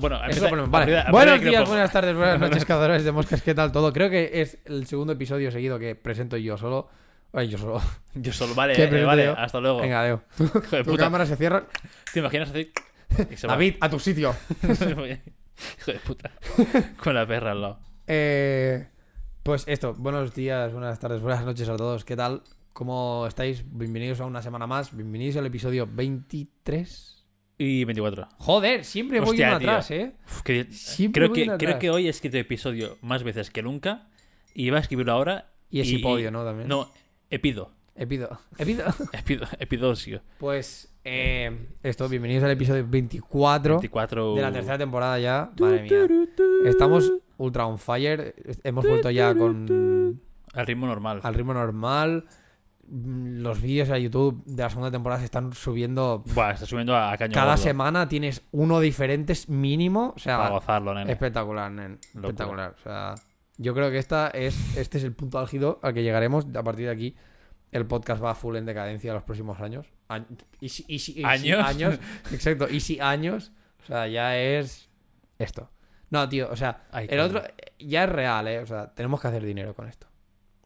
bueno, a Eso empezar- lo ponemos. Vale. a Buenos días, buenas tardes, buenas noches, cazadores de moscas. ¿Qué tal todo? Creo que es el segundo episodio seguido que presento yo solo. Ay, yo solo. Yo solo, vale, ¿Qué eh, vale, yo? hasta luego. Venga, Leo. Hijo de Tu puta. cámara se cierra. ¿Te imaginas así? David, a tu sitio. Hijo de puta. Con la perra al lado. Eh, pues esto, buenos días, buenas tardes, buenas noches a todos. ¿Qué tal? ¿Cómo estáis? Bienvenidos a una semana más. Bienvenidos al episodio 23. Y 24. Joder, siempre voy uno tío. atrás, ¿eh? Uf, que- Siempre creo, que, creo que hoy he escrito episodio más veces que nunca. Y iba a escribirlo ahora. Y es hipodio, ¿no? También. No, epido. Epido. Epido. Epido, epidosio. Pues, eh, esto, bienvenidos al episodio 24, 24. de la tercera temporada ya. Madre mía. Estamos ultra on fire. Hemos vuelto ya con Al ritmo normal. al ritmo normal. Mm, Los vídeos a YouTube de la segunda temporada se están subiendo Buah, está subiendo a, a caño Cada gordo. semana tienes uno diferente mínimo. O Para sea, gozarlo, nene. espectacular, nen. Locura. Espectacular. O sea, yo creo que esta es, este es el punto álgido al que llegaremos. A partir de aquí, el podcast va full en decadencia los próximos años. Añ- y si- y si- y si ¿Años? años. Exacto. Y si años. O sea, ya es esto. No, tío, o sea, Ay, el otro ya es real, ¿eh? O sea, tenemos que hacer dinero con esto.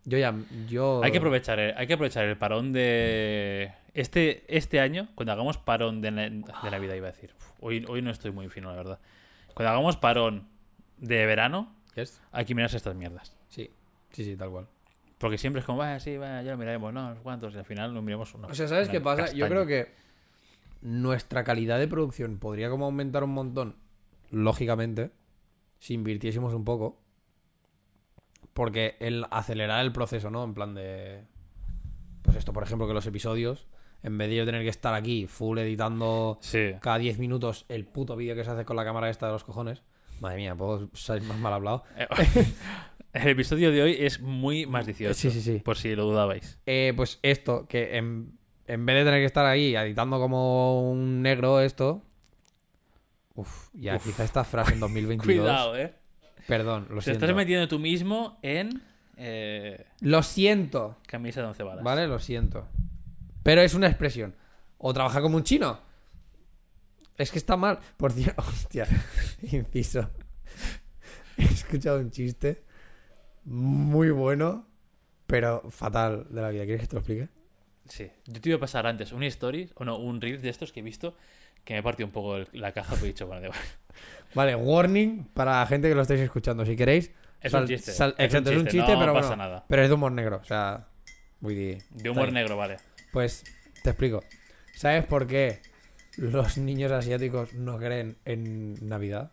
Yo ya, yo... Hay que aprovechar el, hay que aprovechar el parón de este este año cuando hagamos parón de, de la vida iba a decir. Uf, hoy hoy no estoy muy fino la verdad. Cuando hagamos parón de verano Yes. hay que mirarse estas mierdas. Sí, sí, sí, tal cual. Porque siempre es como, vaya, sí, vaya, ya lo miraremos, no, unos cuantos, y al final nos miremos uno. O sea, ¿sabes qué pasa? Yo creo que nuestra calidad de producción podría como aumentar un montón, lógicamente, si invirtiésemos un poco. Porque el acelerar el proceso, ¿no? En plan de... Pues esto, por ejemplo, que los episodios, en vez de yo tener que estar aquí full editando Sí. cada 10 minutos el puto vídeo que se hace con la cámara esta de los cojones. Madre mía, puedo salir más mal hablado. Eh, El episodio de hoy es muy más 18. Sí, sí, sí. Por si lo dudabais. Eh, pues esto, que en, en vez de tener que estar ahí editando como un negro esto. Uf, ya Uf. quizá esta frase en 2022. Cuidado, eh. Perdón, lo Te siento. estás metiendo tú mismo en eh, Lo siento, camisa de once balas. ¿vale? Lo siento. Pero es una expresión. O trabaja como un chino. Es que está mal. Por cierto, hostia, inciso. He escuchado un chiste muy bueno, pero fatal de la vida. ¿Quieres que te lo explique? Sí. Yo te iba a pasar antes un stories, o no, un reel de estos que he visto que me partió un poco el- la caja, pero he dicho, da igual. Vale, warning para la gente que lo estáis escuchando. Si queréis. Es sal- un chiste. sal- es, exacto, un es un chiste, chiste, no pero pasa bueno. nada. Pero es de humor negro. O sea, muy De está humor negro, vale. Pues te explico. ¿Sabes por qué los niños asiáticos no creen en Navidad?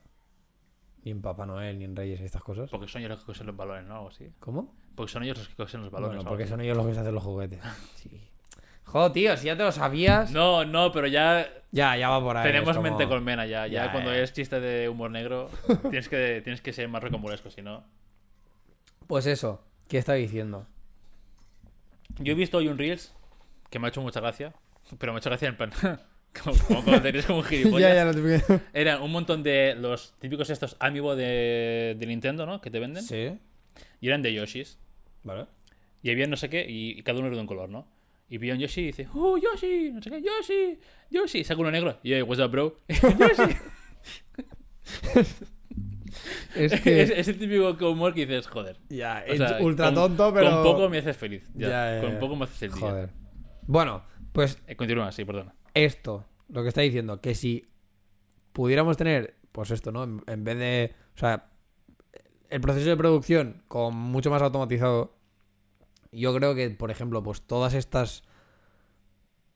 Ni en Papá Noel, ni en Reyes y estas cosas. Porque son ellos los que cosen los balones, ¿no? Algo así. ¿Cómo? Porque son ellos los que cosen los balones. Bueno, porque son ellos los que se hacen los juguetes. Sí. Joder, tío, si ya te lo sabías. No, no, pero ya Ya, ya va por ahí. tenemos como- mente colmena ya. Ya, Ya, cuando ya. es chiste de humor negro, tienes que, tienes que ser más recomulesco, si no. Pues eso, ¿qué está diciendo? Yo he visto hoy un Reels que me ha hecho mucha gracia, pero me ha hecho gracia en plan. como, como cuando te ríes como un gilipollas. ya, ya lo te Eran un montón de los típicos estos amiibo de, de Nintendo, ¿no? Que te venden. Sí. Y eran de Yoshis. Vale. Y había no sé qué, y cada uno era de un color, ¿no? Y pilla un Yoshi y dice, ¡Oh, Yoshi! No sé qué, Yoshi, Yoshi. Saca uno negro. Y yo, what's up, bro? Yoshi. Es es, que. es el típico humor que dices, joder. ya, O es sea, ultra con- tonto, pero. Con poco me haces feliz. Ya, Ya, ya, con poco me haces el día. Joder. Bueno, pues Eh, continúa, sí, perdona. esto, lo que está diciendo, que si pudiéramos tener, pues esto, ¿no? En, en vez de, o sea, el proceso de producción con mucho más automatizado, yo creo que, por ejemplo, pues todas estas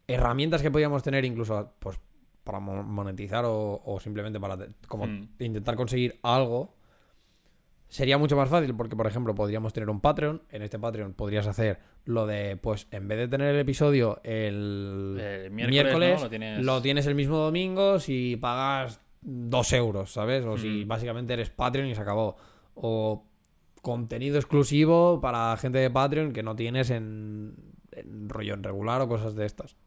herramientas que podríamos tener incluso, pues, para mo- monetizar o, o simplemente para como Mm. intentar conseguir algo, sería mucho más fácil porque, por ejemplo, podríamos tener un Patreon. En este Patreon podrías hacer lo de, pues, en vez de tener el episodio el Eh, miércoles, ¿no? Lo tienes- lo tienes el mismo domingo si pagas dos euros, ¿sabes? O si Mm. básicamente eres Patreon y se acabó. O contenido exclusivo para gente de Patreon que no tienes en, en rollo en regular o cosas de estas.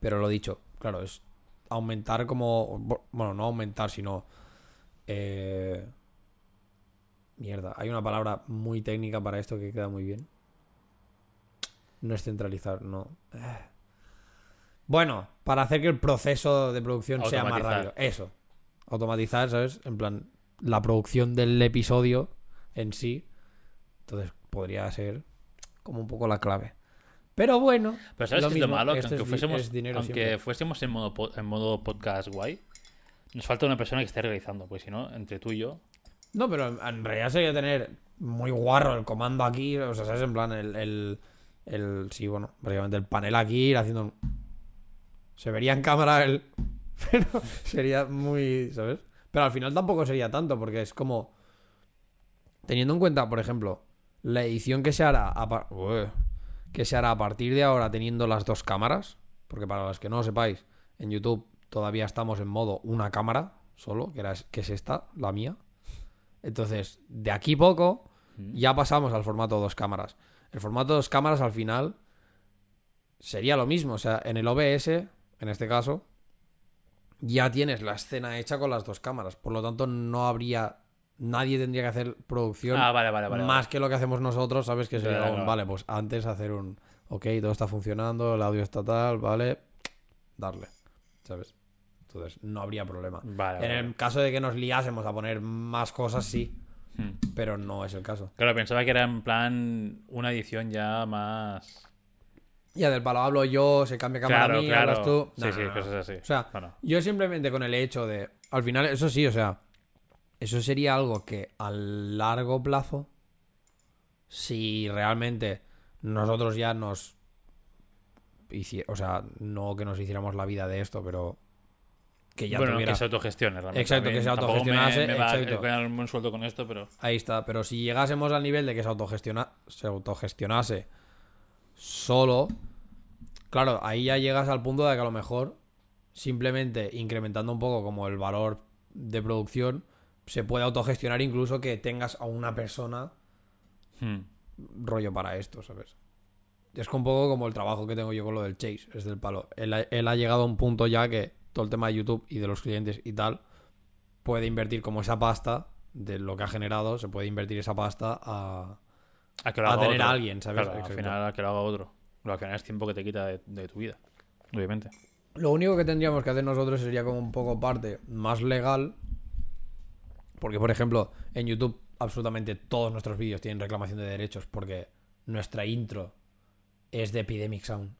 Pero lo dicho, claro, es aumentar como... Bueno, no aumentar, sino... eh, Mierda, hay una palabra muy técnica para esto que queda muy bien. No es centralizar, no. Bueno, para hacer que el proceso de producción sea más rápido. Eso. automatizar, ¿sabes? En plan, la producción del episodio en sí. Entonces podría ser como un poco la clave. Pero bueno. Pero ¿sabes lo qué es lo mismo, malo? Que aunque fuésemos, aunque en modo, en modo podcast guay, nos falta una persona que esté realizando. Pues si no, entre tú y yo. No, pero en- en realidad sería tener muy guarro el comando aquí. O sea, ¿sabes? En plan, el. el, el- sí, bueno, básicamente el panel aquí, ir haciendo. un- Se vería en cámara el. Pero sería muy. ¿Sabes? Pero al final tampoco sería tanto, porque es como. Teniendo en cuenta, por ejemplo, la edición que se hará. A, que se hará a partir de ahora teniendo las dos cámaras. Porque para los que no lo sepáis, en YouTube todavía estamos en modo una cámara solo, que, era, que es esta, la mía. Entonces, de aquí poco, ya pasamos al formato dos cámaras. El formato dos cámaras al final sería lo mismo. O sea, en el OBS, en este caso, ya tienes la escena hecha con las dos cámaras. Por lo tanto, no habría. Nadie tendría que hacer producción Ah, vale, vale, vale. más que lo que hacemos nosotros, ¿sabes? Que sería Claro, claro. vale, pues antes hacer un. Ok, todo está funcionando, el audio está tal, vale. Darle, ¿sabes? Entonces, no habría problema. Vale, En el caso de que nos liásemos a poner más cosas, sí, Hmm. pero no es el caso. Claro, pensaba que era en plan una edición ya más. Ya del palo hablo yo, se cambia cámara Claro, mía, claro. hablas tú. Sí, sí, no, no. cosas así. O sea, Bueno, yo simplemente con el hecho de. Al final, eso sí, o sea. Eso sería algo que a largo plazo. Si realmente nosotros ya nos. O sea, no que nos hiciéramos la vida de esto, pero. Que ya bueno, tuviera. que se autogestione realmente. Exacto, que se autogestionase, Me, me va exacto. a un buen sueldo con esto, pero. Ahí está, pero si llegásemos al nivel de que se, autogestiona, se autogestionase solo, claro, ahí ya llegas al punto de que a lo mejor simplemente incrementando un poco como el valor de producción, se puede autogestionar incluso que tengas a una persona Hmm. rollo para esto, ¿sabes? Es un poco como el trabajo que tengo yo con lo del Chase, es del palo. Él ha, él ha llegado a un punto ya que todo el tema de YouTube y de los clientes y tal puede invertir como esa pasta de lo que ha generado, se puede invertir esa pasta a... A, que lo a haga tener otro. a alguien, ¿sabes? Claro, al final a que lo haga otro. Lo al final es tiempo que te quita de, de tu vida. Obviamente. Lo único que tendríamos que hacer nosotros sería como un poco parte más legal. Porque, por ejemplo, en YouTube absolutamente todos nuestros vídeos tienen reclamación de derechos porque nuestra intro es de Epidemic Sound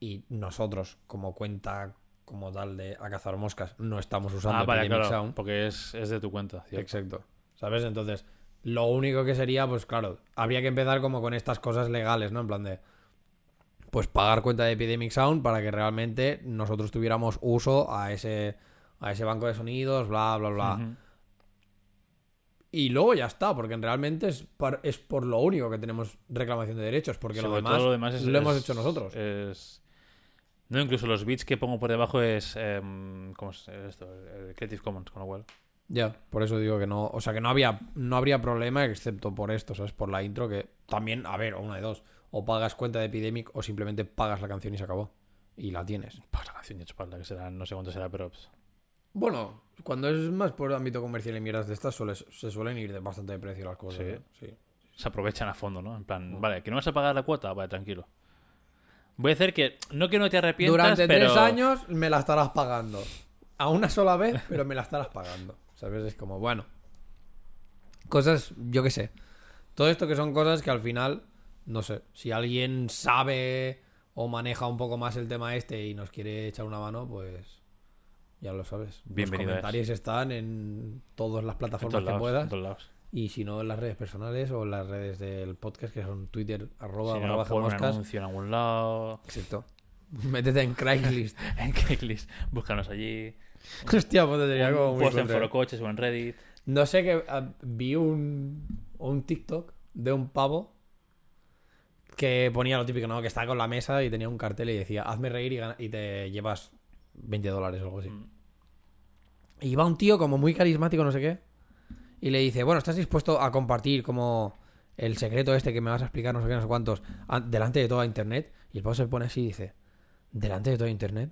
y nosotros, como cuenta como tal de A Cazar Moscas, no estamos usando Ah, vale, Epidemic claro. Sound. Porque es, es de tu cuenta. ¿cierto? Exacto. ¿Sabes? Entonces, lo único que sería, pues claro, habría que empezar como con estas cosas legales, ¿no? En plan de, pues pagar cuenta de Epidemic Sound para que realmente nosotros tuviéramos uso a ese, a ese banco de sonidos, bla, bla, bla. Y luego ya está, porque realmente es por, es por lo único que tenemos reclamación de derechos, porque lo demás, lo demás es- lo hemos es- hecho nosotros. Es... No, incluso los bits que pongo por debajo es. em, ¿Cómo es esto? El Creative Commons, con lo cual. Ya, por eso digo que no, o sea que no había, no habría problema excepto por esto, ¿sabes? Por la intro que también, a ver, o una de dos, o pagas cuenta de Epidemic o simplemente pagas la canción y se acabó. Y la tienes. Pues la canción de espalda, que será, no sé cuánto será, pero. pues, Bueno, cuando es más por ámbito comercial y mierdas de estas suele- se suelen ir de bastante de precio las cosas. Sí. ¿eh? sí. se aprovechan a fondo, ¿no? En plan, Mm. vale, que no vas a pagar la cuota, vale, tranquilo. Voy a hacer que. No que no te arrepientas, Durante pero. tres años me la estarás pagando. A una sola vez, pero me la estarás pagando. ¿Sabes? Es como, bueno. Cosas, yo qué sé. Todo esto que son cosas que al final, no sé, si alguien sabe o maneja un poco más el tema este y nos quiere echar una mano, pues ya lo sabes. Bienvenido Los comentarios están en todas las plataformas que en puedas. todos lados. Y si no, en las redes personales o en las redes del podcast, que son Twitter, arroba, Si barra no, anuncio en algún lado. Exacto. Métete en Craigslist. En Craigslist, búscanos allí. Hostia, pues sería como Un muy post en cutre. Forocoches o en Reddit. No sé que vi un, un TikTok de un pavo que ponía lo típico, ¿no? Que estaba con la mesa y tenía un cartel y decía, hazme reír y te llevas 20 dólares o algo así. Mm. Y iba un tío como muy carismático, no sé qué, y le dice, bueno, ¿estás dispuesto a compartir como el secreto este que me vas a explicar, no sé qué, no sé cuántos, an- delante de toda Internet? Y el pavo se pone así y dice, ¿delante de toda Internet?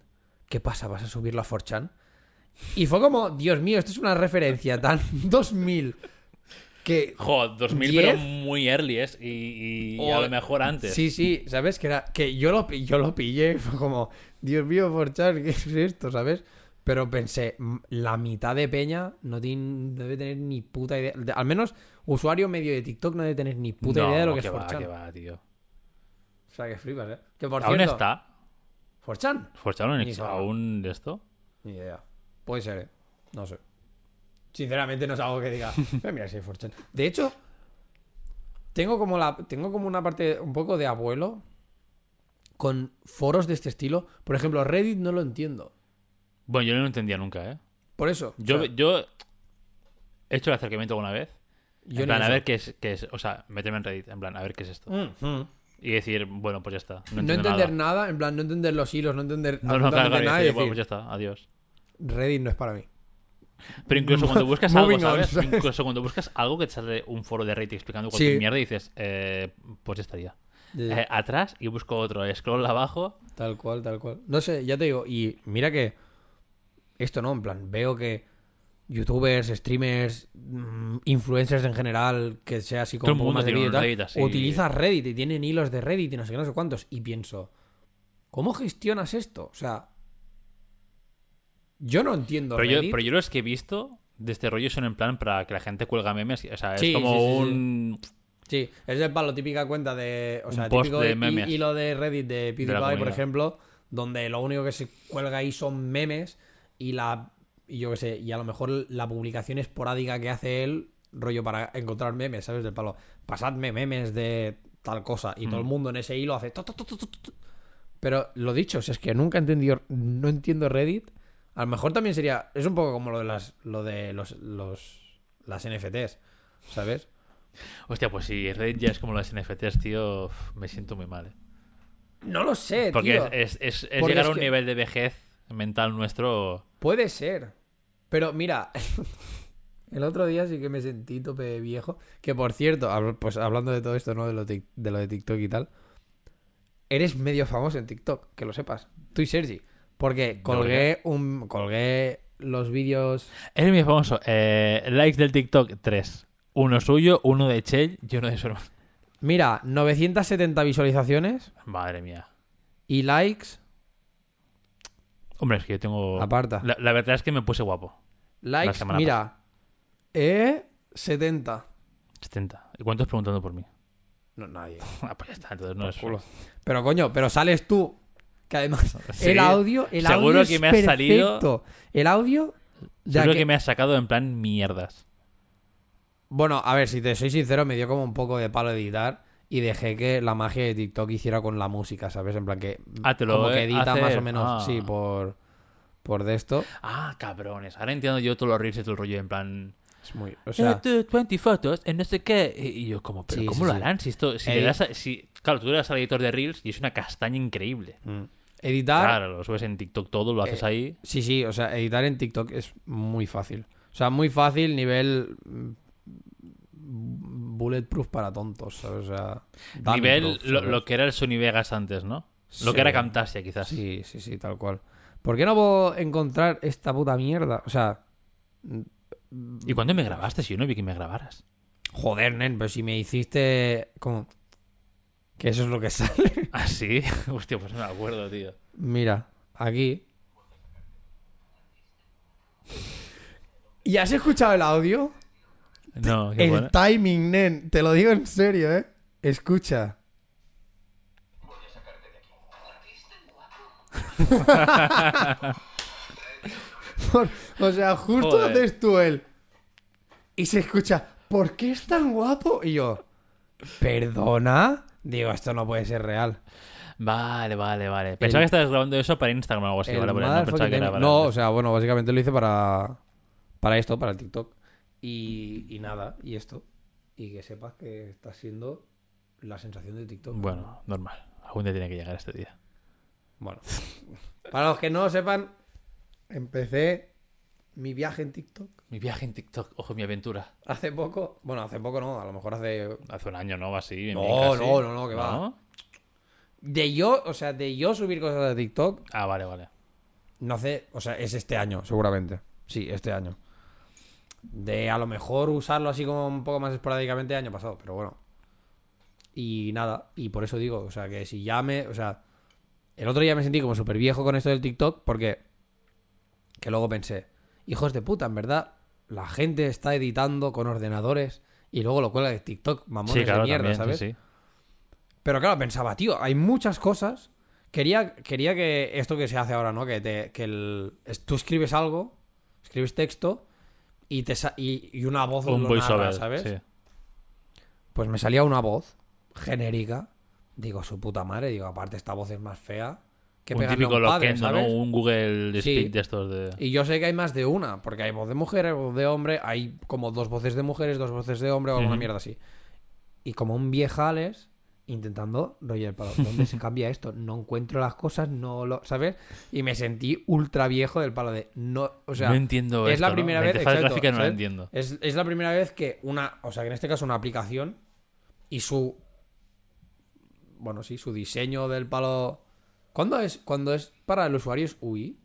¿Qué pasa? ¿Vas a subirlo a 4chan? Y fue como, Dios mío, esto es una referencia tan 2000 que... Joder, 2000, ¿Diez? pero muy early, ¿es? Y, y O- a lo mejor antes. Sí, sí, ¿sabes? Que era que yo lo, yo lo pillé y fue como, Dios mío, 4chan, ¿qué es esto? ¿Sabes? Pero pensé, "Mm, la mitad de peña no tiene, debe tener ni puta idea. de- al menos usuario medio de TikTok no debe tener ni puta No, idea de lo que, que es va, 4chan. que va, tío. O sea, que flipas, ¿eh? Que por ¿Aún cierto, está? 4chan. ¿Forchan Ni ex- idea. aún de esto? Ni idea. Puede ser, ¿eh? No sé. Sinceramente no es algo que diga. "Voy a mirar si hay 4chan". De hecho, tengo como la. Tengo como una parte un poco de abuelo con foros de este estilo. Por ejemplo, Reddit no lo entiendo. Bueno, yo no lo entendía nunca, ¿eh? Por eso. Yo, o sea, yo he hecho el acercamiento alguna vez. yo en plan, a ver qué es, qué es. O sea, meterme en Reddit, en plan, a ver qué es esto. Mm, mm. Y decir, bueno, pues ya está. No, entender nada. nada. en plan, no entender los hilos, no entender No, no, claro, y nada. bueno, decir, pues ya está, adiós. Reddit no es para mí. Pero incluso cuando buscas algo, on, ¿sabes? ¿sabes? Incluso cuando buscas algo que te sale un foro de Reddit explicando cualquier Sí. mierda y dices, eh, pues ya estaría. Eh, atrás y busco otro. Scroll abajo. Tal cual, tal cual. No sé, ya te digo, y mira que esto no, en plan, veo que youtubers, streamers, mm, influencers en general, que sea así como Todo un poco más de tal, Reddit así. utiliza Reddit y tienen hilos de Reddit y no sé qué, no sé cuántos, y pienso, ¿cómo gestionas esto? O sea, yo no entiendo Pero yo, Reddit. pero yo los que he visto de este rollo son en plan para que la gente cuelga memes. O sea, es Sí, como sí, sí, sí. un. Sí, es el palo, típica cuenta de. O sea, típico de memes. hilo de Reddit de PewDiePie, por comunidad. ejemplo, donde lo único que se cuelga ahí son memes y la. Y yo qué sé, y a lo mejor la publicación esporádica que hace él, rollo para encontrar memes, ¿sabes? Del palo. Pasadme memes de tal cosa. Y todo el Mm. mundo en ese hilo hace. Pero lo dicho, si es que nunca he entendido. No entiendo Reddit. A lo mejor también sería. Es un poco como lo de las. Lo de los. los las NFTs. ¿Sabes? Hostia, pues si Reddit ya es como las NFTs, tío, me siento muy mal. ¿eh? No lo sé, Porque tío. es, es- es- es Porque llegar a un que- nivel de vejez mental nuestro. Puede ser. Pero mira, el otro día sí que me sentí tope viejo. Que por cierto, pues hablando de todo esto, ¿no? De lo, de lo de TikTok y tal. Eres medio famoso en TikTok, que lo sepas. Tú y Sergi. Porque colgué un. colgué los vídeos. Es mi famoso. eh, likes del TikTok, tres. Uno suyo, uno de Chell y uno de su hermano. Mira, 970 visualizaciones Madre mía. y likes. Hombre, es que yo tengo. Aparta. La, la verdad es que me puse guapo. Likes, semana mira. Eh, 70. 70. ¿Y cuántos preguntando por mí? No, nadie. Ah, pues ya está, entonces no es. culo. Pero coño, pero sales tú. Que además, Sí. el audio, el Seguro audio que es me has salido- perfecto. El audio. Seguro que- que... me has sacado en plan mierdas. Bueno, a ver, si te soy sincero, me dio como un poco de palo editar y dejé que la magia de TikTok hiciera con la música, ¿sabes? En plan que. Ah, te lo como que edita más o menos, Ah. sí, por. Por de esto. Ah, cabrones. Ahora entiendo yo todos los reels y todo el rollo en plan. Es muy. O sea, sea, 20 fotos en no sé qué. Y yo, como, ¿pero Sí, cómo sí, lo sí. harán? Si esto. Si le das a- si, claro, tú le das al editor de reels y es una castaña increíble. mm, editar. Claro, lo subes en TikTok todo, lo haces Eh, ahí. Sí, sí, o sea, editar en TikTok es muy fácil. O sea, muy fácil, nivel. Bulletproof para tontos, ¿sabes? O sea. Nivel lo, que era el Sony Vegas antes, ¿no? Lo que era Camtasia, quizás. Sí, sí, sí, tal cual. ¿Por qué no puedo encontrar esta puta mierda? O sea. ¿Y cuándo me grabaste? Si yo no vi que me grabaras. Joder, nen, pero si me hiciste. Como. Que eso es lo que sale. ¿Ah, sí? Hostia, pues no me acuerdo, tío. Mira, aquí. ¿Y has escuchado el audio? No, qué El timing, nen. Te lo digo en serio, ¿eh? Escucha. Por- o sea, justo Joder. haces tú él. Y se escucha, ¿por qué es tan guapo? Y yo, ¿perdona? Digo, esto no puede ser real. Vale, vale, vale. Pensaba El- que estabas grabando eso para Instagram o algo así, vale, No. No, o sea, bueno, básicamente lo hice para, para esto, para el TikTok. Y, y nada, y esto. Y que sepas que está siendo la sensación de TikTok. Bueno, normal. Algún día tiene que llegar este día. Bueno. Para los que no lo sepan, empecé mi viaje en TikTok Mi viaje en TikTok, ojo, mi aventura. hace poco. Bueno, hace poco no, a lo mejor hace. Hace un año, ¿no? Así. No, casi. no, no, no, que va. De yo, o sea, de yo subir cosas de TikTok, Ah, vale, vale. no hace. O sea, es este año, seguramente. Sí, este año. De a lo mejor usarlo así como un poco más esporádicamente el año pasado, pero bueno. Y nada, y por eso digo, o sea, que si ya me. O sea, el otro día me sentí como súper viejo con esto del TikTok, porque que luego pensé, hijos de puta, en verdad, la gente está editando con ordenadores y luego lo cuelga de TikTok, mamones Sí, claro, de mierda, también, sí, ¿sabes? sí. Pero claro, pensaba, tío, hay muchas cosas. Quería, quería que esto que se hace ahora, ¿no? Que, te, que el, tú escribes algo, escribes texto y, te sa- y, y una voz Un narra, voiceover, ¿sabes? sí. Pues me salía una voz genérica. Digo, su puta madre. Digo, aparte esta voz es más fea que Un típico un padre, loquendo, ¿no? Un Google Sí. Speak de estos de... Y yo sé que hay más de una, porque hay voz de mujer, hay voz de hombre, hay como dos voces de mujeres, dos voces de hombre o alguna mierda así. Y como un viejales intentando, Roger, ¿para dónde se cambia esto? No encuentro las cosas, no lo, ¿sabes? Y me sentí ultra viejo del palo de no, o sea, no entiendo es esto, la primera vez, interfaz exacto, gráfica no la ¿sabes? entiendo. es, es la primera vez que una, o sea, que en este caso una aplicación y su bueno, sí, su diseño del palo ¿Cuándo es cuando es para el usuario es UI?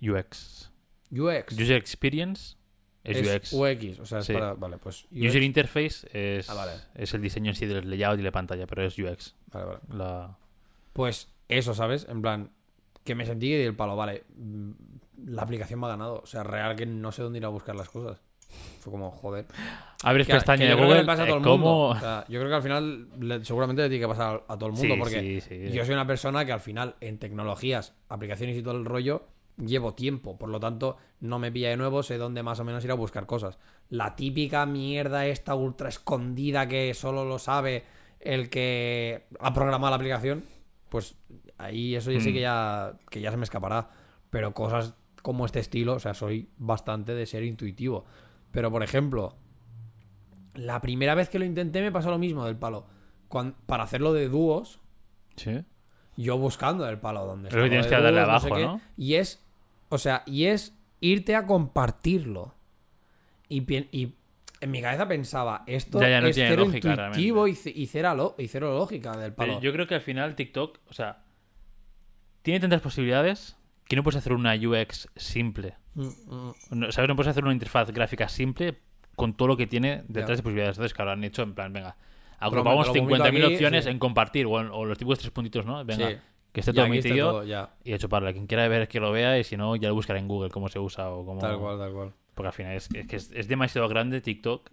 UX. UX. User Experience es, UX. UX, o sea, es Sí. para. Vale, pues. UX. User Interface es, Ah, vale. es el diseño en sí del layout y la pantalla, pero es UX. Vale, vale. La... Pues eso, ¿sabes? En plan, que me sentí del palo, vale. mm, La aplicación me ha ganado. O sea, real que no sé dónde ir a buscar las cosas. Fue como, joder. Abres Que- pestaña que de yo creo que Google. pasa a todo el ¿cómo? mundo. O sea, yo creo que al final le- seguramente le tiene que pasar a, a todo el mundo. Sí, porque sí, sí. yo soy una persona que al final en tecnologías, aplicaciones y todo el rollo, llevo tiempo. Por lo tanto, no me pilla de nuevo, sé dónde más o menos ir a buscar cosas. La típica mierda esta ultra escondida que solo lo sabe el que ha programado la aplicación, pues ahí eso ya sí Mm. que ya, que ya se me escapará. Pero cosas como este estilo, o sea, soy bastante de ser intuitivo. Pero, por ejemplo, la primera vez que lo intenté me pasó lo mismo del palo. Para hacerlo de dúos, Sí. yo buscando el palo donde Pero está tienes lo que de darle sé abajo, ¿no? Y es, o sea, y es irte a compartirlo. Y, y en mi cabeza pensaba, esto Ya, ya, no es tiene cero lógica, intuitivo y, y cero, y cero lógica del Pero palo. yo creo que al final TikTok, o sea, tiene tantas posibilidades que no puedes hacer una UX simple. Mm, mm. No- ¿Sabes? No puedes hacer una interfaz gráfica simple con todo lo que tiene detrás de posibilidades. Entonces, claro, han hecho en plan, venga, agrupamos lo vomito 50.000 aquí, opciones sí. en compartir o, en- o los tipos tres puntitos, ¿no? Venga, Sí. Que esté todo ya. y hecho para quien quiera ver que lo vea y si no, ya lo buscará en Google cómo se usa o cómo... Tal cual, tal cual. Porque al final es, es que es, es demasiado grande TikTok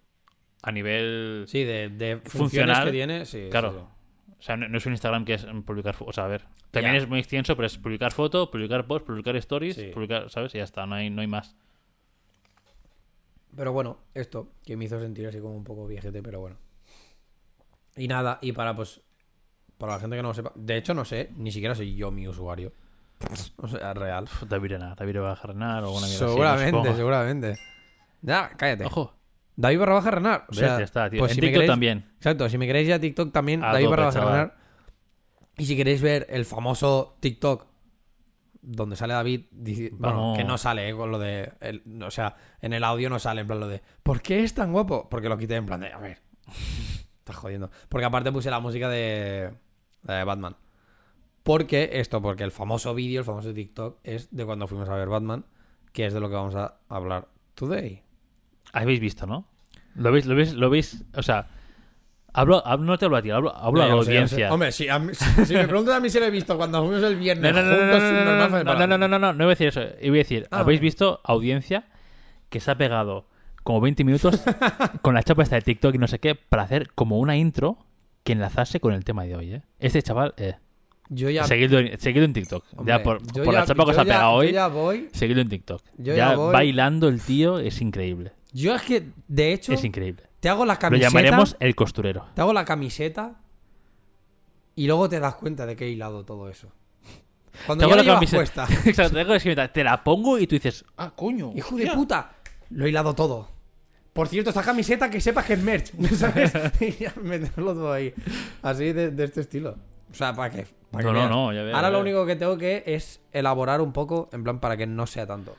a nivel... Sí, de, de funciones Funcional, que tiene, sí. Claro. sí, sí. O sea, no, no es un Instagram que es publicar fotos. O sea, a ver. También Ya. es muy extenso, pero es publicar foto, publicar post, publicar stories, Sí. publicar, ¿sabes? Y ya está, no hay, no hay más. Pero bueno, esto que me hizo sentir así como un poco viejete, pero bueno. Y nada, y para pues. Para la gente que no lo sepa. De hecho, no sé, ni siquiera soy yo mi usuario. O sea, real. David Renar, David va a jarnar o alguna mierda así, Seguramente, supongo. seguramente. Ya, cállate. Ojo, David barra baja Renar. O sea, ya está, tío. pues en si TikTok queréis- también. Exacto, si me queréis ya TikTok también, A David tope, barra baja. Renar. Y si queréis ver el famoso TikTok donde sale David, bueno, que no sale, eh, con lo de. el- o sea, en el audio no sale, en plan lo de. ¿Por qué es tan guapo? Porque lo quité en plan de. A ver. Estás jodiendo. Porque aparte puse la música de. De Batman. Porque esto, porque el famoso vídeo, el famoso TikTok, es de cuando fuimos a ver Batman, que es de lo que vamos a hablar today. Habéis visto, ¿no? ¿Lo veis? ¿Lo veis? ¿Lo veis? O sea, hablo, hablo- no te hablo a ti, hablo, hablo a Ya la sé, audiencia. Hombre, si, a mí- si- si me preguntas a mí si lo he visto cuando fuimos el viernes No, no, no, no, juntos, no, no, no, no, no, no, no, no, no voy a decir eso. Iba a decir, Ah, ¿habéis visto audiencia que se ha pegado como 20 minutos con la chapa esta de TikTok y no sé qué para hacer como una intro que enlazase con el tema de hoy, ¿eh? Este chaval, eh, Yo ya. seguidlo, seguidlo en TikTok. hombre, ya por, yo por ya- la chapa que yo os ha pegado yo hoy, ya voy. seguidlo en TikTok. yo ya ya voy. bailando el tío es increíble. Yo es que, de hecho, Es increíble. te hago la Lo camiseta. llamaremos el costurero. Te hago la camiseta y luego te das cuenta de que he hilado todo eso. Cuando Te ya hago la camiseta. Exacto, te, hago la camiseta, te la pongo y tú dices, ah, coño. Hijo de hostia". puta, lo he hilado todo. Por cierto, esta camiseta que sepas que es merch, ¿sabes? y ya meterlo todo ahí. Así de, de este estilo. O sea, para que. para que No, no, no, ya veo, Ahora ya lo único que tengo que es elaborar un poco, en plan, para que no sea tanto.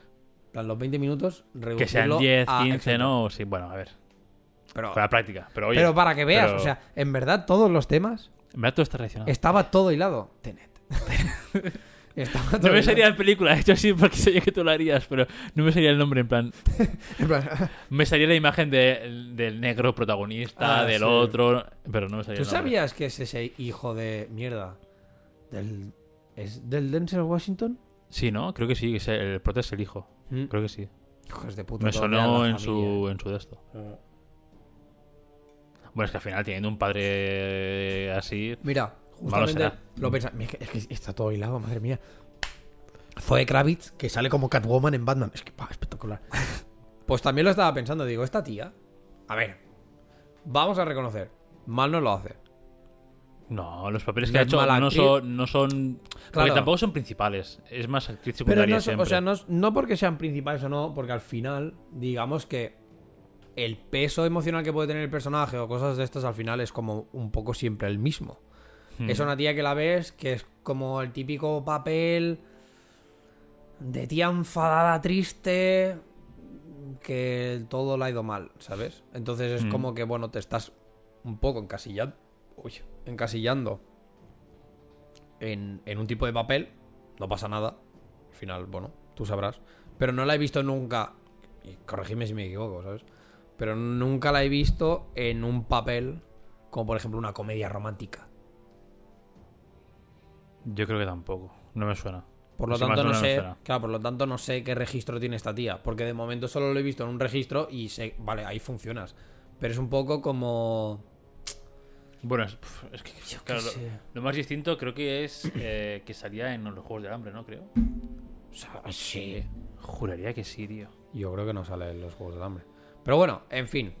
En plan, los 20 minutos, Que sean reducirlo 10, a- 15, exacto. ¿no? Sí, bueno, a ver. Pero, Con la práctica. Pero oye, pero para que veas, pero- o sea, en verdad todos los temas en verdad todo está relacionado. estaba todo hilado. Tenet. No me salía la película, de hecho sí, porque sabía que tú lo harías, pero no me salía el nombre, en plan. En plan, Me salía la imagen de- del negro protagonista, Ah, del sí. otro, pero no me salía ¿Tú el nombre. sabías que es ese hijo de mierda? Del, ¿Es del Denzel Washington? Sí, ¿no? Creo que sí, que es el prota es el hijo. Mm. Creo que sí. Hijos de puta. Me sonó en familia. su, en su de esto. Bueno, es que al final teniendo un padre así... Mira, justamente lo pensa. Es que, es que está todo hilado, madre mía. Zoe Kravitz, que sale como Catwoman en Batman. Es que, pa, espectacular. pues también lo estaba pensando. Digo, esta tía. A ver. Vamos a reconocer. Mal no lo hace. No, los papeles No que ha hecho no son, no son... Porque tampoco son principales. Es más actriz Pero secundaria no, son- siempre. o sea, no, no porque sean principales o no, porque al final, digamos que el peso emocional que puede tener el personaje o cosas de estas al final es como un poco siempre el mismo. Hmm. Es una tía que la ves que es como el típico papel de tía enfadada, triste, que todo le ha ido mal, ¿sabes? Entonces es Mm. como que, bueno, te estás un poco encasillando, uy, encasillando en, en un tipo de papel, no pasa nada. Al final, bueno, tú sabrás. Pero no la he visto nunca, y corregidme si me equivoco, ¿sabes? Pero nunca la he visto en un papel como por ejemplo una comedia romántica. Yo creo que tampoco. No me suena. Por lo Si tanto no sé, claro, por lo tanto no sé qué registro tiene esta tía, porque de momento solo lo he visto en un registro y sé, vale, ahí funcionas. Pero es un poco como Bueno, es, que claro, lo, sé. lo más distinto creo que es eh, que salía en los Juegos del Hambre, ¿no? Creo. o sea, sí. Juraría que sí, tío. Yo creo que no sale en los Juegos del Hambre. Pero bueno, en fin,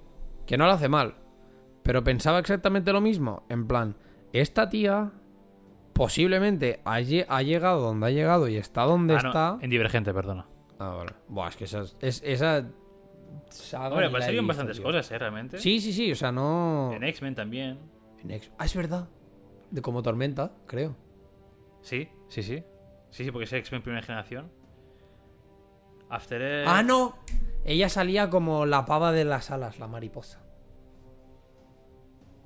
que no lo hace mal. Pero pensaba exactamente lo mismo, en plan, esta tía posiblemente ha, lle- ha llegado donde ha llegado y está donde Ah, no, está. en Divergente, perdona. Ah, vale. Buah, es que esa, es, esa Hombre, pues salieron bastantes tío. cosas, ¿eh? Realmente. Sí, sí, sí, o sea, no... En X-Men también. En X- Ah, es verdad. De como tormenta, creo. Sí, sí, sí. Sí, sí, porque es X-Men primera generación. After. ¡Ah, no! Ella salía como la pava de las alas, la mariposa.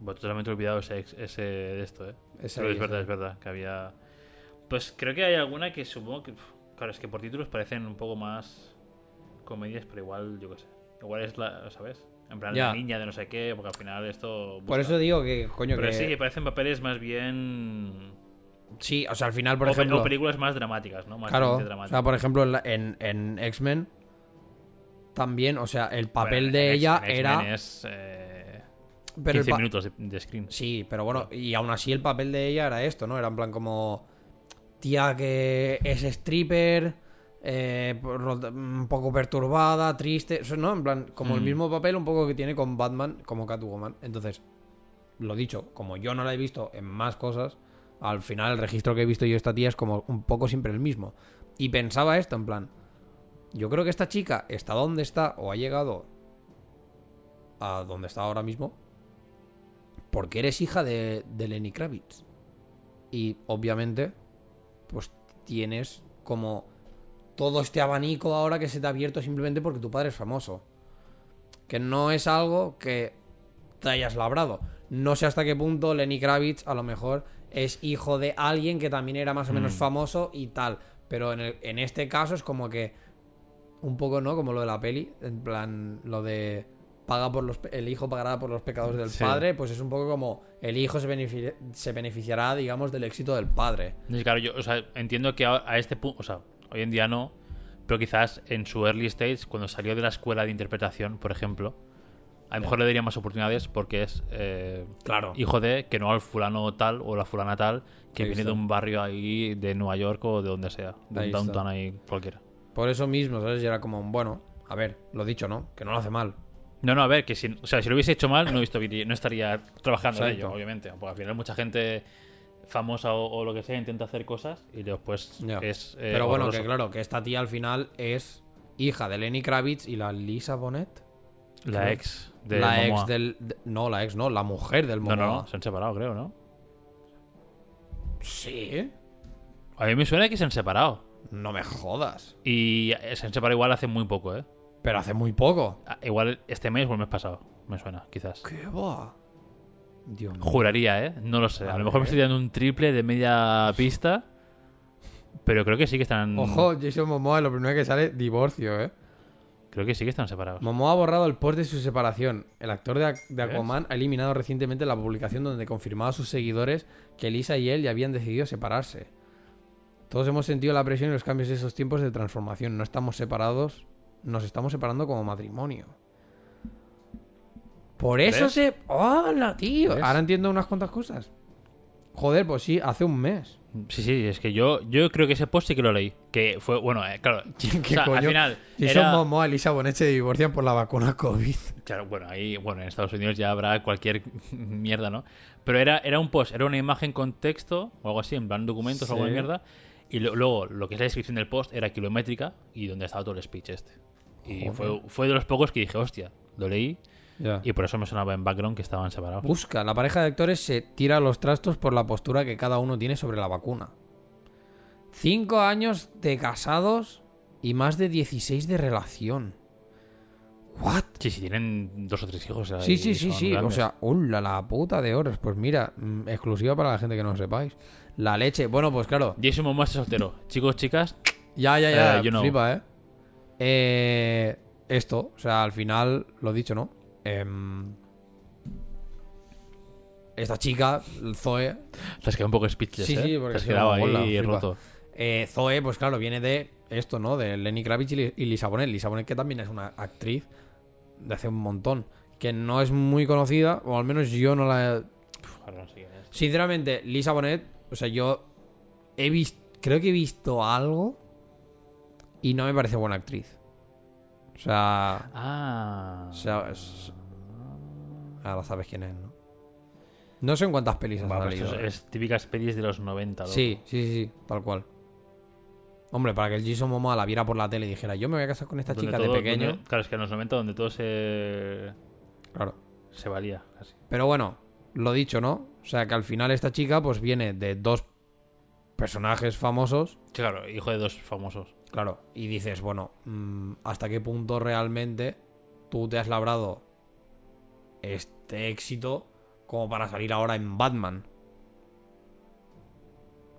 Totalmente olvidado ese, de esto, ¿eh? Esa Pero es verdad, es verdad. Que había. Pues creo que hay alguna que supongo que. Claro, es que por títulos parecen un poco más comedias, pero igual, yo qué sé. Igual es la. ¿Sabes? En plan, Ya. la niña de no sé qué, porque al final esto. Por eso digo que, coño, Pero que... sí, parecen papeles más bien. Sí, o sea, al final, por o, ejemplo... o películas más dramáticas, ¿no? Más Claro, o sea, por ejemplo, en, en, en X-Men también, o sea, el papel Bueno, de ella era... Es, eh, Pero el 15 pa- minutos de, de screen. Sí, pero bueno, y aún así el papel de ella era esto, ¿no? Era en plan como tía que es stripper, eh, por lo- un poco perturbada, triste, eso, ¿no? En plan, como el Mm. mismo papel un poco que tiene con Batman, como Catwoman. Entonces, lo dicho, como yo no la he visto en más cosas, al final el registro que he visto yo esta tía es como un poco siempre el mismo. Y pensaba esto, en plan, yo creo que esta chica está donde está o ha llegado a donde está ahora mismo porque eres hija de, de Lenny Kravitz. Y obviamente, pues tienes como todo este abanico ahora que se te ha abierto simplemente porque tu padre es famoso. Que no es algo que te hayas labrado. No sé hasta qué punto Lenny Kravitz a lo mejor es hijo de alguien que también era más o menos Mm. famoso y tal. Pero en, el- en este caso es como que un poco, ¿no? Como lo de la peli, en plan, lo de paga por los el hijo pagará por los pecados del Sí. padre, pues es un poco como el hijo se, benefici- se beneficiará, digamos, del éxito del padre. Y claro, yo o sea, entiendo que a, a este punto, o sea, hoy en día no, pero quizás en su early stage, cuando salió de la escuela de interpretación, por ejemplo, a lo mejor le daría más oportunidades porque es eh, Claro. hijo de que no al fulano tal o la fulana tal que Ahí viene está. de un barrio ahí de Nueva York o de donde sea, de Ahí un está. downtown ahí cualquiera. Por eso mismo, ¿sabes? Y era como, bueno, a ver, lo dicho, ¿no? Que no lo hace mal. No, no, a ver, que si, o sea, si lo hubiese hecho mal, no, esto- no estaría trabajando en ello, obviamente. Porque al final mucha gente famosa o, o lo que sea intenta hacer cosas y después Ya. es. eh, Pero bueno, horroroso. que claro, que esta tía al final es hija de Lenny Kravitz y la Lisa Bonet. La ex de la Momoa. ex del. de- no, la ex no, la mujer del No, Momoa. no, no, se han separado, creo, ¿no? Sí. A mí me suena que se han separado. No me jodas. Y se han separado igual hace muy poco, ¿eh? Pero hace muy poco. Ah, Igual este mes o el mes pasado, me suena, quizás. ¿Qué va? Dios mío. Juraría, ¿eh? No lo sé. A, A lo mejor me estoy dando un triple de media pista. Pero creo que sí que están. Ojo, Jason Momoa, lo primero que sale, divorcio, ¿eh? Creo que sí que están separados. Momoa ha borrado el post de su separación. El actor de, de. Aquaman ha eliminado recientemente la publicación donde confirmaba a sus seguidores que Lisa y él ya habían decidido separarse. Todos hemos sentido la presión y los cambios de esos tiempos de transformación. No estamos separados, nos estamos separando como matrimonio. Por eso ¿Ves? se. ¡Hola, tío! ¿Ves? Ahora entiendo unas cuantas cosas. Joder, pues sí, hace un mes. Sí, sí, es que yo, yo creo que ese post sí que lo leí. Que fue, bueno, eh, claro. ¿Qué o sea, al final. Si era- son Momoa y Lisa Bonet se divorcian por la vacuna COVID. Claro, bueno, ahí, bueno, en Estados Unidos ya habrá cualquier mierda, ¿no? Pero era, era un post, era una imagen con texto o algo así, en plan documentos o algo de Sí. mierda. Y lo- luego, lo que es la descripción del post era kilométrica y donde estaba todo el speech este. Y fue, fue de los pocos que dije, hostia, lo leí y por eso me sonaba en background que estaban separados. Busca, la pareja de actores se tira los trastos por la postura que cada uno tiene sobre la vacuna. Cinco años de casados y más de 16 de relación. ¿What? Sí, sí, tienen dos o tres hijos. Sí, sí, sí, sí. O sea, ¡hola, la puta de horas! Pues mira, mm, exclusiva para la gente que no lo sepáis. La leche. Bueno, pues claro. Jason Momoa está soltero. Chicos, chicas, Ya, ya, ya. Eh, you know. Flipa, ¿eh? Eh, Esto, o sea, al final, lo dicho, ¿no? Em, esta chica, Zoe, te has quedado un poco speechless, Sí, ¿eh? sí, porque te has quedado ahí flipa. roto. Eh, Zoe, pues claro, viene de esto, ¿no? De Lenny Kravitz y, Li- y Lisa Bonet. Lisa Bonet, que también es una actriz de hace un montón. Que no es muy conocida, o al menos yo no la he... Uf, ahora no sé quién es. Sinceramente, Lisa Bonet, o sea, yo he visto... Creo que he visto algo y no me parece buena actriz. O sea... Ah. o sea, es- ahora sabes quién es, ¿no? No sé en cuántas pelis ha Bueno, salido. es, es típicas pelis de los 90. loco. Sí, sí, sí, sí, tal cual. Hombre, para que el Jason Momoa la viera por la tele y dijera, yo me voy a casar con esta Donde chica todo- de pequeño. donde- claro, es que en los 90 donde todo se, Claro. se valía casi. Pero bueno, lo dicho, ¿no? O sea, que al final esta chica pues viene de dos personajes famosos, claro, hijo de dos famosos. Claro, y dices, bueno, mm, ¿hasta qué punto realmente tú te has labrado este éxito como para salir ahora en Batman?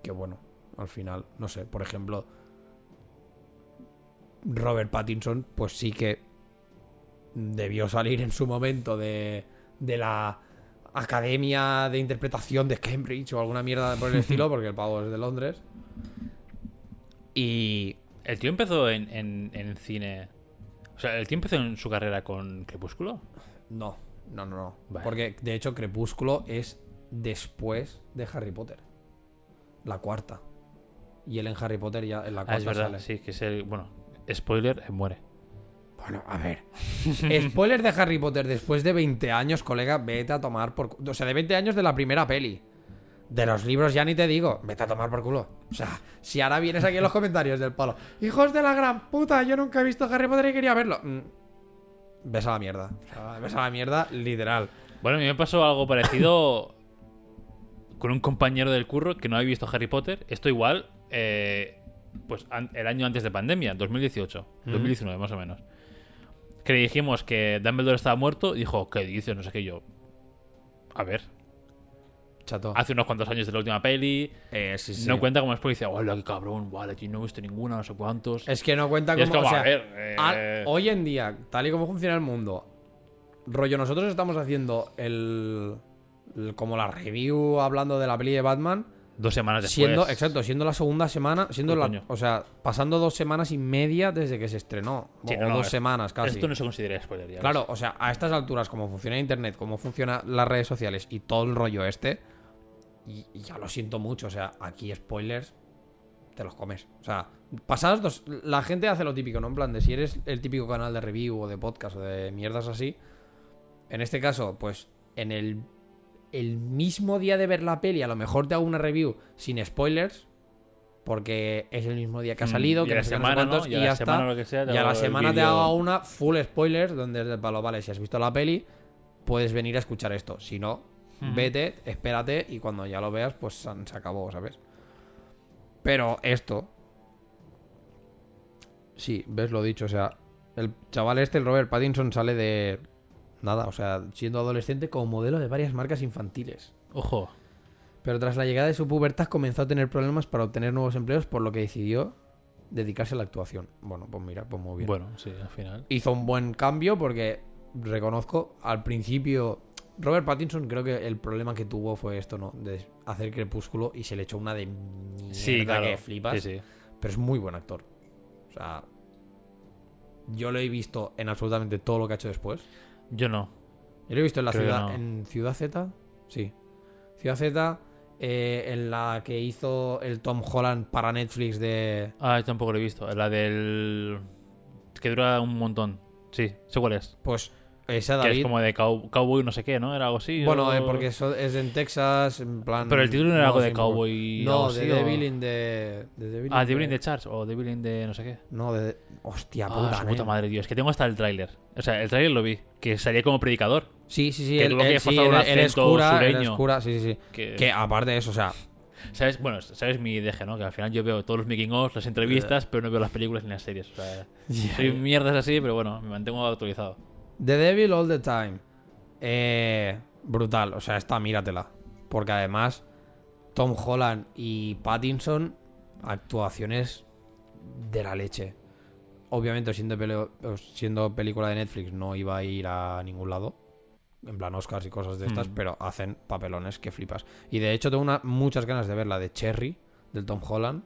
Que bueno, al final, no sé, por ejemplo, Robert Pattinson, pues sí que debió salir en su momento de, de la Academia de Interpretación de Cambridge o alguna mierda por el estilo, porque el pavo es de Londres. Y El tío empezó en, en, en cine. O sea, el tío empezó en su carrera con Crepúsculo. no, no, no, no. Vale. Porque de hecho Crepúsculo es después de Harry Potter. La cuarta. Y él en Harry Potter ya en la Ah, cuarta es verdad, sale. sí, que es el. Bueno, spoiler, muere. Bueno, a ver. Spoiler de Harry Potter después de 20 años, colega, vete a tomar por O sea, de 20 años de la primera peli. De los libros ya ni te digo, vete a tomar por culo. O sea, si ahora vienes aquí en los comentarios del palo, hijos de la gran puta, yo nunca he visto Harry Potter y quería verlo. Mm, Ves a la mierda. Ves a la mierda, literal. Bueno, a mí me pasó algo parecido con un compañero del curro que no había visto Harry Potter. Esto igual, eh, pues el año antes de pandemia, 2018, 2019 más o menos. Que le dijimos que Dumbledore estaba muerto dijo, ¿qué dices? No sé qué yo. A ver, Chato. hace unos cuantos años de la última peli. Eh, sí, sí. No cuenta como después dice, hola, qué cabrón, vale, tío, no he visto ninguna, no sé cuántos. Es que no cuenta Y es como. como, o sea, a ver, eh, al- hoy en día, tal y como funciona el mundo, rollo, nosotros estamos haciendo el, el- como la review hablando de la peli de Batman, dos semanas después. siendo, exacto, siendo la segunda semana, siendo la, coño. o sea, pasando dos semanas y media desde que se estrenó, Sí, o no, no, dos es- semanas casi. Esto no se considera spoiler ya. Claro, o sea, a estas alturas, como funciona Internet, cómo funcionan las redes sociales y todo el rollo este, y, y ya lo siento mucho, o sea, aquí spoilers, te los comes. O sea, pasadas dos. La gente hace lo típico, ¿no? En plan de si eres el típico canal de review o de podcast o de mierdas así. En este caso, pues en el, el mismo día de ver la peli, a lo mejor te hago una review sin spoilers. Porque es el mismo día que ha salido, y que no la semana, cuántos, ¿no? y, Y ya semana está. lo que sea, te y a la semana te hago una full spoilers, donde es del palo, vale, si has visto la peli, puedes venir a escuchar esto. Si no, Vete, espérate y cuando ya lo veas, pues se se acabó, ¿sabes? Pero esto. Sí, ves lo dicho, o sea, el chaval este, el Robert Pattinson, sale de. Nada, o sea, siendo adolescente como modelo de varias marcas infantiles. Ojo. Pero tras la llegada de su pubertad comenzó a tener problemas para obtener nuevos empleos, por lo que decidió dedicarse a la actuación. Bueno, pues mira, pues muy bien Bueno, sí, al final. hizo un buen cambio porque reconozco al principio Robert Pattinson creo que el problema que tuvo fue esto, ¿no? De hacer Crepúsculo y se le echó una de mierda Sí, claro. que flipas. Sí, sí. Pero es muy buen actor. O sea, yo lo he visto en absolutamente todo lo que ha hecho después. Yo no. Yo lo he visto en la Creo ciudad. no. ¿En Ciudad Z? Sí. Ciudad Z, eh, en la que hizo el Tom Holland para Netflix de. Ah, yo tampoco lo he visto. La del. que dura un montón. Sí, sé cuál es. Pues esa Que David. es como de cow- cowboy no sé qué, ¿no? Era algo así. Bueno, o- eh, porque eso es en Texas, en plan. Pero el título no era algo de cowboy. No, de Devil in the. de Devil Ah, Devil in the- Charge o Devil in the no sé qué. No, de. Hostia, Ah, puta, su puta nen. madre, tío. Es que tengo hasta el tráiler. O sea, el tráiler lo vi. Que salía como predicador. Sí, sí, sí. Que él, que él sí, él- él es cura, es sureño. cura, sí, sí, sí. Que, Que aparte de eso, o sea, ¿Sabes? Bueno, sabes mi deje, ¿no? Que al final yo veo todos los making of, las entrevistas, pero no veo las películas ni las series. O sea, soy mierdas así, pero bueno, me mantengo actualizado. The Devil All the Time. Eh, brutal, o sea, esta míratela. Porque además, Tom Holland y Pattinson, actuaciones de la leche. Obviamente, siendo, pele- siendo película de Netflix, no iba a ir a ningún lado. En plan Oscars y cosas de estas, Hmm. pero hacen papelones que flipas. Y de hecho, tengo una- muchas ganas de ver la de Cherry, del Tom Holland,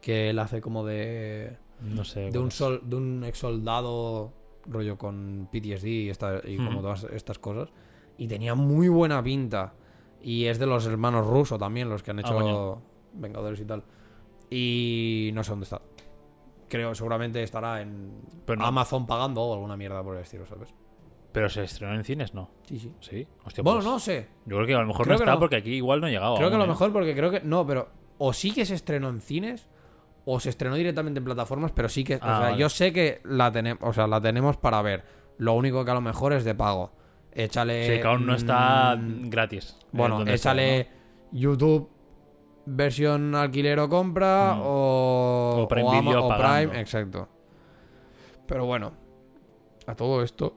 que él hace como de No sé. de un sol, de un ex soldado rollo con PTSD y, esta- y como todas estas cosas y tenía muy buena pinta y es de los hermanos rusos también los que han Ah, hecho coño. Vengadores y tal y no sé dónde está creo seguramente estará en Pero no. Amazon pagando o alguna mierda por el estilo sabes Pero se estrenó en cines, ¿no? sí sí Sí. Hostia, bueno pues, no sé Yo creo que a lo mejor Creo no está no. porque aquí igual no ha llegado. creo que a lo ¿eh? mejor porque creo que no pero o sí que se estrenó en cines o se estrenó directamente en plataformas, pero sí que, o Ah, sea, vale. yo sé que la tenemos, o sea, la tenemos para ver. Lo único que a lo mejor es de pago. Échale Sí, que aún no está mm, gratis. eh, bueno, está, échale YouTube versión alquiler o compra Mm. o O Prime Ama- Video o. Prime, exacto. Pero bueno, a todo esto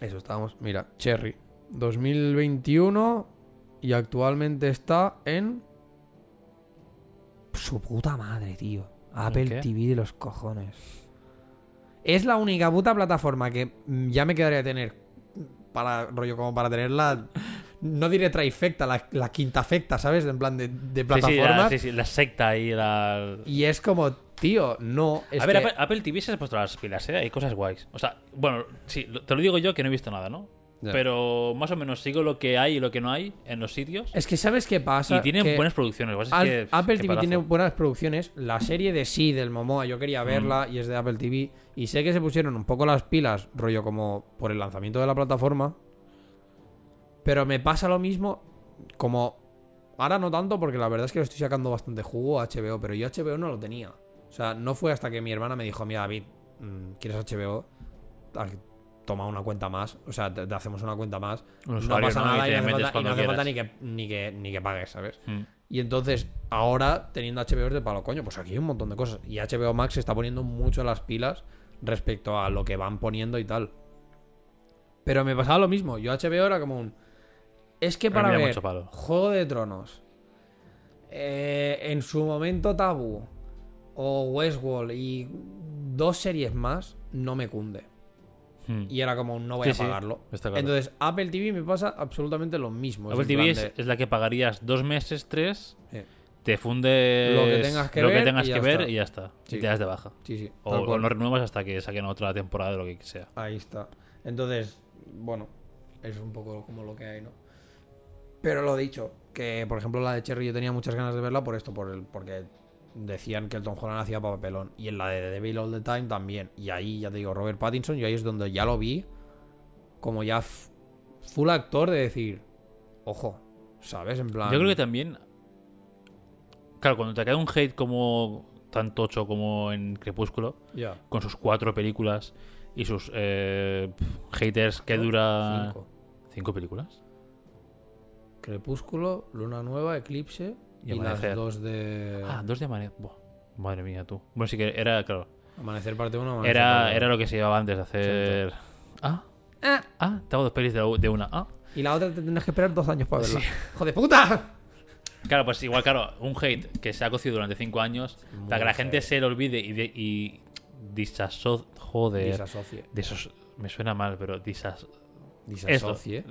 eso estábamos, mira, Cherry 2021 y actualmente está en su puta madre, tío. Apple? TV de los cojones. Es la única puta plataforma que mm, ya me quedaría tener para rollo como para tenerla no diré trifecta, la, la quintafecta, ¿sabes? En plan de, de Sí, sí, plataformas. la, sí, sí, la secta y la... Y es como, tío, no. Es a ver, que- Apple, Apple TV se ha puesto las pilas, ¿eh? Hay cosas guays. O sea, bueno, sí, te lo digo yo que no he visto nada, ¿no? Pero más o menos sigo lo que hay y lo que no hay en los sitios. Es que sabes qué pasa. y tienen Que buenas producciones. Al- que, Apple TV palazo. tiene buenas producciones. La serie de sí del Momoa, yo quería verla y es de Apple TV. Y sé que se pusieron un poco las pilas, rollo como por el lanzamiento de la plataforma. Pero me pasa lo mismo como. Ahora no tanto porque la verdad es que lo estoy sacando bastante jugo a HBO, pero yo HBO no lo tenía. O sea, no fue hasta que mi hermana me dijo, mira David, mm, ¿quieres HBO? Toma una cuenta más, o sea, te, te hacemos una cuenta más. No pasa nada Y no hace falta, y cuando no hace falta ni, que, ni, que, ni que pagues, ¿sabes? Mm. Y entonces, ahora, teniendo HBO es de palo, coño, pues aquí hay un montón de cosas. Y HBO Max se está poniendo mucho las pilas respecto a lo que van poniendo y tal. Pero me pasaba lo mismo. Yo HBO era como un... Es que para ver. Juego de Tronos, eh, en su momento Tabú, o Westworld y dos series más, no me cunde. Mm. Y era como no voy Sí, a pagarlo. claro. Entonces, Apple TV me pasa absolutamente lo mismo. Apple TV es, de- es la que pagarías dos meses, tres, te fundes Lo que tengas que ver tengas y ya que ver está. y ya está. Sí. Y te das de baja. sí, sí. O, o no renuevas hasta que saquen otra temporada de lo que sea. Ahí está. Entonces, bueno, es un poco como lo que hay, ¿no? Pero lo dicho, que por ejemplo la de Cherry yo tenía muchas ganas de verla por esto, por el, porque decían que el Tom Holland hacía papelón. Y en la de The Devil All the Time también. Y ahí, ya te digo, Robert Pattinson, y ahí es donde ya lo vi como ya full actor de decir, ojo, ¿sabes? En plan... Yo creo que también. Claro, cuando te cae un hate como tan tocho como en Crepúsculo, Ya. con sus cuatro películas y sus eh, haters que dura. Cinco. ¿Cinco películas? Crepúsculo, Luna Nueva, Eclipse Y y, las Amanecer. dos de... Ah, dos de amanecer. Madre mía, tú. Bueno, sí que era, claro. Amanecer parte 1, Era, era lo que se llevaba antes de hacer. Ah, Ah, ah, te hago dos pelis de, la- de una. Ah. Y la otra te tendrás que esperar dos años para verla. ¡Hijo de puta! Claro, pues igual, claro, un hate que se ha cocido durante cinco años Muy para que la gente se lo olvide y, de, y disaso- Joder. Disasocie. Me suena mal, pero disas. Disasocie.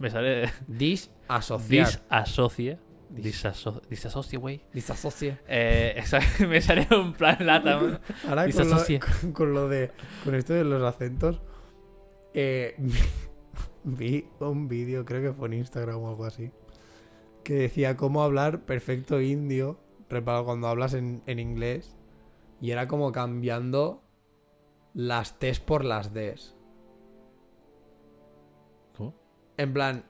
Me sale. Disasociar. Disasocie. Disaso- Disasocie, güey. Disasocie. Eh, esa- me sale un plan lata. Ahora con lo, Disasocie. con, con lo de. Con esto de los acentos. eh, vi un vídeo, creo que fue en Instagram o algo así. Que decía cómo hablar perfecto indio. reparo, Cuando hablas en, en inglés. Y era como cambiando las T's por las D's. ¿Cómo? En plan,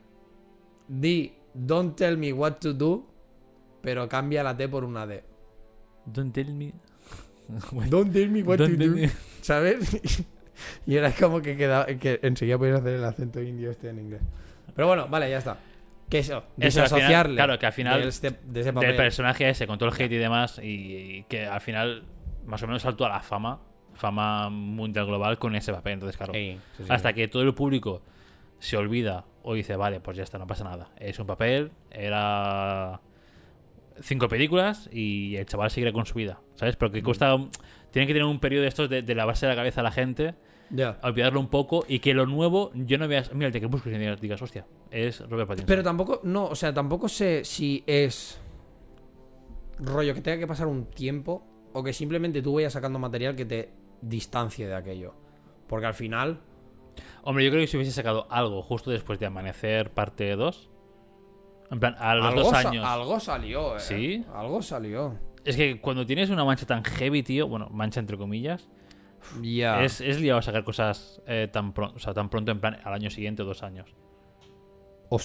di, don't tell me what to do, pero cambia la T por una D. Don't tell me. Don't tell me what Don't to do. me- ¿Sabes? y era como que quedaba, que enseguida podías hacer el acento indio este en inglés. Pero bueno, vale, ya está. Que eso, Eso, desasociarle claro, que al final de, este- de ese Del papel. personaje ese, con todo el hate y demás, y, y que al final más o menos saltó a la fama, fama mundial global con ese papel. Entonces, claro, Sí, sí, sí. hasta que todo el público se olvida o dice, vale, pues ya está, no pasa nada. Es un papel, era cinco películas y el chaval seguirá con su vida, ¿sabes? Pero Mm. que cuesta... Tiene que tener un periodo de estos de, de lavarse la cabeza a la gente, Ya. olvidarlo un poco y que lo nuevo, yo no veas... Mira, el de Crepúsculo y digas, digas, hostia, es Robert Pattinson. Pero tampoco, no, o sea, tampoco sé si es rollo que tenga que pasar un tiempo o que simplemente tú vayas sacando material que te distancie de aquello. Porque al final, Hombre, yo creo que si hubiese sacado algo justo después de Amanecer parte 2, en plan, a los algo, dos años... algo salió, ¿eh? ¿Sí? Algo salió. Es que cuando tienes una mancha tan heavy, tío, bueno, mancha entre comillas, Ya. es, es liado sacar cosas eh, tan, pronto, o sea, tan pronto, en plan, al año siguiente o dos años.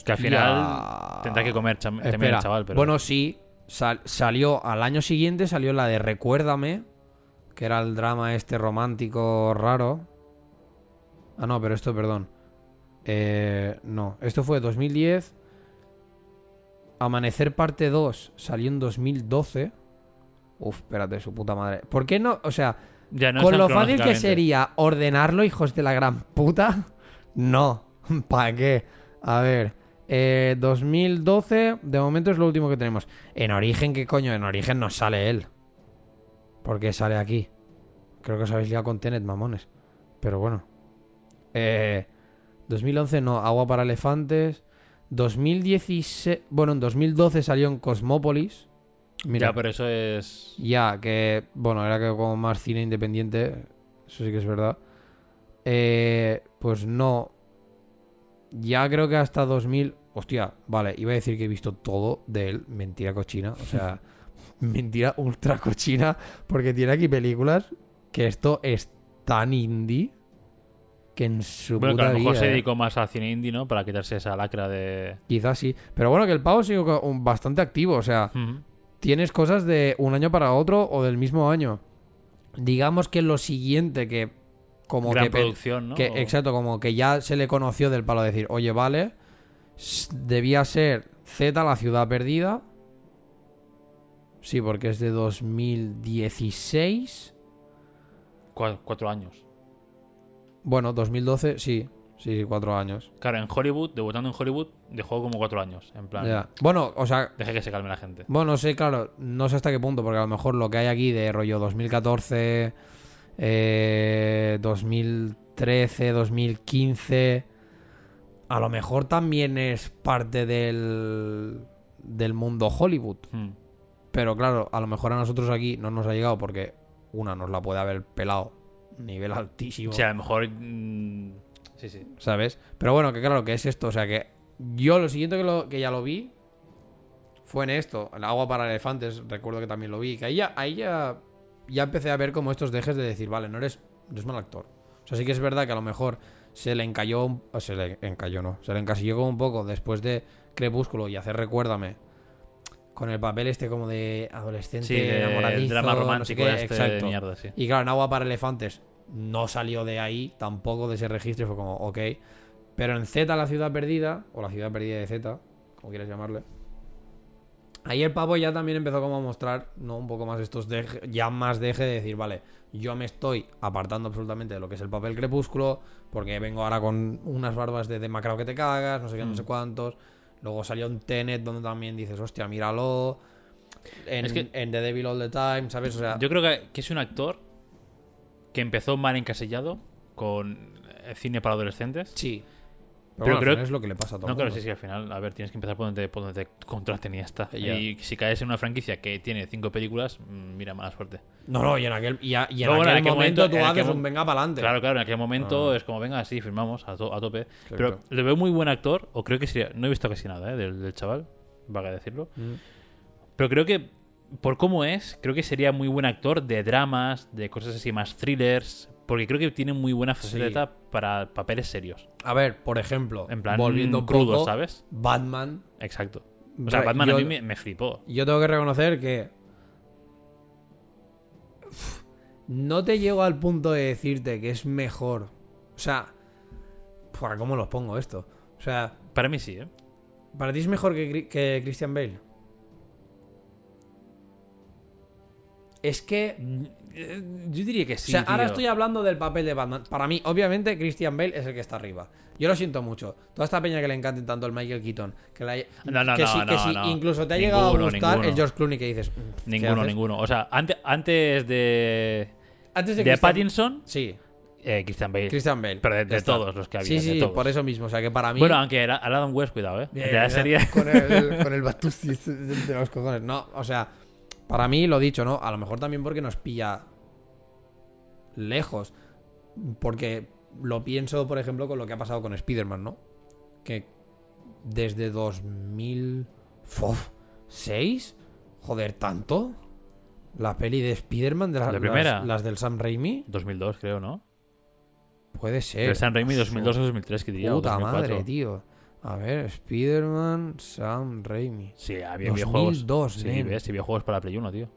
Que al final tendrá que comer también el chaval, pero... Bueno, sí. sal- salió al año siguiente, salió la de Recuérdame, que era el drama este romántico raro. Ah, no, pero esto, perdón. Eh, no, esto fue 2010. Amanecer parte 2 salió en 2012. Uf, espérate, su puta madre. ¿Por qué no? O sea, ya no con lo fácil que sería ordenarlo, hijos de la gran puta. No. ¿Para qué? A ver. eh, 2012, de momento es lo último que tenemos. En Origen, ¿qué coño? En Origen no sale él. Porque sale aquí. Creo que os habéis liado con Tenet, mamones. Pero bueno. Eh, 2011 no, Agua para Elefantes. 2016. Bueno, en 2012 salió en Cosmópolis. Mira, Ya, pero eso es... ya, que, bueno, era que como más cine independiente, eso sí que es verdad. Eh, pues no. Ya creo que hasta 2000... Hostia, vale, iba a decir que he visto todo de él. Mentira cochina, o sea, mentira ultra cochina, porque tiene aquí películas que esto es tan indie que en su Bueno, que a puta lo mejor vida, se eh. dedicó más al cine indie, ¿no? Para quitarse esa lacra de... Quizás sí. Pero bueno, que el pavo sigue bastante activo, o sea... Tienes cosas de un año para otro o del mismo año. Digamos que lo siguiente que como Gran que, producción, ¿no? que- O- exacto, como que ya se le conoció del palo de decir, "Oye, vale, debía ser Z la ciudad perdida." Sí, porque es de 2016. Cua- cuatro años. Bueno, 2012, sí. Sí, cuatro años. Claro, en Hollywood, debutando en Hollywood, dejó como cuatro años. En plan, Ya. Bueno, o sea, deje que se calme la gente. Bueno, no sé, claro, no sé hasta qué punto, porque a lo mejor lo que hay aquí de rollo 2014, eh, 2013, 2015, a lo mejor también es parte del, del mundo Hollywood. Mm. Pero claro, a lo mejor a nosotros aquí no nos ha llegado porque una nos la puede haber pelado nivel altísimo. O sea, a lo mejor... mm, sí, sí. ¿Sabes? Pero bueno, que claro, que es esto. O sea, que yo lo siguiente que, lo, que ya lo vi fue en esto. El agua para elefantes, recuerdo que también lo vi. Que ahí ya, ahí ya, ya empecé a ver como estos dejes de decir, vale, no eres, no eres mal actor. O sea, sí que es verdad que a lo mejor se le encalló, o se le encalló, no, se le encasilló como un poco después de Crepúsculo y hacer Recuérdame. Con el papel este como de adolescente Sí, de- enamoradizo, drama no sé romántico qué, este de mierda, sí. Y claro, en Agua para Elefantes no salió de ahí, tampoco de ese registro, fue como, ok. Pero en Z, la ciudad perdida, o la ciudad perdida de Z, como quieras llamarle, ahí el pavo ya también empezó como a mostrar, ¿no? Un poco más estos deje- ya más deje de decir, vale, yo me estoy apartando absolutamente de lo que es el papel crepúsculo, porque vengo ahora con unas barbas de demacrado que te cagas, no sé qué, no sé Mm. cuántos. Luego salió en Tenet, donde también dices, hostia, míralo. En, Es que- en The Devil All the Time, ¿sabes? O sea, Yo creo que, que es un actor que empezó mal encasillado con eh, cine para adolescentes sí. Pero, bueno, creo es lo que le pasa a todo No, el claro, mundo. sí, sí, al final, a ver, tienes que empezar por donde, por donde te contraten y ya está. Y si caes en una franquicia que tiene cinco películas, mm, mira, mala suerte. No, no, y en aquel, y a- y en aquel en aquel momento, momento- tú haces un venga para adelante. Claro, claro, en aquel momento Ah. es como, venga, sí, firmamos a, to- a tope. Pero claro. le veo muy buen actor, o creo que sería. No he visto casi nada, ¿eh? Del, del chaval, vaga decirlo. Mm. Pero creo que, por cómo es, creo que sería muy buen actor de dramas, de cosas así más thrillers. Porque creo que tiene muy buena facilidad para papeles serios. A ver, por ejemplo, En plan, volviendo crudo, poco, ¿sabes? Batman. Exacto. O sea, Batman yo- a mí me, me flipó. Yo tengo que reconocer que. Uf, No te llego al punto de decirte que es mejor. O sea. ¿Para cómo los pongo esto? O sea, Para mí sí, ¿eh? ¿para ti es mejor que, que Christian Bale? Es que. Eh, Yo diría que sí. o sea, ahora estoy hablando del papel de Batman. Para mí, obviamente, Christian Bale es el que está arriba. Yo lo siento mucho. Toda esta peña que le encante tanto el Michael Keaton. Que, la- No, no, que no, si, que no. incluso te ha llegado a gustar ninguno. el George Clooney que dices. "Mm, ¿qué Ninguno, haces?". ninguno. O sea, ante- antes de. Antes de, De Pattinson, Sí, eh, Christian Bale. Christian Bale. Pero de, todos los que había. Sí, de sí, todos. por eso mismo. O sea, que para mí. Bueno, aunque era Adam West, cuidado, ¿eh? Bien, de la serie. Con el, con el de los cojones. No, o sea, para mí lo dicho, ¿no? A lo mejor también porque nos pilla lejos. Porque lo pienso, por ejemplo, con lo que ha pasado con Spider-Man, ¿no? Que desde 2006, joder, tanto. La peli de Spider-Man, de la- La las- primera. Las, del Sam Raimi, 2002, creo, ¿no? puede ser. El San Raimi 2002 o 2003, que diría. Puta 2004. madre, tío. A ver, Spider-Man, Sam Raimi. Sí, había 2002, videojuegos. Sí, ves, y videojuegos para Play 1, tío.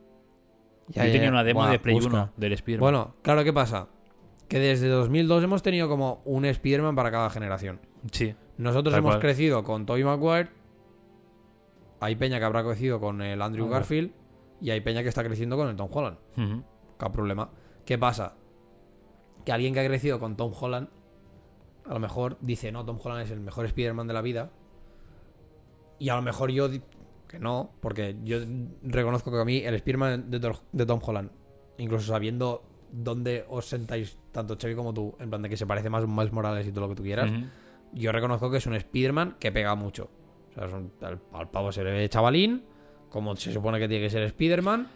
Ya, Yo ya, tenía una demo Buah, de Play busca. 1 del Spider-Man. Bueno, claro, ¿qué pasa? Que desde 2002 hemos tenido como un Spider-Man para cada generación. Sí. Nosotros hemos cual. crecido con Tobey Maguire. Hay peña que habrá crecido con el Andrew Ajá. Garfield. Y hay peña que está creciendo con el Tom Holland. Ujú. ¿Qué problema? ¿Qué pasa? Que alguien que ha crecido con Tom Holland, a lo mejor dice, no, Tom Holland es el mejor Spider-Man de la vida. Y a lo mejor yo, que no, porque yo reconozco que a mí el Spider-Man de, Tom Holland, incluso sabiendo dónde os sentáis, tanto Chevy como tú, en plan de que se parece más a Miles Morales y todo lo que tú quieras, yo reconozco que es un Spider-Man que pega mucho. O sea, es un- al, al pavo se le ve chavalín, como se supone que tiene que ser Spider-Man.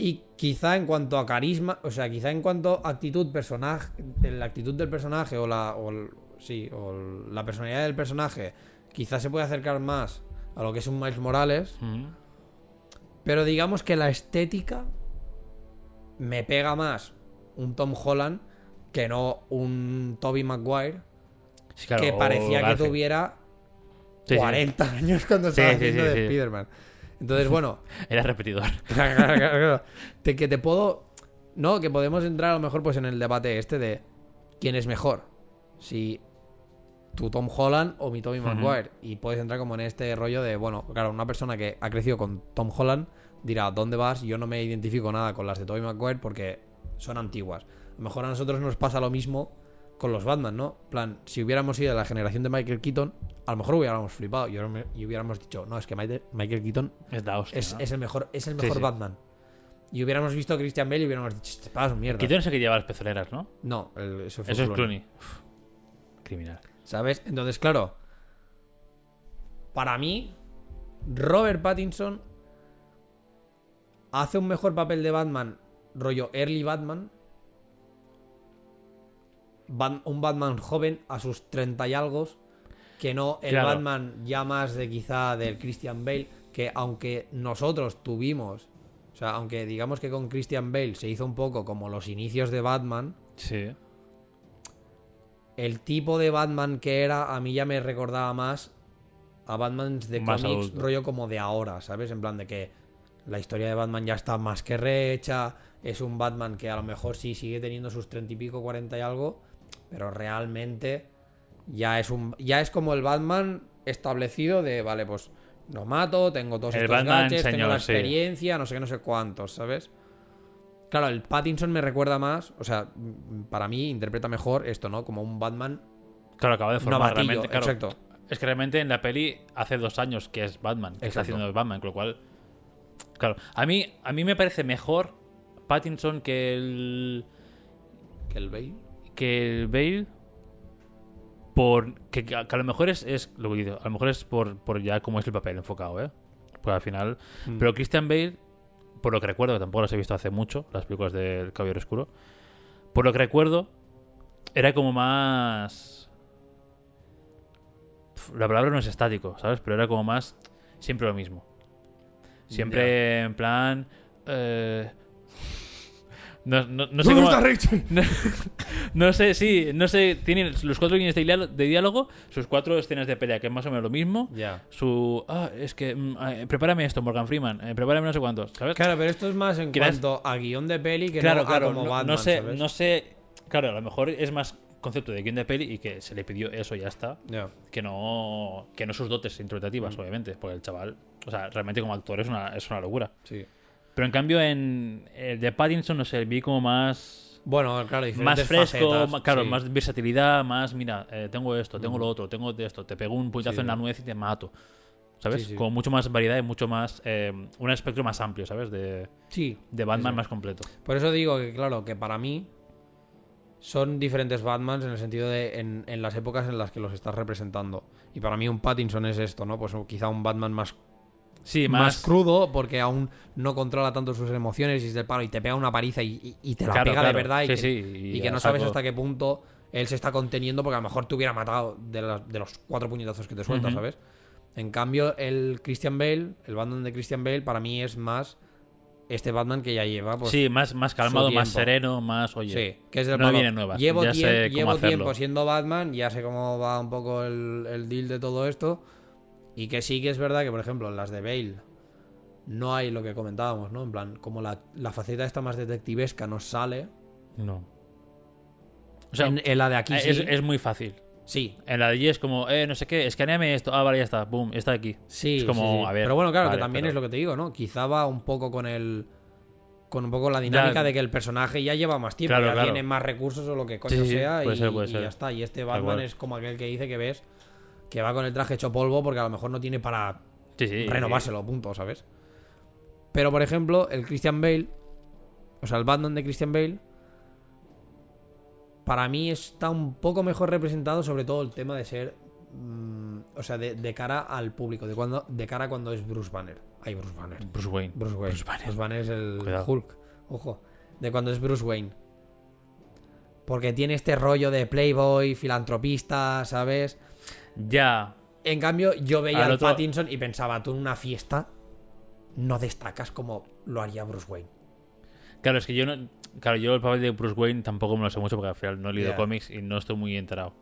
Y quizá en cuanto a carisma, o sea, quizá en cuanto a actitud, personaje, la actitud del personaje o la, o el- sí, o el- la personalidad del personaje, quizá se puede acercar más a lo que es un Miles Morales. Ujú. Pero digamos que la estética me pega más un Tom Holland que no un Toby Maguire Sí, claro, que parecía que tuviera Sí, sí. 40 años cuando estaba haciendo de. Spider-Man. Entonces, bueno, Era repetidor. Te- que te puedo. No, que podemos entrar a lo mejor pues en el debate este de quién es mejor. Si tu Tom Holland o mi Ujú. Maguire. Y puedes entrar como en este rollo de, bueno, claro, una persona que ha crecido con Tom Holland dirá, ¿dónde vas? Yo no me identifico nada con las de Tobey Maguire porque son antiguas. A lo mejor a nosotros nos pasa lo mismo con los Batman, ¿no? En plan, si hubiéramos sido de la generación de Michael Keaton, a lo mejor hubiéramos flipado y hubiéramos- dicho, no, es que Michael Keaton Es la hostia. es, ¿no? es el mejor, es el mejor sí. Batman. Y hubiéramos visto a Christian Bale y hubiéramos dicho, este paso mierda. Keaton es el que lleva las pezoneras, ¿no? No, el- eso fue Eso es Clooney. Clooney. Uf, criminal. ¿Sabes? Entonces, claro. Para mí, Robert Pattinson hace un mejor papel de Batman, rollo early Batman. Bat- un Batman joven a sus 30 y algo. Que no el Claro. Batman ya más de quizá del Christian Bale. Que aunque nosotros tuvimos. O sea, aunque digamos que con Christian Bale se hizo un poco como los inicios de Batman Sí. el tipo de Batman que era, a mí ya me recordaba más a Batman de Más cómics, adulto. rollo como de ahora, ¿sabes? En plan de que la historia de Batman ya está más que rehecha, es un Batman que a lo mejor sí sigue teniendo sus treinta y pico, cuarenta y algo, pero realmente ya es un ya es como el Batman establecido de, vale, pues no mato, tengo todos El estos Batman gadgets, tengo la sí. experiencia, no sé qué, no sé cuántos, ¿sabes? Claro, el Pattinson me recuerda más, o sea, para mí interpreta mejor esto, ¿no? Como un Batman Claro, acaba de formar novatillo, realmente. Claro, exacto. Es que realmente en la peli hace dos años que es Batman, que está Exacto. haciendo de Batman, con lo cual. Claro, a mí, a mí me parece mejor Pattinson que el. Que el Bale. Que el Bale. por que, que a lo mejor es, es lo que digo, a lo mejor es por, por ya cómo es el papel enfocado, ¿eh? Porque al final, Mm. pero Christian Bale, por lo que recuerdo, que tampoco las he visto hace mucho, las películas del Caballero Oscuro, por lo que recuerdo, era como más... La palabra no es estático, ¿sabes? Pero era como más siempre lo mismo. Siempre en plan... eh, no, no- no sé ¿Dónde cómo... Rachel? No, no sé, sí, no sé. Tienen los cuatro líneas de, diálogo- sus cuatro escenas de pelea, que es más o menos lo mismo. Ya. Su. Ah, es que. mm, eh, prepárame esto, Morgan Freeman. eh, prepárame no sé cuántos, ¿sabes? Claro, pero esto es más en cuanto a guion de peli que claro, no claro, a como no, Batman, no sé, ¿sabes? no sé. Claro, a lo mejor es más concepto de guion de peli y que se le pidió eso y ya está. Que no, que no sus dotes interpretativas, Mm. obviamente. Porque el chaval, o sea, realmente como actor es una, es una locura. Sí. Pero en cambio, en el de Pattinson, no sé, vi como más. Bueno, claro, más fresco, facetas, ma- claro, sí. más versatilidad, más, mira, eh, tengo esto, tengo lo otro, tengo esto, te pego un puñetazo Sí. en la nuez y te mato. ¿Sabes? Sí. Con mucho más variedad y mucho más. eh, un espectro más amplio, ¿sabes? De, Sí. de Batman más completo. Por eso digo que, claro, que para mí son diferentes Batmans en el sentido de en, en las épocas en las que los estás representando. Y para mí un Pattinson es esto, ¿no? Pues quizá un Batman más, Sí, más, más. crudo porque aún no controla tanto sus emociones y es del y te pega una paliza y, y- y te la Claro, pega claro. de verdad y Sí, que, sí, y y que a no sabes hasta qué punto él se está conteniendo porque a lo mejor te hubiera matado de, la- de los cuatro puñetazos que te suelta. ¿sabes? En cambio, el Christian Bale, el Batman de Christian Bale, para mí es más este Batman que ya lleva. Pues, sí, más, más calmado, más tiempo. sereno, más. Oye. Sí, que es del no palo, vienen nuevas, Llevo, ya tiem- sé cómo llevo hacerlo. tiempo siendo Batman, ya sé cómo va un poco el, el deal de todo esto. Y que sí que es verdad que, por ejemplo, en las de Bale no hay lo que comentábamos, ¿no? En plan, como la, la faceta esta más detectivesca nos sale. No. O sea, en, en la de aquí eh, sí. es, es muy fácil. Sí, En la de allí es como, eh, no sé qué, escaneame esto. Ah, vale, ya está. Boom, está aquí. sí. Es como, sí, sí. a ver, Pero bueno, claro, vale, que también pero- es lo que te digo, ¿no? Quizá va un poco con el. Con un poco la dinámica Ya. de que el personaje ya lleva más tiempo, Claro, ya claro. tiene más recursos o lo que coño Sí, sea, puede y, ser, puede y ser. ya está. Y este Batman es como aquel que dice que ves que va con el traje hecho polvo porque a lo mejor no tiene para Sí, sí. renovárselo, punto, ¿sabes? Pero, por ejemplo, el Christian Bale, o sea, el Batman de Christian Bale, para mí está un poco mejor representado, sobre todo el tema de ser, mm, o sea, de, de cara al público, de, cuando, de cara cuando es Bruce Banner. Ay, Bruce Banner. Bruce Wayne. Bruce Wayne. Bruce Banner. Bruce Banner es el Cuidado. Hulk. Ojo. De cuando es Bruce Wayne. Porque tiene este rollo de playboy, filantropista, ¿sabes? Ya. En cambio, yo veía Al otro- Pattinson y pensaba, tú en una fiesta no destacas como lo haría Bruce Wayne. Claro, es que yo no. Claro, yo el papel de Bruce Wayne tampoco me lo sé mucho porque al final no he leído cómics y no estoy muy enterado.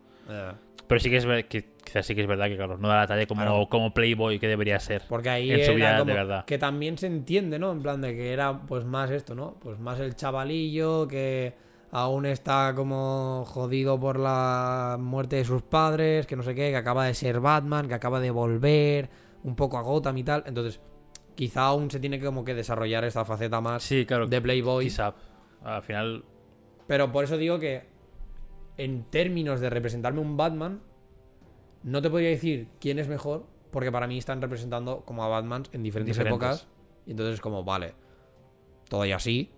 Pero sí que es verdad que quizás sí que es verdad que claro, no da la talla como, Claro. como Playboy que debería ser. Porque ahí En su vida de verdad. que también se entiende, ¿no? En plan de que era pues más esto, ¿no? Pues más el chavalillo que aún está como jodido por la muerte de sus padres, que no sé qué, que acaba de ser Batman, que acaba de volver, un poco a Gotham y tal. Entonces, quizá aún se tiene que como que desarrollar esta faceta más Sí, claro. de Playboy. Quizá. Al final. Pero por eso digo que en términos de representarme un Batman, no te podría decir quién es mejor, porque para mí están representando como a Batman en diferentes, Diferentes. épocas. Y entonces es como, vale, y así,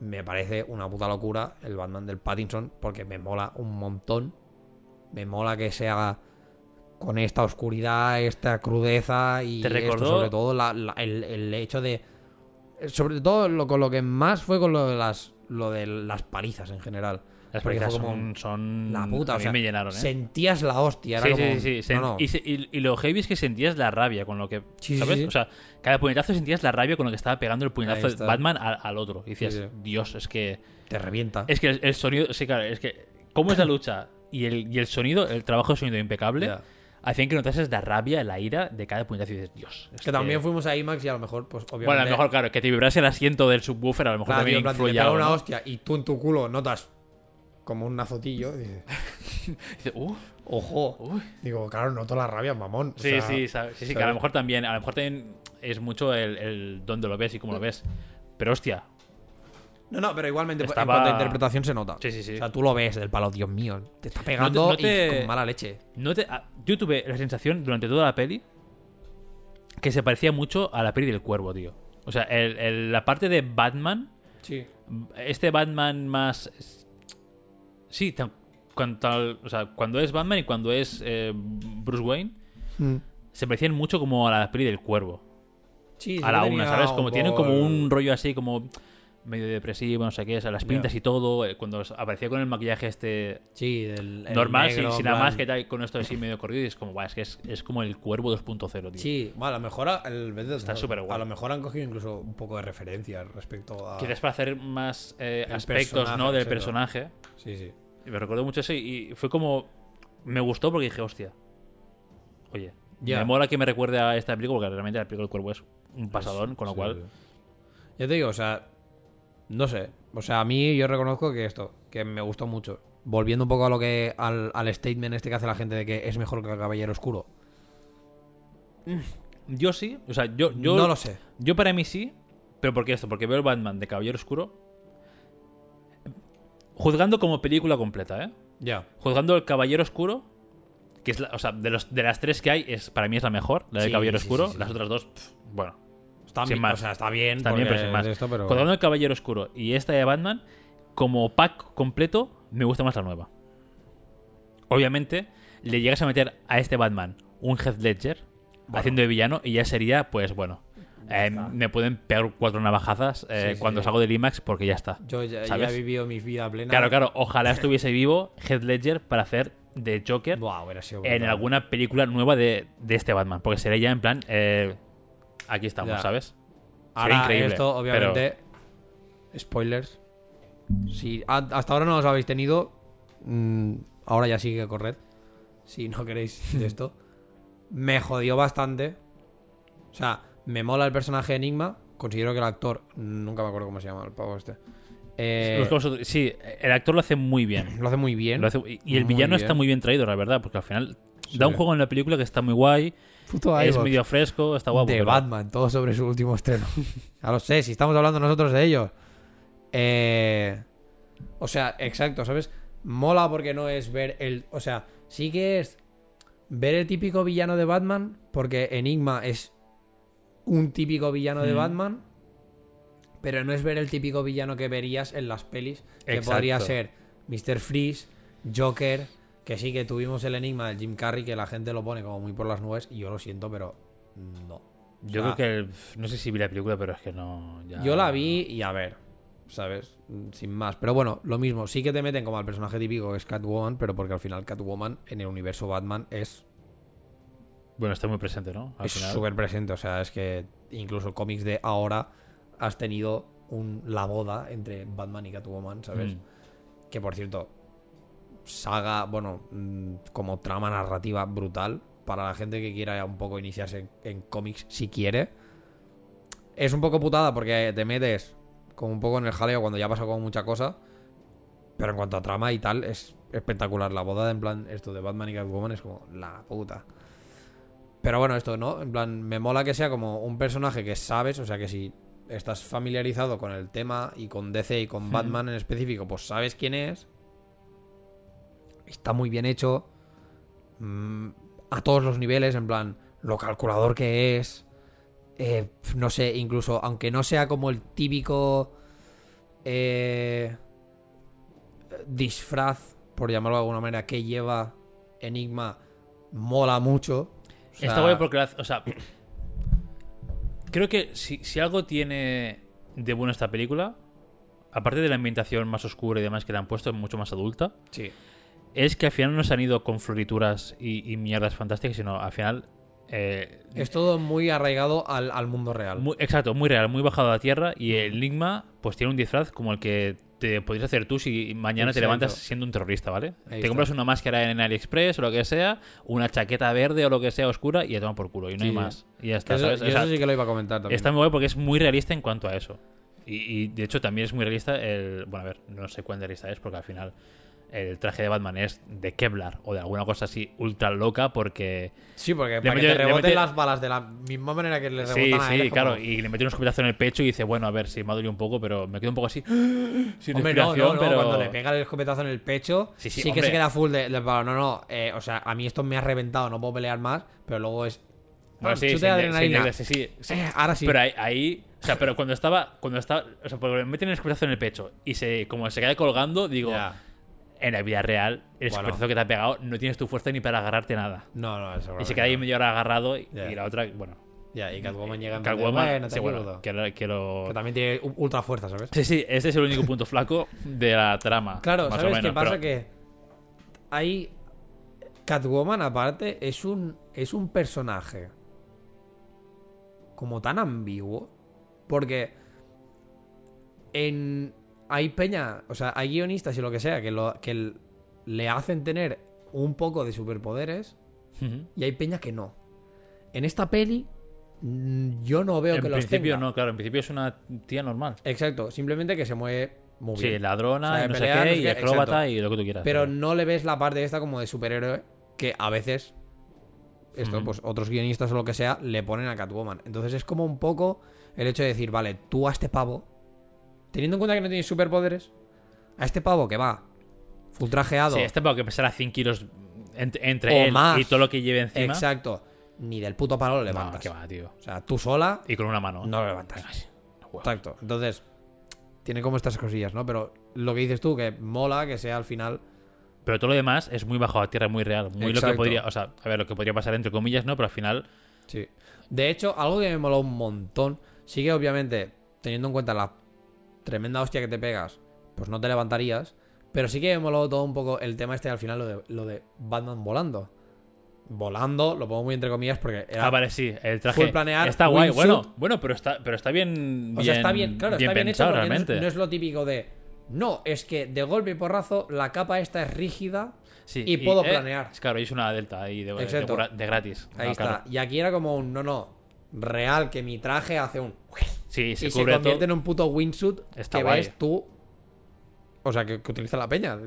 me parece una puta locura el Batman del Pattinson, porque me mola un montón. Me mola que sea con esta oscuridad, esta crudeza y ¿Te esto, sobre todo la- la- el, el hecho de... Sobre todo lo, con lo que más fue con lo de las, lo de las palizas en general. Las como son, son. La puta, A o mí sea, me llenaron, ¿eh? sentías la hostia. Era Sí, como, sí, sí. no, no. Y, y- y lo heavy es que sentías la rabia con lo que. Sí, ¿Sabes? sí. O sea, cada puñetazo sentías la rabia con lo que estaba pegando el puñetazo de. Batman al, al otro. Y decías. Dios, es que. Te revienta. Es que el, el sonido. Sí, claro, es que. ¿Cómo es la lucha? Y el, y el sonido, el trabajo de sonido impecable, Ya. hacían que notases la rabia, la ira de cada puñetazo y dices, Dios. Es Que también fuimos a IMAX y a lo mejor, pues obviamente. Bueno, a lo mejor, claro, que te vibrase el asiento del subwoofer, a lo mejor Claro, tío, también en plan, te algo, una ¿no? hostia y tú en tu culo notas como un azotillo. y dices, Dices, "Uh, Ojo. uy". Digo, claro, noto la rabia, mamón. O Sí, sea, sí, sabe- sí, sí, que a ¿sabes? lo mejor también, a lo mejor también es mucho el, el dónde lo ves y cómo lo ves. Pero hostia, No, no, pero igualmente Estaba- en cuanto a interpretación se nota. Sí, sí, sí. O sea, tú lo ves del palo, Dios mío. Te está pegando no te- y con mala leche. no te, ah, yo tuve la sensación durante toda la peli que se parecía mucho a la peli del cuervo, tío. O sea, el- el- la parte de Batman, Sí. este Batman más... Sí, al- o sea, cuando es Batman y cuando es eh, Bruce Wayne, Mm. se parecían mucho como a la peli del cuervo. Sí, sí a la una, ¿sabes? Como tienen como un rollo así como medio depresivo, no sé qué, o sea, las pintas y todo. eh, Cuando aparecía con el maquillaje este Sí, del normal, negro, sin, nada más que tal, con esto así medio corrido, y es como, guau, es que es, es como el cuervo 2.0, tío. Sí, bueno, a lo mejor a- el, Está súper guay. A lo mejor han cogido incluso un poco de referencia respecto a. Quizás para hacer más eh, aspectos, ¿no? Del personaje. Sí, sí. Y me recuerdo mucho eso y, y fue como... Me gustó porque dije, hostia. Oye, Ya. me mola que me recuerde a esta película porque realmente la película del cuervo es un pasadón, con lo Sí, cual... Ya te digo, o sea, no sé. O sea, a mí yo reconozco que esto, que me gustó mucho. Volviendo un poco a lo que al, al statement este que hace la gente de que es mejor que el Caballero Oscuro. Yo sí, o sea, yo... yo no lo sé. Yo para mí sí, pero ¿por qué esto? Porque veo el Batman de Caballero Oscuro juzgando como película completa, ¿eh? Ya. Juzgando el Caballero Oscuro, que es la, o sea, de, los, de las tres que hay, es para mí es la mejor, la del Sí, Caballero sí, Oscuro. sí, las otras dos, pff, bueno, Está Sin bien, más. O sea, está bien. Está bien, pero sin más. es Esto, pero... Juzgando el Caballero Oscuro y esta de Batman, como pack completo, me gusta más la nueva. Obviamente, le llegas a meter a este Batman un Heath Ledger haciendo de villano y ya sería, pues bueno, eh, me pueden pegar cuatro navajazas eh, Sí, sí, cuando sí. salgo del IMAX porque ya está. Yo ya, he vivido mi vida plena. Claro, claro, ojalá estuviese vivo Heath Ledger para hacer de Joker en alguna película nueva de, de este Batman, porque sería ya en plan, eh, aquí estamos, Ya. ¿sabes? Ahora, increíble. esto, obviamente, spoilers. Si hasta ahora no los habéis tenido, mm, ahora ya sí que corred. Si no queréis de esto. Me jodió bastante. O sea, me mola el personaje Enigma. Considero que el actor, nunca me acuerdo cómo se llama el pavo este. Eh, sí, el actor lo hace muy bien. lo hace muy bien. Lo hace- y- el Muy villano está muy bien traído, la verdad, porque al final Sí. da un juego en la película que está muy guay, Puto es iVox. medio fresco, está guapo. de pero- Batman, todo sobre su último estreno. ya lo sé, si estamos hablando nosotros de ellos. Eh, o sea, exacto, ¿sabes? Mola porque no es ver el. O sea, sí que es ver el típico villano de Batman, porque Enigma es un típico villano de Mm. Batman, pero no es ver el típico villano que verías en las pelis, que Exacto. podría ser Mr. Freeze, Joker, que sí que tuvimos el enigma de Jim Carrey, que la gente lo pone como muy por las nubes, y yo lo siento, pero no. Yo creo que, no sé si vi la película, pero es que no... ya- Yo la vi y a ver, ¿sabes? Mm, Sin más. Pero bueno, lo mismo, sí que te meten como al personaje típico que es Catwoman, pero porque al final Catwoman en el universo Batman es Bueno, está muy presente, ¿no? Al es súper presente. O sea, es que incluso el cómics de ahora has tenido un, la boda entre Batman y Catwoman, ¿sabes? Mm. Que por cierto, saga, bueno, mm, como trama narrativa brutal para la gente que quiera un poco iniciarse en, en cómics si quiere. Es un poco putada porque te metes como un poco en el jaleo cuando ya pasa como mucha cosa. Pero en cuanto a trama y tal, es espectacular. La boda de en plan, esto de Batman y Catwoman es como la puta. Pero bueno, esto, ¿no? En plan, me mola que sea como un personaje que sabes, o sea que si estás familiarizado con el tema y con DC y con Hmm. Batman en específico, pues sabes quién es. Está muy bien hecho. mm, a todos los niveles, en plan, lo calculador que es. eh, no sé, incluso, aunque no sea como el típico eh, disfraz, por llamarlo de alguna manera, que lleva Enigma, mola mucho. O sea, Está guay porque, o sea, creo que si, si algo tiene de bueno esta película, aparte de la ambientación más oscura y demás que le han puesto, mucho más adulta, Sí. es que al final no se han ido con florituras y, y mierdas fantásticas, sino al final... eh, Es todo muy arraigado al, al mundo real. muy- exacto, muy real, muy bajado a la tierra y el Enigma pues tiene un disfraz como el que te podrías hacer tú si mañana te levantas siendo un terrorista, ¿vale? Ahí te está. compras una máscara en AliExpress o lo que sea, una chaqueta verde o lo que sea oscura y ya toma por culo y no Sí. hay más. Y ya está, Eso, ¿sabes? yo O sea, eso sí que lo iba a comentar también. Está muy guay porque es muy realista en cuanto a eso. Y, y, de hecho también es muy realista el... Bueno, a ver, no sé cuán realista es porque al final el traje de Batman es de Kevlar o de alguna cosa así ultra loca porque... Sí, porque Le para que mete- te le reboten mete- las balas de la misma manera que le Sí, rebotan a él. sí, como- claro. Y le mete un escopetazo en el pecho y dice, bueno, a ver, sí, me ha dolido un poco, pero me quedo un poco así... Sin Hombre, no, no, no, pero... cuando le pega el escopetazo en el pecho, Sí, sí, sí, que se queda full de, de. No, no, eh, o sea, a mí esto me ha reventado, no puedo pelear más, pero luego es... Bueno, sí, sí, sí, adrenalina. sí, sí, sí. Eh, ahora sí. Pero ahí, ahí- o sea, pero cuando estaba, cuando estaba, o sea, porque le meten el escopetazo en el pecho y se, como se cae colgando, digo. En la vida real, el Bueno. esfuerzo que te ha pegado, no tienes tu fuerza ni para agarrarte nada. No, no, eso Y se queda ahí media hora agarrado y, la otra, bueno, Ya, y Catwoman llega en de, Catwoman, "Bueno, sí, te bueno, ayudo". que, lo- que lo- Que también tiene ultra fuerza, ¿sabes? Sí, sí, este es el único punto flaco de la trama. Claro, más o ¿sabes menos, qué pasa? pero- Que hay. Catwoman, aparte, es un, es un personaje como tan ambiguo. Porque en. Hay peña, o sea, hay guionistas y lo que sea que, lo, que le hacen tener un poco de superpoderes y hay peña que no. En esta peli, mm, yo no veo En que los principio tenga. no, claro, en principio es una tía normal. Exacto, simplemente que se mueve muy bien. Sí, ladrona, O sea, y no sé qué, no sé y acróbata y lo que tú quieras. Pero no le ves la parte esta como de superhéroe que a veces esto, pues otros guionistas o lo que sea, le ponen a Catwoman. Entonces es como un poco el hecho de decir, vale, tú a este pavo, teniendo en cuenta que no tiene superpoderes, a este pavo que va full trajeado, Sí, este pavo que pesará 100 kilos ent- entre él más. y todo lo que lleve encima. exacto, ni del puto palo lo No, levantas. qué va, tío. O sea, tú sola Y con una mano. no lo levantas. Ay. Exacto. Entonces, tiene como estas cosillas, ¿no? Pero lo que dices tú, que mola que sea al final. Pero todo lo demás es muy bajo a tierra, muy real. Muy lo que podría. O sea, a ver, lo que podría pasar entre comillas, ¿no? Pero al final. Sí. De hecho, algo que me moló un montón, sí que obviamente, teniendo en cuenta la tremenda hostia que te pegas, pues no te levantarías. Pero sí que me moló todo un poco el tema este al final, lo de, lo de Batman volando. Volando, lo pongo muy entre comillas porque era. Ah, vale, sí. El traje. Planear, está guay. Bueno, bueno, pero está, pero está bien. o sea, está bien, claro, está bien hecho pensado, no es- realmente. no es lo típico de. No, es que de golpe y porrazo la capa esta es rígida Sí, y puedo eh, planear. es claro, y es una delta ahí de, gratis. Ahí No, está. claro. Y aquí era como un no, no, real, que mi traje hace un. Sí, se y se cubre convierte todo. en un puto wingsuit Está que guay. ves tú. O sea, que, que utiliza la peña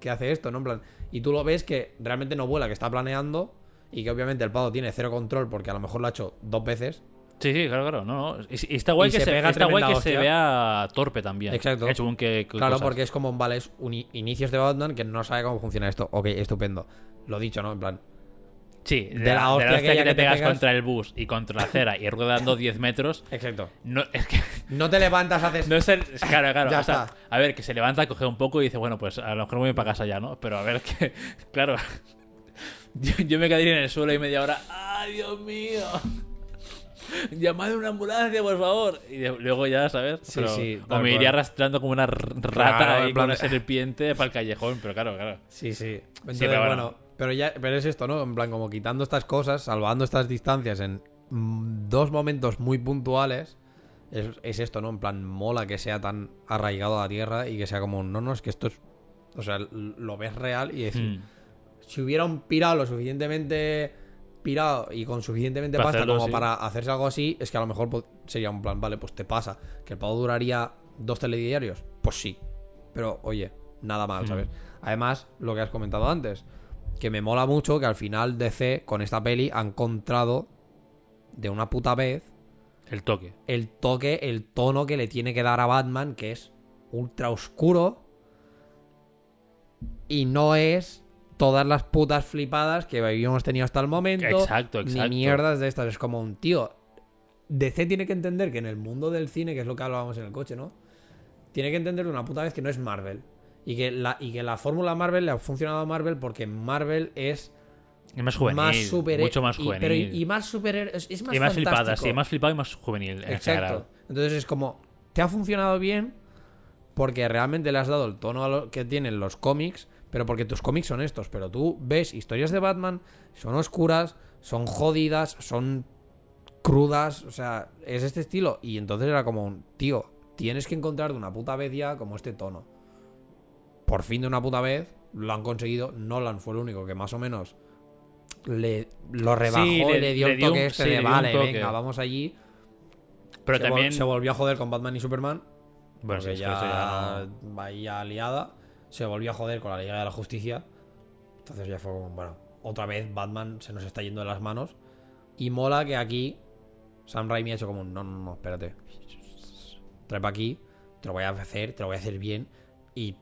que hace esto, ¿no? En plan. Y tú lo ves que realmente no vuela, que está planeando. Y que obviamente el pavo tiene cero control porque a lo mejor lo ha hecho dos veces. Sí, sí, claro, claro. No, no. Y, y está guay Y que, se se, pega está guay que se vea torpe también. Exacto. Qué- qué Claro, cosas. porque es como, vale, es un inicios de Batman que no sabe cómo funciona esto. Ok, estupendo. Lo dicho, ¿no? En plan. Sí, de, de la, la de la hostia hostia que te que te pegas pegas. contra el bus y contra la acera y rodando 10 metros. Exacto. No, es que. No te levantas, haces. No es el. Claro, claro. Ya o sea, está. a ver, que se levanta, coge un poco y dice, bueno, pues a lo mejor me voy para casa ya, ¿no? Pero a ver, que. Claro. Yo, yo me quedaría en el suelo y media hora. ¡Ay, Dios mío! Llamad a una ambulancia, por favor. Y de- luego ya, ¿sabes? Sí, Pero- sí, O me iría arrastrando como una rata Claro, ahí en plan con una serpiente para el callejón. Pero claro, claro. Sí, sí. Entonces, bueno, pero ya, pero es esto, ¿no? En plan, como quitando estas cosas, salvando estas distancias en mm, dos momentos muy puntuales, es, es esto, ¿no? En plan, mola que sea tan arraigado a la tierra y que sea como, no, no, es que esto es. O sea, lo ves real y decir, Mm. si hubiera un pirado lo suficientemente pirado y con suficientemente Para pasta hacerlo, como sí. para hacerse algo así, es que a lo mejor sería un plan, vale, pues te pasa. Que el pavo duraría dos telediarios, pues sí. Pero oye, nada mal, Mm. ¿sabes? Además, lo que has comentado antes, que me mola mucho que al final DC con esta peli ha encontrado de una puta vez El toque. el toque, el tono que le tiene que dar a Batman, que es ultra oscuro. Y no es todas las putas flipadas que habíamos tenido hasta el momento. Exacto, exacto. Ni mierdas de estas. Es como un tío. DC tiene que entender que en el mundo del cine, que es lo que hablábamos en el coche, ¿no? Tiene que entender de una puta vez que no es Marvel. Y que la, y que la fórmula Marvel le ha funcionado a Marvel porque Marvel es Es más juvenil. más super mucho más y- juvenil. pero y, y más super es, es más y más flipada, sí, más flipado y más juvenil en general. Exacto. Entonces es como, te ha funcionado bien porque realmente le has dado el tono a lo que tienen los cómics, pero porque tus cómics son estos. Pero tú ves historias de Batman, son oscuras, son jodidas, son crudas, o sea, es este estilo. Y entonces era como un, tío, tienes que encontrar de una puta vez ya como este tono. Por fin de una puta vez lo han conseguido. Nolan fue el único que más o menos le lo rebajó Sí, y le- le dio le el dio toque un- este sí, de vale, toque". venga, vamos allí. Pero se, vol- también. se volvió a joder con Batman y Superman. Bueno, porque ya, eso ya no- vaya liada. Se volvió a joder con la Liga de la Justicia. Entonces ya fue como, bueno, otra vez Batman se nos está yendo de las manos. Y mola que aquí Sam Raimi ha hecho como, no, no, no, espérate. Trae para aquí, te lo voy a hacer, te lo voy a hacer bien. Y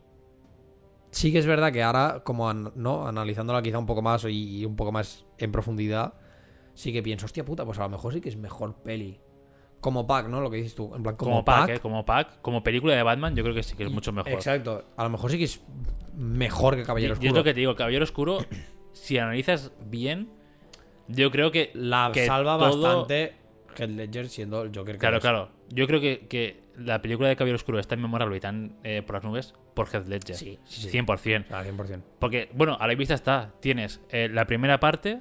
sí que es verdad que ahora, como an- no analizándola quizá un poco más y, y un poco más en profundidad, sí que pienso, hostia puta, pues a lo mejor sí que es mejor peli como pack, ¿no? Lo que dices tú. En plan, como, Como, pack, ¿eh? Como pack. Como película de Batman, yo creo que sí que es mucho mejor. Exacto. A lo mejor sí que es mejor que Caballero Y- Oscuro. es lo que te digo, Caballero Oscuro, si analizas bien, yo creo que La que salva todo- bastante Heath Ledger siendo el Joker que Claro, es. claro. Yo creo que, que la película de Caballero Oscuro es tan memorable y tan eh, por las nubes por Heath Ledger. Sí, sí, sí. 100%. Ah, 100%. Porque, bueno, a la vista está. Tienes eh, la primera parte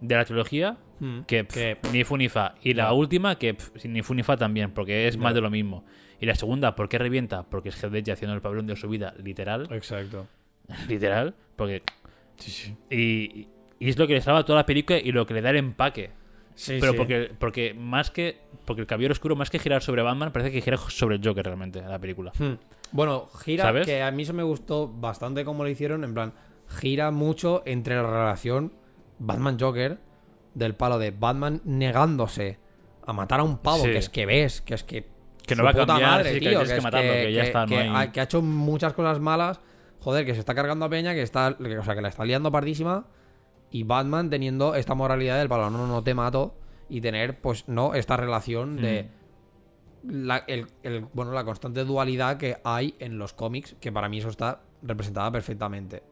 de la trilogía, Mm. que, pf, Que- ni fu ni fa. Y la última, que pf, ni fu ni fa también, porque es más de lo mismo. Y la segunda, ¿por qué revienta? Porque es Heath Ledger haciendo el pabellón de su vida, literal. Exacto. literal. Porque. Y, y es lo que le salva toda la película y lo que le da el empaque. Sí, Pero sí. porque, porque más que. Porque el caballero oscuro, más que girar sobre Batman, parece que gira sobre el Joker realmente, la película. Hmm. Bueno, gira, ¿Sabes? que a mí eso me gustó bastante como lo hicieron, en plan, gira mucho entre la relación Batman-Joker, del palo de Batman negándose a matar a un pavo, Sí. que es que ves, que es que... Que no va a cambiar, madre, sí, que tío, que es matarlo, que ya está, no que hay- ha, que ha hecho muchas cosas malas, joder, que se está cargando a Peña, que está, que- o sea, que la está liando pardísima, y Batman teniendo esta moralidad del palo, no, no te mato, y tener, pues, no, esta relación de la, el- el- bueno, la constante dualidad que hay en los cómics, que para mí eso está representada perfectamente.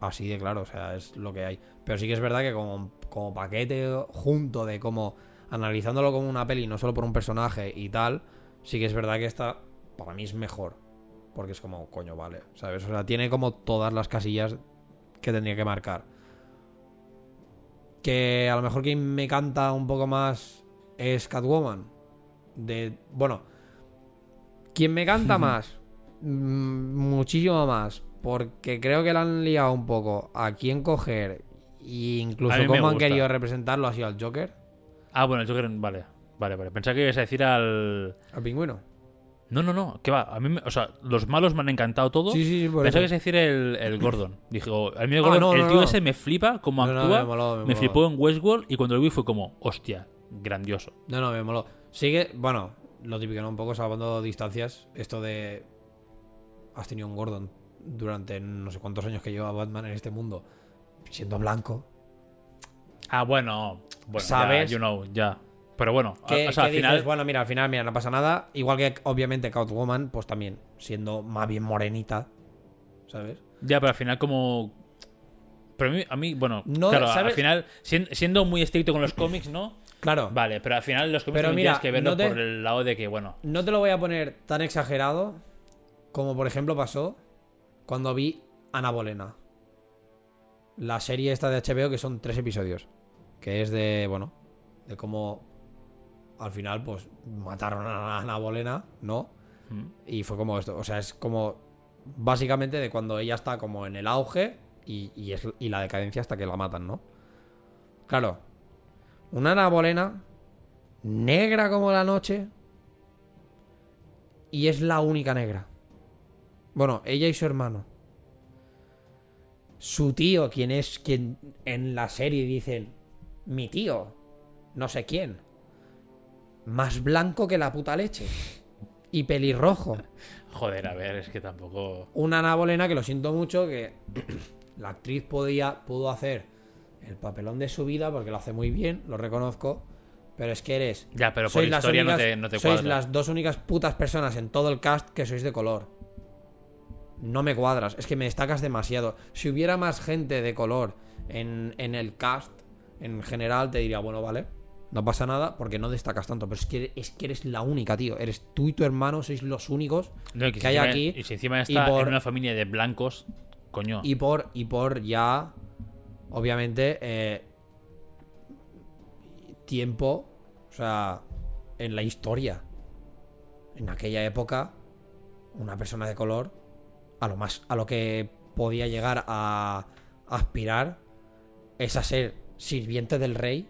Así de claro, o sea, es lo que hay. Pero sí que es verdad que como, como paquete junto de como analizándolo como una peli, no solo por un personaje y tal, sí que es verdad que esta para mí es mejor. Porque es como, coño, vale, ¿sabes? O sea, tiene como todas las casillas que tendría que marcar. Que a lo mejor quien me canta un poco más es Catwoman. De. Bueno. Quien me canta más. mm, muchísimo más. Porque creo que la han liado un poco a quién coger. E incluso cómo han querido representarlo así al Joker. Ah, bueno, el Joker. Vale, vale, vale. Pensaba que ibas a decir al. Al pingüino. No, no, no. ¿Qué va? A mí, me- o sea, los malos me han encantado todo. Sí, sí, sí, por Pensaba que eso. a decir el, el Gordon. Dijo, a mí el Ah, Gordon, no, el no, tío no. ese me flipa No, no, actúa. me moló, me me moló. flipó en Westworld y cuando lo vi fue como, hostia, grandioso. No, no, me moló. Sigue, bueno, lo típico, ¿no? Un poco salvando distancias. Esto de. Has tenido un Gordon durante no sé cuántos años que lleva Batman en este mundo. Siendo blanco. Ah, bueno. Bueno, ¿Sabes? Ya, you know, ya. Pero bueno, Que, o sea, que al final. dices, bueno, mira, al final, mira, no pasa nada. Igual que obviamente Catwoman, pues también siendo más bien morenita. ¿Sabes? Ya, pero al final como... Pero a mí, a mí bueno, No, claro, al final, sien- siendo muy estricto con los cómics, ¿no? Claro. Vale, pero al final los cómics Pero mira, tienes que verlo no te- por el lado de que, bueno, No te lo voy a poner tan exagerado como por ejemplo pasó cuando vi Ana Bolena. La serie esta de HBO que son tres episodios. Que es de, bueno, de cómo al final pues mataron a Ana Bolena, ¿no? mm, Y fue como esto. O sea, es como básicamente de cuando ella está como en el auge y, y es, y la decadencia hasta que la matan, ¿no? Claro. Una Ana Bolena negra como la noche y es la única negra. Bueno, ella y su hermano. Su tío, quien es quien en la serie dicen, mi tío, no sé quién. Más blanco que la puta leche. Y pelirrojo. joder, a ver, es que tampoco... Una Ana Bolena que lo siento mucho, que la actriz podía, pudo hacer el papelón de su vida porque lo hace muy bien, lo reconozco. Pero es que eres. Ya, pero por sois las historia no únicas- te, no te sois cuadra. las dos únicas putas personas en todo el cast que sois de color. No me cuadras, es que me destacas demasiado. Si hubiera más gente de color en, en el cast, en general, te diría, bueno, vale, no pasa nada porque no destacas tanto. Pero es que, es que eres la única, tío. Eres tú y tu hermano, sois los únicos No, que hay aquí. Y si encima y está por- en una familia de blancos, coño. Y por, y por ya, obviamente, eh, tiempo, o sea, en la historia. En aquella época, una persona de color, a lo más, a lo que podía llegar a aspirar, es a ser sirviente del rey.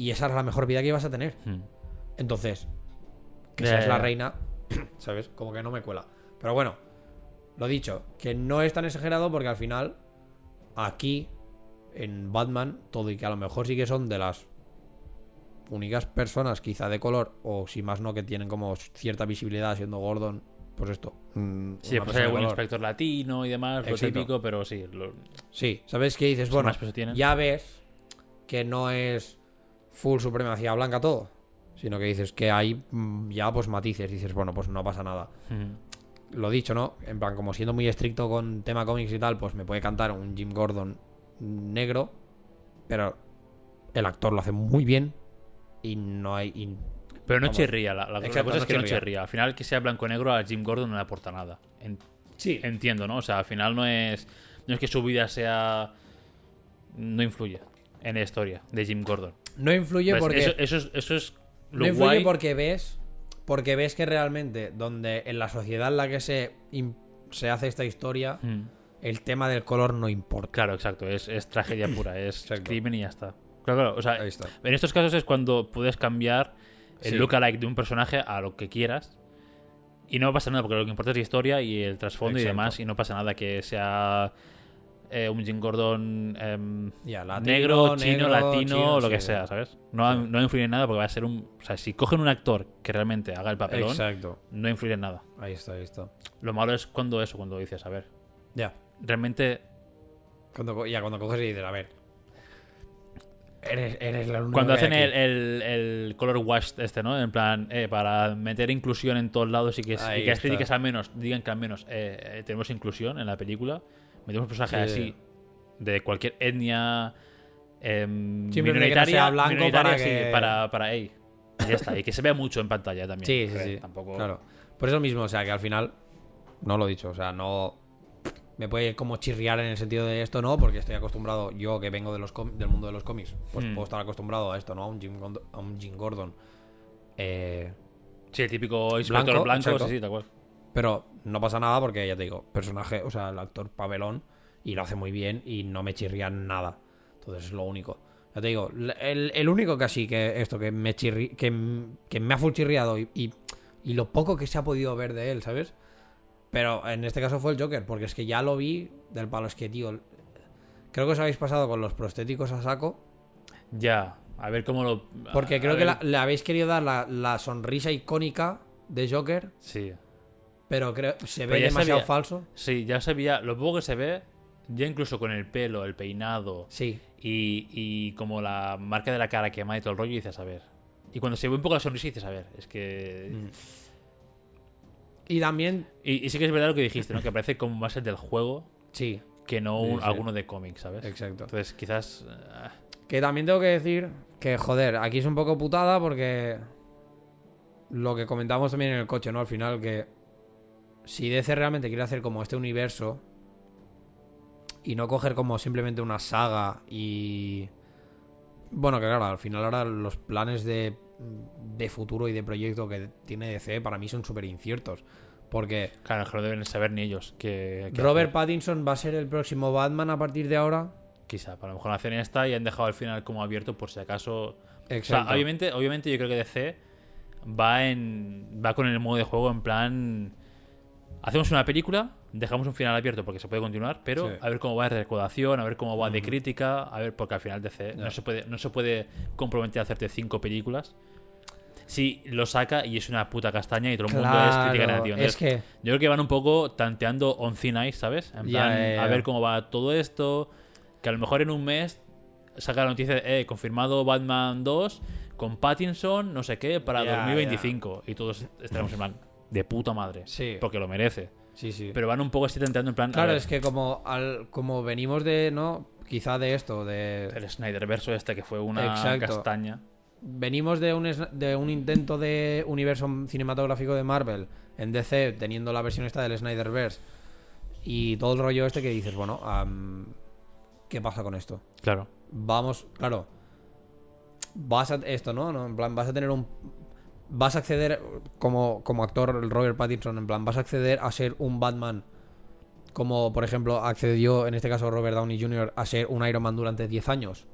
Y esa era la mejor vida que ibas a tener. Mm. Entonces, que seas la ya. reina, ¿sabes? Como que no me cuela. Pero bueno, lo dicho, que no es tan exagerado porque al final, aquí, en Batman, todo y que a lo mejor sí que son de las únicas personas, quizá de color, o si más no, que tienen como cierta visibilidad siendo Gordon, pues esto. mm, Sí, pues hay algún inspector latino y demás, lo Exacto. típico, pero sí. lo- Sí, ¿sabes qué dices? Bueno, ya ves que no es full supremacía blanca todo, Sino que dices que hay mm, ya pues matices. Dices, bueno, pues no pasa nada. Mm. Lo dicho, ¿no? En plan, como siendo muy estricto con tema cómics y tal, pues me puede cantar un Jim Gordon negro. Pero el actor lo hace muy bien. Y no hay. y- Pero no Vamos. chirría. La, la- Exacto, cosa es que no chirría. chirría. Al final, que sea blanco-negro a Jim Gordon no le aporta nada. En- Sí. entiendo, ¿no? O sea, al final no es, no es que su vida sea. No influye en la historia de Jim Gordon. No influye Pues porque. eso, eso es, eso es lo no influye guay. porque ves. Porque ves que realmente, donde en la sociedad en la que se, se hace esta historia, Mm. el tema del color no importa. Claro, exacto. Es, es tragedia pura. Es Exacto. crimen y ya está. Claro, claro. O sea, Ahí está. en estos casos es cuando puedes cambiar el Sí. lookalike de un personaje a lo que quieras. Y no pasa nada, porque lo que importa es la historia y el trasfondo y demás. Y no pasa nada que sea eh, un Jim Gordon em, latino, negro, chino, negro, latino, chino, lo que sí. sea, ¿sabes? No, Sí. no influye en nada porque va a ser un. O sea, si cogen un actor que realmente haga el papelón, Exacto. no influye en nada. Ahí está, ahí está. Lo malo es cuando eso, cuando dices, a ver, Ya. realmente. Cuando, ya, cuando coges y dices, a ver. Eres, eres la única Cuando que hacen el, el, el color wash este, ¿no? En plan, eh, para meter inclusión en todos lados y que, y que críticas al menos digan que al menos eh, eh, tenemos inclusión en la película. Metemos personajes Sí. así de cualquier etnia minoritaria, sea blanco minoritaria, para sí, que- para, para. Y ya está. Y que se vea mucho en pantalla también. Sí, sí, sí. Tampoco... Claro. Por eso mismo, o sea, que al final. No lo he dicho, o sea, no. Me puede como chirriar en el sentido de esto, no, porque estoy acostumbrado, yo que vengo de los com- del mundo de los cómics, pues Hmm. puedo estar acostumbrado a esto, ¿no? A un Jim, Gond- a un Jim Gordon. Eh, Sí, el típico inspector Blanco, sí, sí, tal cual. Pero no pasa nada porque, ya te digo, personaje, o sea, el actor Pavelón, y lo hace muy bien y no me chirría nada. Entonces es lo único. Ya te digo, el, el único que así, que esto, que me chirri, que, que me ha full chirriado y, y, y lo poco que se ha podido ver de él, ¿sabes? Pero en este caso fue el Joker, porque es que ya lo vi del palo. Es que, tío, creo que os habéis pasado con los prostéticos a saco. Ya, a ver cómo lo. Porque creo que la- le habéis querido dar la, la sonrisa icónica de Joker, Sí. Pero creo se ve ya demasiado sabía- falso. Sí, ya se veía. Lo poco que se ve, ya incluso con el pelo, el peinado Sí, y, y como la marca de la cara quemada y todo el rollo, dices, a ver. Y cuando se ve un poco la sonrisa, dices, a ver, es que. Mm. Y también, Y, y sí que es verdad lo que dijiste, ¿no? Que parece como más el del juego sí, que no un- sí. alguno de cómics, ¿sabes? exacto. Entonces, quizás. ah, Que también tengo que decir que, joder, aquí es un poco putada porque lo que comentamos también en el coche, ¿no? Al final, que si DC realmente quiere hacer como este universo y no coger como simplemente una saga y... Bueno, que claro, al final ahora los planes de, de futuro y de proyecto que tiene DC para mí son súper inciertos. Porque Claro, que no deben saber ni ellos. Que, que Robert hacer. Pattinson va a ser el próximo Batman a partir de ahora. Quizá, a lo mejor hacen esta y han dejado al final como abierto por si acaso. O sea, Exacto. obviamente, obviamente yo creo que DC va en va con el modo de juego en plan hacemos una película, dejamos un final abierto porque se puede continuar, pero Sí. a ver cómo va de recaudación, a ver cómo va de crítica, a ver porque al final DC Ya. no se puede no se puede comprometer a hacerte cinco películas. Si lo saca y es una puta castaña y todo el mundo es crítica negativa. es que... yo creo que van un poco tanteando on thin ice, ¿sabes? En plan, a ver cómo va todo esto. Que a lo mejor en un mes saca la noticia de, eh, confirmado Batman 2 con Pattinson, no sé qué, para Ya, 2025. Y todos estaremos en plan, de puta madre. Sí. Porque lo merece. Sí, sí. Pero van un poco así tanteando en plan. Claro, es que como al, como venimos de, ¿no? Quizá de esto, de El Snyder verso este que fue una Exacto. castaña. venimos de un de un intento de universo cinematográfico de Marvel en DC teniendo la versión esta del Snyderverse y todo el rollo este que dices, bueno, am, ¿qué pasa con esto? Claro. Vamos, claro. Vas a esto, ¿no? ¿no? En plan, vas a tener un vas a acceder como como actor Robert Pattinson, en plan, vas a acceder a ser un Batman como por ejemplo accedió en este caso Robert Downey Jr. a ser un Iron Man durante 10 años.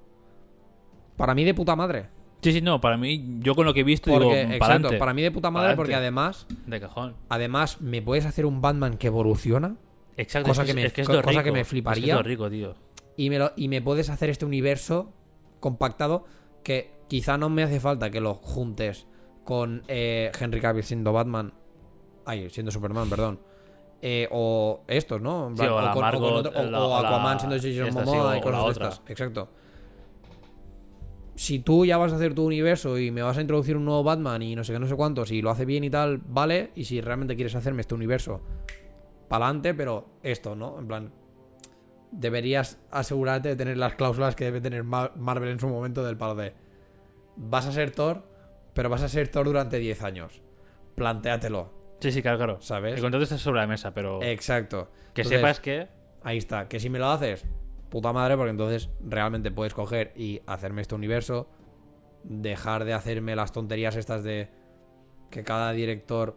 Para mí de puta madre. Sí, sí, no, para mí, yo con lo que he visto, Porque, digo, exacto, pa'lante, para mí de puta madre Pa'lante. porque además, De cajón. además me puedes hacer un Batman que evoluciona Exacto, Cosa es que me- es es lo cosa que me es fliparía. Es lo rico, tío. y me, lo, y me puedes hacer este universo compactado que quizá no me hace falta que lo juntes con eh, Henry Cavill siendo Batman, ay, siendo Superman, perdón. Eh, o estos, ¿no? En Sí, o la con- Margot, con otro- o- la- Aquaman siendo Jason sí, Momoa o- y cosas de estas. Exacto. si tú ya vas a hacer tu universo y me vas a introducir un nuevo Batman y no sé qué, no sé cuánto, si lo hace bien y tal, vale. Y si realmente quieres hacerme este universo, para adelante, pero esto, ¿no? En plan, deberías asegurarte de tener las cláusulas que debe tener Ma- Marvel en su momento del palo de vas a ser Thor, pero vas a ser Thor durante 10 años. Plantéatelo, Sí, sí, claro, claro. ¿Sabes? El contrato está sobre la mesa, pero exacto. que Entonces, sepas que. Ahí está, que si me lo haces, puta madre, porque entonces realmente puedes coger y hacerme este universo, dejar de hacerme las tonterías estas de que cada director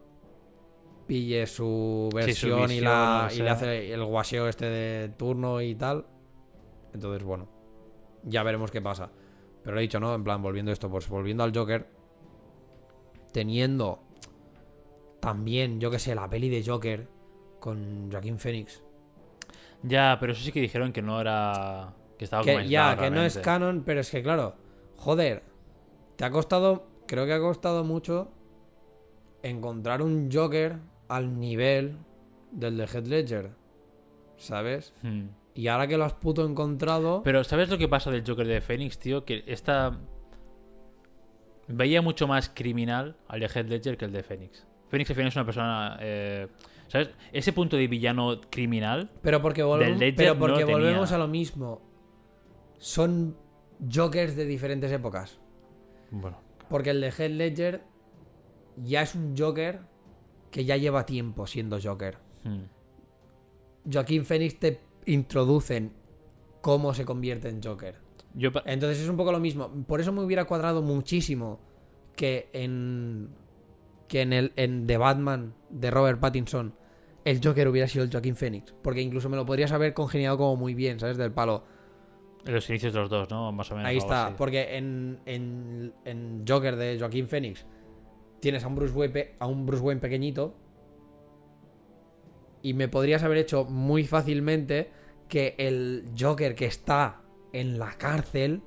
pille su su versión y, la, o y le hace el guaseo este de turno y tal. Entonces, bueno, ya veremos qué pasa. Pero lo he dicho, ¿no? En plan, volviendo a esto, pues volviendo al Joker, teniendo también, yo que sé, la peli de Joker con Joaquín Phoenix. Ya, pero eso sí que dijeron que no era. Que estaba Que, ya, que no es canon, pero es que claro, joder, te ha costado, creo que ha costado mucho encontrar un Joker al nivel del de Heath Ledger, ¿sabes? Hmm. Y ahora que lo has puto encontrado, Pero ¿sabes lo que pasa del Joker de Phoenix, tío? Que esta... Veía mucho más criminal al de Heath Ledger que el de Phoenix. Phoenix al final es una persona... eh, ¿Sabes? Ese punto de villano criminal... pero porque, volvemos, Ledger pero no porque tenía. volvemos a lo mismo. Son Jokers de diferentes épocas. Bueno, Porque el de Heath Ledger ya es un Joker que ya lleva tiempo siendo Joker. hmm. Joaquín Phoenix te introducen cómo se convierte en Joker. Yo... Entonces es un poco lo mismo. Por eso me hubiera cuadrado muchísimo que en que en el en The Batman de Robert Pattinson el Joker hubiera sido el Joaquín Phoenix, porque incluso me lo podrías haber congeniado como muy bien, ¿sabes? Del palo. En los inicios de los dos, ¿no? Más o menos. Ahí está, así. porque en, en, en Joker de Joaquín Phoenix tienes a un Bruce Wayne, a un Bruce Wayne pequeñito y me podrías haber hecho muy fácilmente que el Joker que está en la cárcel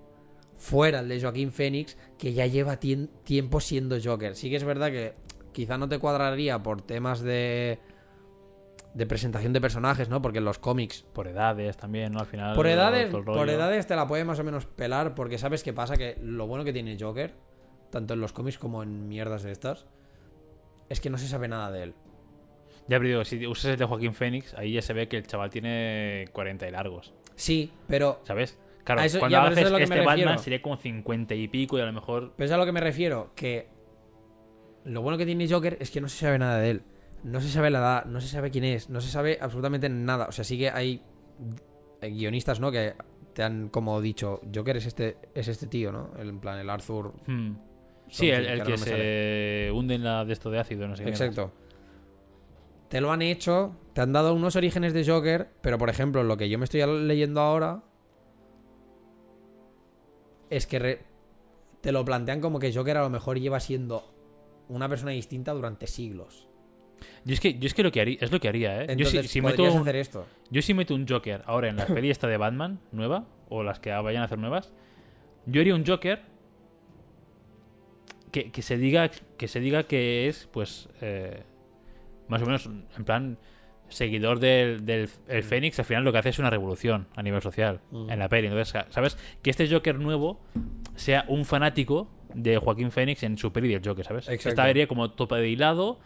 fuera el de Joaquín Phoenix que ya lleva tiempo siendo Joker. Sí que es verdad que quizá no te cuadraría por temas de de presentación de personajes, ¿no? Porque en los cómics Por edades también, ¿no? Al final... por edades, por edades te la puede más o menos pelar porque sabes qué pasa, que lo bueno que tiene Joker, tanto en los cómics como en mierdas de estas, es que no se sabe nada de él. Ya, pero digo, si usas el de Joaquín Phoenix, ahí ya se ve que el chaval tiene 40 y largos. Sí, pero, ¿Sabes? Claro, A eso- cuando ya, pero eso haces es a lo que este me Batman sería como 50 y pico y a lo mejor... pero es a lo que me refiero, que lo bueno que tiene Joker es que no se sabe nada de él. No se sabe la edad, no se sabe quién es, no se sabe absolutamente nada. O sea, sí que hay guionistas, ¿no? Que te han como dicho, Joker es este, es este tío, ¿no? El, en plan, el Arthur. Hmm. Sí, el, que no sale. se hunde en la de esto de ácido, no sé qué. Exacto. Te lo han hecho, te han dado unos orígenes de Joker, pero por ejemplo, lo que yo me estoy leyendo ahora es que re- te lo plantean como que Joker a lo mejor lleva siendo una persona distinta durante siglos. Yo es que, yo es que lo que haría, es lo que haría, ¿eh? Yo Entonces, si, si meto un, hacer esto. yo si meto un Joker ahora en la peli esta de Batman nueva, o las que vayan a hacer nuevas, yo haría un Joker que, que se diga que se diga que es, pues, eh, más o menos, en plan, seguidor del, del el Fénix, al final lo que hace es una revolución a nivel social Mm. en la peli. Entonces, ¿sabes? Que este Joker nuevo sea un fanático de Joaquín Fénix en su peli del Joker, ¿sabes? Exacto. Esta iría como topa de hilado,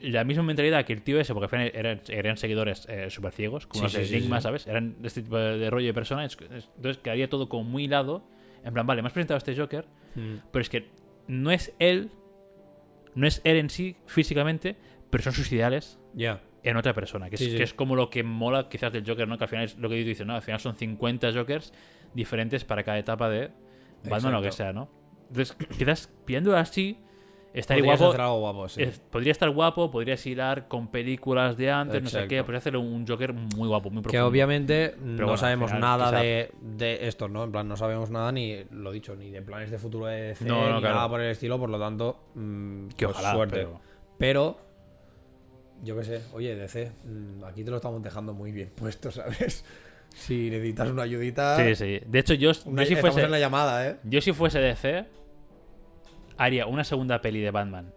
la misma mentalidad que el tío ese, porque al final eran, eran seguidores eh, súper ciegos, como Sí, enigmas, sí. ¿sabes? Eran de este tipo de, de rollo de personas. Entonces quedaría todo como muy hilado. En plan, vale, me has presentado a este Joker, pero es que no es él, no es él en sí físicamente, pero son sus ideales Ya. En otra persona, que es, Sí, que es como lo que mola quizás del Joker, ¿no? Que al final es lo que tú dices, ¿no? Al final son 50 Jokers diferentes para cada etapa de Batman o lo que sea, ¿no? Entonces, quizás pillándolo así, estaría Podrías guapo. hacer algo guapo, sí. Es- podría estar guapo, podrías hilar con películas de antes, no sé qué, podría hacerle un Joker muy guapo, muy profundo. Que obviamente no bueno, sabemos final, nada quizá- de, de esto, ¿no? En plan, no sabemos nada ni, lo dicho, ni de planes de futuro de DC, No, no, ni claro. nada por el estilo, por lo tanto, mm, Que pues ojalá, suerte. pero- Pero, yo qué sé, oye, DC, mm, aquí te lo estamos dejando muy bien puesto, ¿sabes? Si necesitas una ayudita, Sí, sí. De hecho, yo, una- yo si fuese, en la llamada, ¿eh? yo si fuese DC, haría una segunda peli de Batman,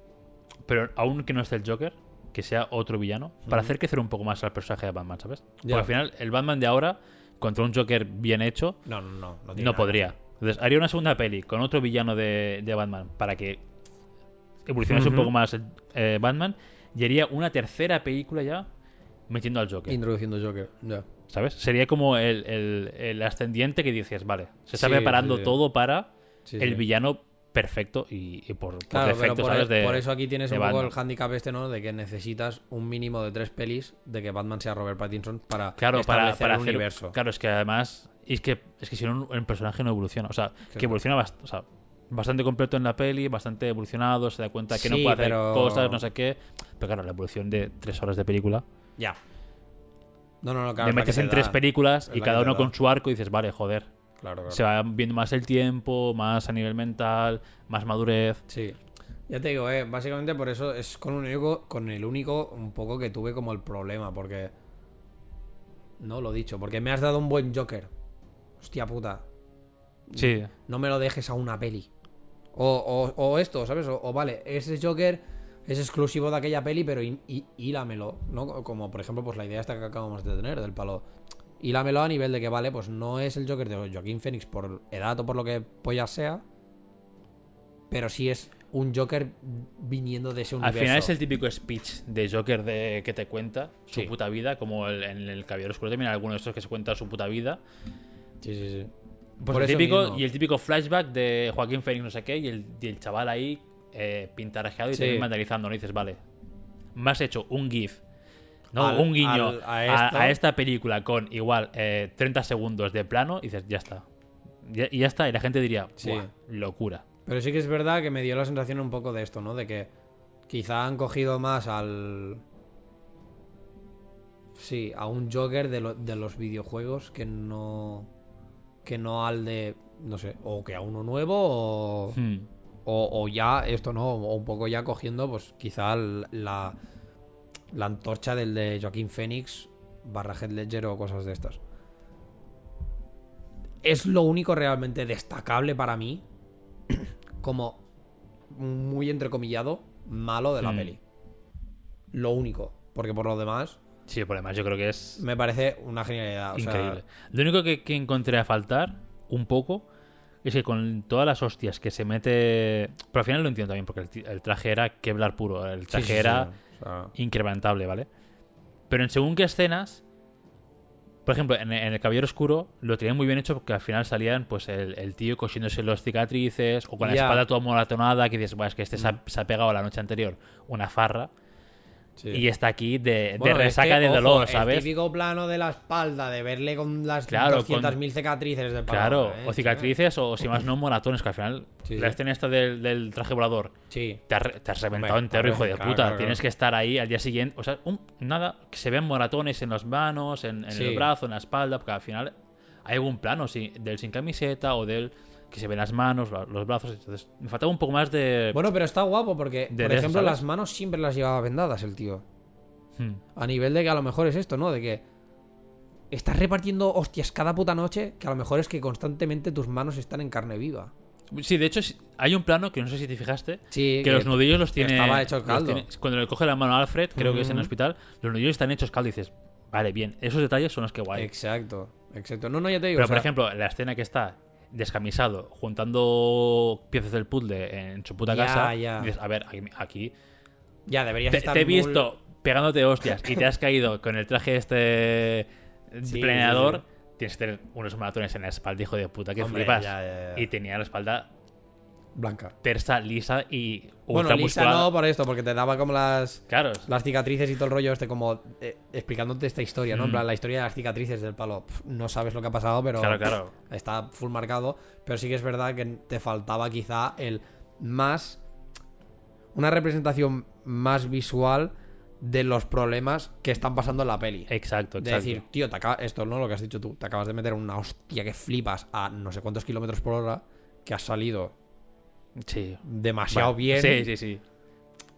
pero aún que no esté el Joker, que sea otro villano, para hacer crecer un poco más al personaje de Batman, ¿sabes? Porque al final, el Batman de ahora, contra un Joker bien hecho, No, no, no. No, podría. Entonces, haría una segunda peli con otro villano de, de Batman para que evolucionase un Ujú. poco más eh, Batman. Y haría una tercera película ya metiendo al Joker. Introduciendo Joker. Ya. ¿Sabes? Sería como el, el- el ascendiente que dices, vale, se está Sí, preparando sí, sí. todo para el villano perfecto y, y por, por Claro, pero defecto, por, ¿sabes? De, por eso aquí tienes un poco el handicap este, ¿no? De que necesitas un mínimo de tres pelis de que Batman sea Robert Pattinson para Claro, para, establecer para el hacer. universo. Claro, es que además. y Es que, es que si no, el personaje no evoluciona. O sea, que evoluciona bast- o sea, bastante completo en la peli, bastante evolucionado, se da cuenta que no puede hacer pero- cosas, no sé qué. Pero claro, la evolución de tres horas de película. Ya. No, no, no, claro. la metes te en tres da. películas y cada te uno da. con su arco y dices, vale, joder. Claro, claro. Se va viendo más el tiempo, más a nivel mental, más madurez. Sí. Ya te digo, eh, básicamente por eso es con, un único, con el único un poco que tuve como el problema, porque... No lo he dicho, porque me has dado un buen Joker. Hostia puta. Sí. No me lo dejes a una peli. O, o- o esto, ¿sabes? O, o vale, ese Joker es exclusivo de aquella peli, pero hí- hí- hílamelo, ¿no? Como por ejemplo, pues la idea esta que acabamos de tener, del palo. Hílamelo a nivel de que, vale, pues no es el Joker de Joaquín Phoenix por edad o por lo que pollas sea, pero sí es un Joker viniendo de ese Al universo. final es el típico speech de Joker de que te cuenta su Sí. puta vida, como el- en el Caballero Oscuro también hay algunos de estos que se cuenta su puta vida. Sí, sí, sí. Pues Por el típico, mismo. y el típico flashback de Joaquín Phoenix, no sé qué, y el, y el chaval ahí eh, pintarrajeado y Sí. también vandalizando, ¿no? Y dices, vale, me has hecho un GIF, ¿no? Al- un guiño al- a a, esto. a esta película con igual eh, 30 segundos de plano, y dices, ya está. Y ya está, y la gente diría, Sí. "Buah, locura. Pero sí que es verdad que me dio la sensación un poco de esto, ¿no? De que quizá han cogido más al. Sí, a un Joker de, lo- de los videojuegos que no. Que no al de. No sé, o que a uno nuevo o. Hmm. O, o ya, esto no, o un poco ya cogiendo, pues quizá la. La antorcha del de Joaquín Phoenix barra Heath Ledger o cosas de estas. Es lo único realmente destacable para mí como muy entrecomillado malo de la Hmm. peli. Lo único. Porque por lo demás, Sí, por demás yo creo que es me parece una genialidad. o sea, increíble. Lo único que, que encontré a faltar, un poco, es que con todas las hostias que se mete... Pero al final lo entiendo también, porque el, traje era Kevlar puro, el traje sí, sí, era o sea, incrementable, ¿vale? Pero en según qué escenas, por ejemplo, en, en el Caballero Oscuro lo tenían muy bien hecho porque al final salían pues el, el tío cosiéndose los cicatrices o con la Ya. espalda toda moratonada que dices, bueno, es que este se, ha, se ha pegado la noche anterior una farra sí. y está aquí de, de es resaca que, de ojo, dolor, El ¿sabes? típico plano de la espalda, de verle con las Claro, 200.000 cicatrices del Claro, ¿eh? o cicatrices o si más no moratones, que al final Sí, la escena esta del, del traje volador Sí. te has, re- te has reventado Hombre, entero, hijo de claro, puta. claro, Tienes que estar ahí al día siguiente. O sea, un- nada, que se vean moratones en las manos, en, en el brazo, en la espalda, porque al final hay algún plano sí, del sin camiseta o del que se ven las manos, los brazos. Entonces, me faltaba un poco más de. Bueno, pero está guapo porque, por ejemplo, las manos siempre las llevaba vendadas el tío. Hmm. A nivel de que a lo mejor es esto, ¿no? De que estás repartiendo hostias cada puta noche, que a lo mejor es que constantemente tus manos están en carne viva. Sí, de hecho, hay un plano que no sé si te fijaste. Sí, Que los nudillos los tiene. estaba hecho caldo. tiene- cuando le coge la mano a Alfred, creo que es en el hospital, los nudillos están hechos caldo y dices, vale, bien, esos detalles son los que guay. Exacto, exacto. No, no, ya te digo. Pero, o sea, por ejemplo, la escena que está descamisado, juntando piezas del puzzle en su puta Ya, casa, ya. dices, a ver, aquí, ya deberías te, estar te he muy- visto pegándote hostias y te has caído con el traje este Sí, planeador, sí, tienes que tener unos maratones en la espalda, hijo de puta, que Hombre, flipas. ya. Y tenía la espalda Blanca. tersa, lisa y Bueno, lisa musculada. no por esto, porque te daba como las... Claro, Las cicatrices y todo el rollo este como eh, explicándote esta historia, ¿no? En Mm. plan, la historia de las cicatrices del palo. No sabes lo que ha pasado, pero claro, claro. está full marcado. Pero sí que es verdad que te faltaba quizá el más... Una representación más visual de los problemas que están pasando en la peli. Exacto, De exacto. decir, tío, te acaba- esto no lo que has dicho tú, te acabas de meter una hostia que flipas a no sé cuántos kilómetros por hora, que has salido sí. demasiado Bueno, bien. Sí, sí, sí.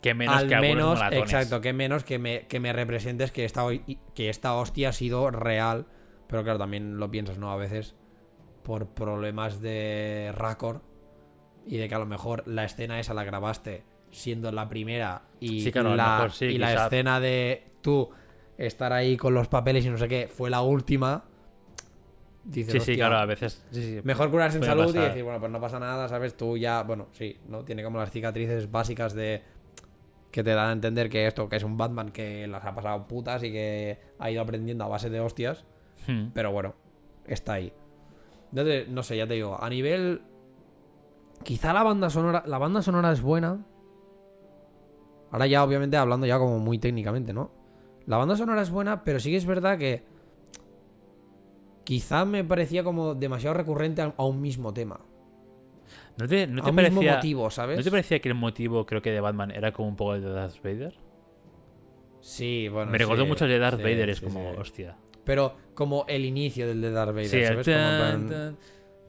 Que menos al que menos, maratones. exacto, que menos que me, que me representes que esta, que esta hostia ha sido real. Pero claro, también lo piensas, ¿no? A veces por problemas de récord y de que a lo mejor la escena esa la grabaste siendo la primera y Sí, claro, la, mejor sí, y la escena de tú estar ahí con los papeles y no sé qué fue la última. Dices, Sí, sí, "Hostia, claro, a veces. sí, sí. Mejor curarse en salud y decir, bueno, pues no pasa nada, ¿sabes? Tú ya, bueno, sí, ¿no? Tiene como las cicatrices básicas de que te dan a entender que esto, que es un Batman que las ha pasado putas y que ha ido aprendiendo a base de hostias, Hmm. pero bueno, está ahí. Entonces, no sé, ya te digo, a nivel quizá la banda sonora, la banda sonora es buena. Ahora ya obviamente hablando ya como muy técnicamente, ¿no? La banda sonora es buena, pero sí que es verdad que quizá me parecía como demasiado recurrente a, un mismo tema. ¿No te, no a te mismo parecía, motivo, ¿sabes? ¿No te parecía que el motivo, creo que de Batman, era como un poco el de Darth Vader? Sí, bueno. Me recordó sí, mucho el de Darth sí, Vader, es sí, como, hostia. Pero como el inicio del de Darth Vader, Sí, ¿sabes? Como plan-.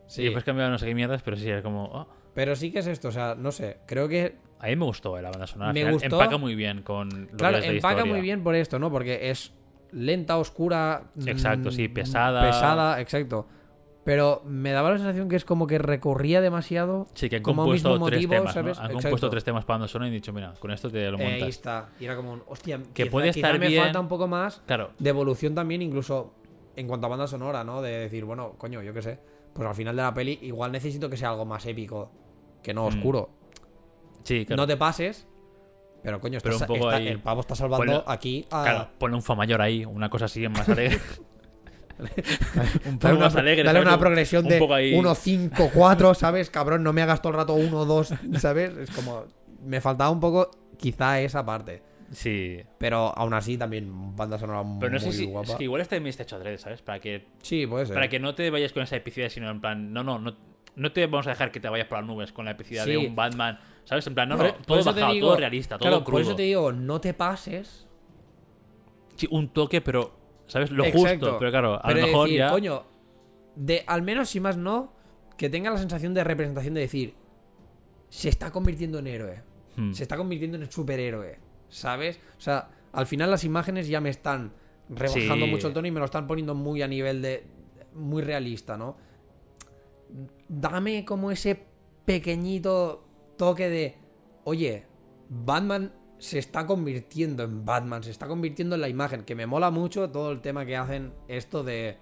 Sí. Y después cambiaron no sé qué mierdas, pero sí, era como. oh. Pero sí que es esto, o sea, no sé, creo que A mí me gustó eh, la banda sonora. Me final gustó. Empaca muy bien con lo Claro, que es la empaca historia. muy bien por esto, ¿no? Porque es lenta, oscura. Exacto, mm, sí, pesada. Pesada, exacto. Pero me daba la sensación que es como que recorría demasiado. Sí, que han como compuesto mismo tres motivo, temas. ¿no? Han Exacto. compuesto tres temas para banda sonora y han dicho, mira, con esto te lo Eh, ahí montas. está. Y era como, un, hostia, Que quizá- puede estar me bien. falta un poco más Claro, de evolución también, incluso en cuanto a banda sonora, ¿no? De decir, bueno, coño, yo qué sé. Pues al final de la peli, igual necesito que sea algo más épico que no Mm, oscuro. sí, claro. No te pases. Pero coño, Pero estás- un poco está- ahí- el pavo está salvando Ponle- aquí a. Claro, ponle un fa mayor ahí, una cosa así más alegre. un poco Dale una, más alegre. dale ¿sabes? una Un- progresión un de poco ahí- 1, 5, 4, ¿sabes? Cabrón, no me hagas todo el rato 1, 2, ¿sabes? Es como. Me faltaba un poco, quizá esa parte. Sí. Pero aún así, también banda sonora Pero no muy sé si. guapa. Es que igual este también está hecho adrede, ¿sabes? Para que, Sí, puede ser. para que no te vayas con esa epicidad, sino en plan. No, no, no. No te vamos a dejar que te vayas por las nubes con la epicidad de un Batman. ¿Sabes? En plan, no, no. Todo bajado, digo- todo realista, todo Claro, crudo. por eso te digo, no te pases. Sí, un toque, pero. ¿Sabes? Lo Exacto. justo. Pero claro, a Pero lo mejor decir, ya. coño, de, al menos si más no, que tenga la sensación de representación de decir, se está convirtiendo en héroe. Hmm. se está convirtiendo en superhéroe, ¿sabes? O sea, al final las imágenes ya me están rebajando Sí. mucho el tono y me lo están poniendo muy a nivel de muy realista, ¿no? Dame como ese pequeñito toque de, oye, Batman se está convirtiendo en Batman, se está convirtiendo en la imagen, que me mola mucho todo el tema que hacen esto de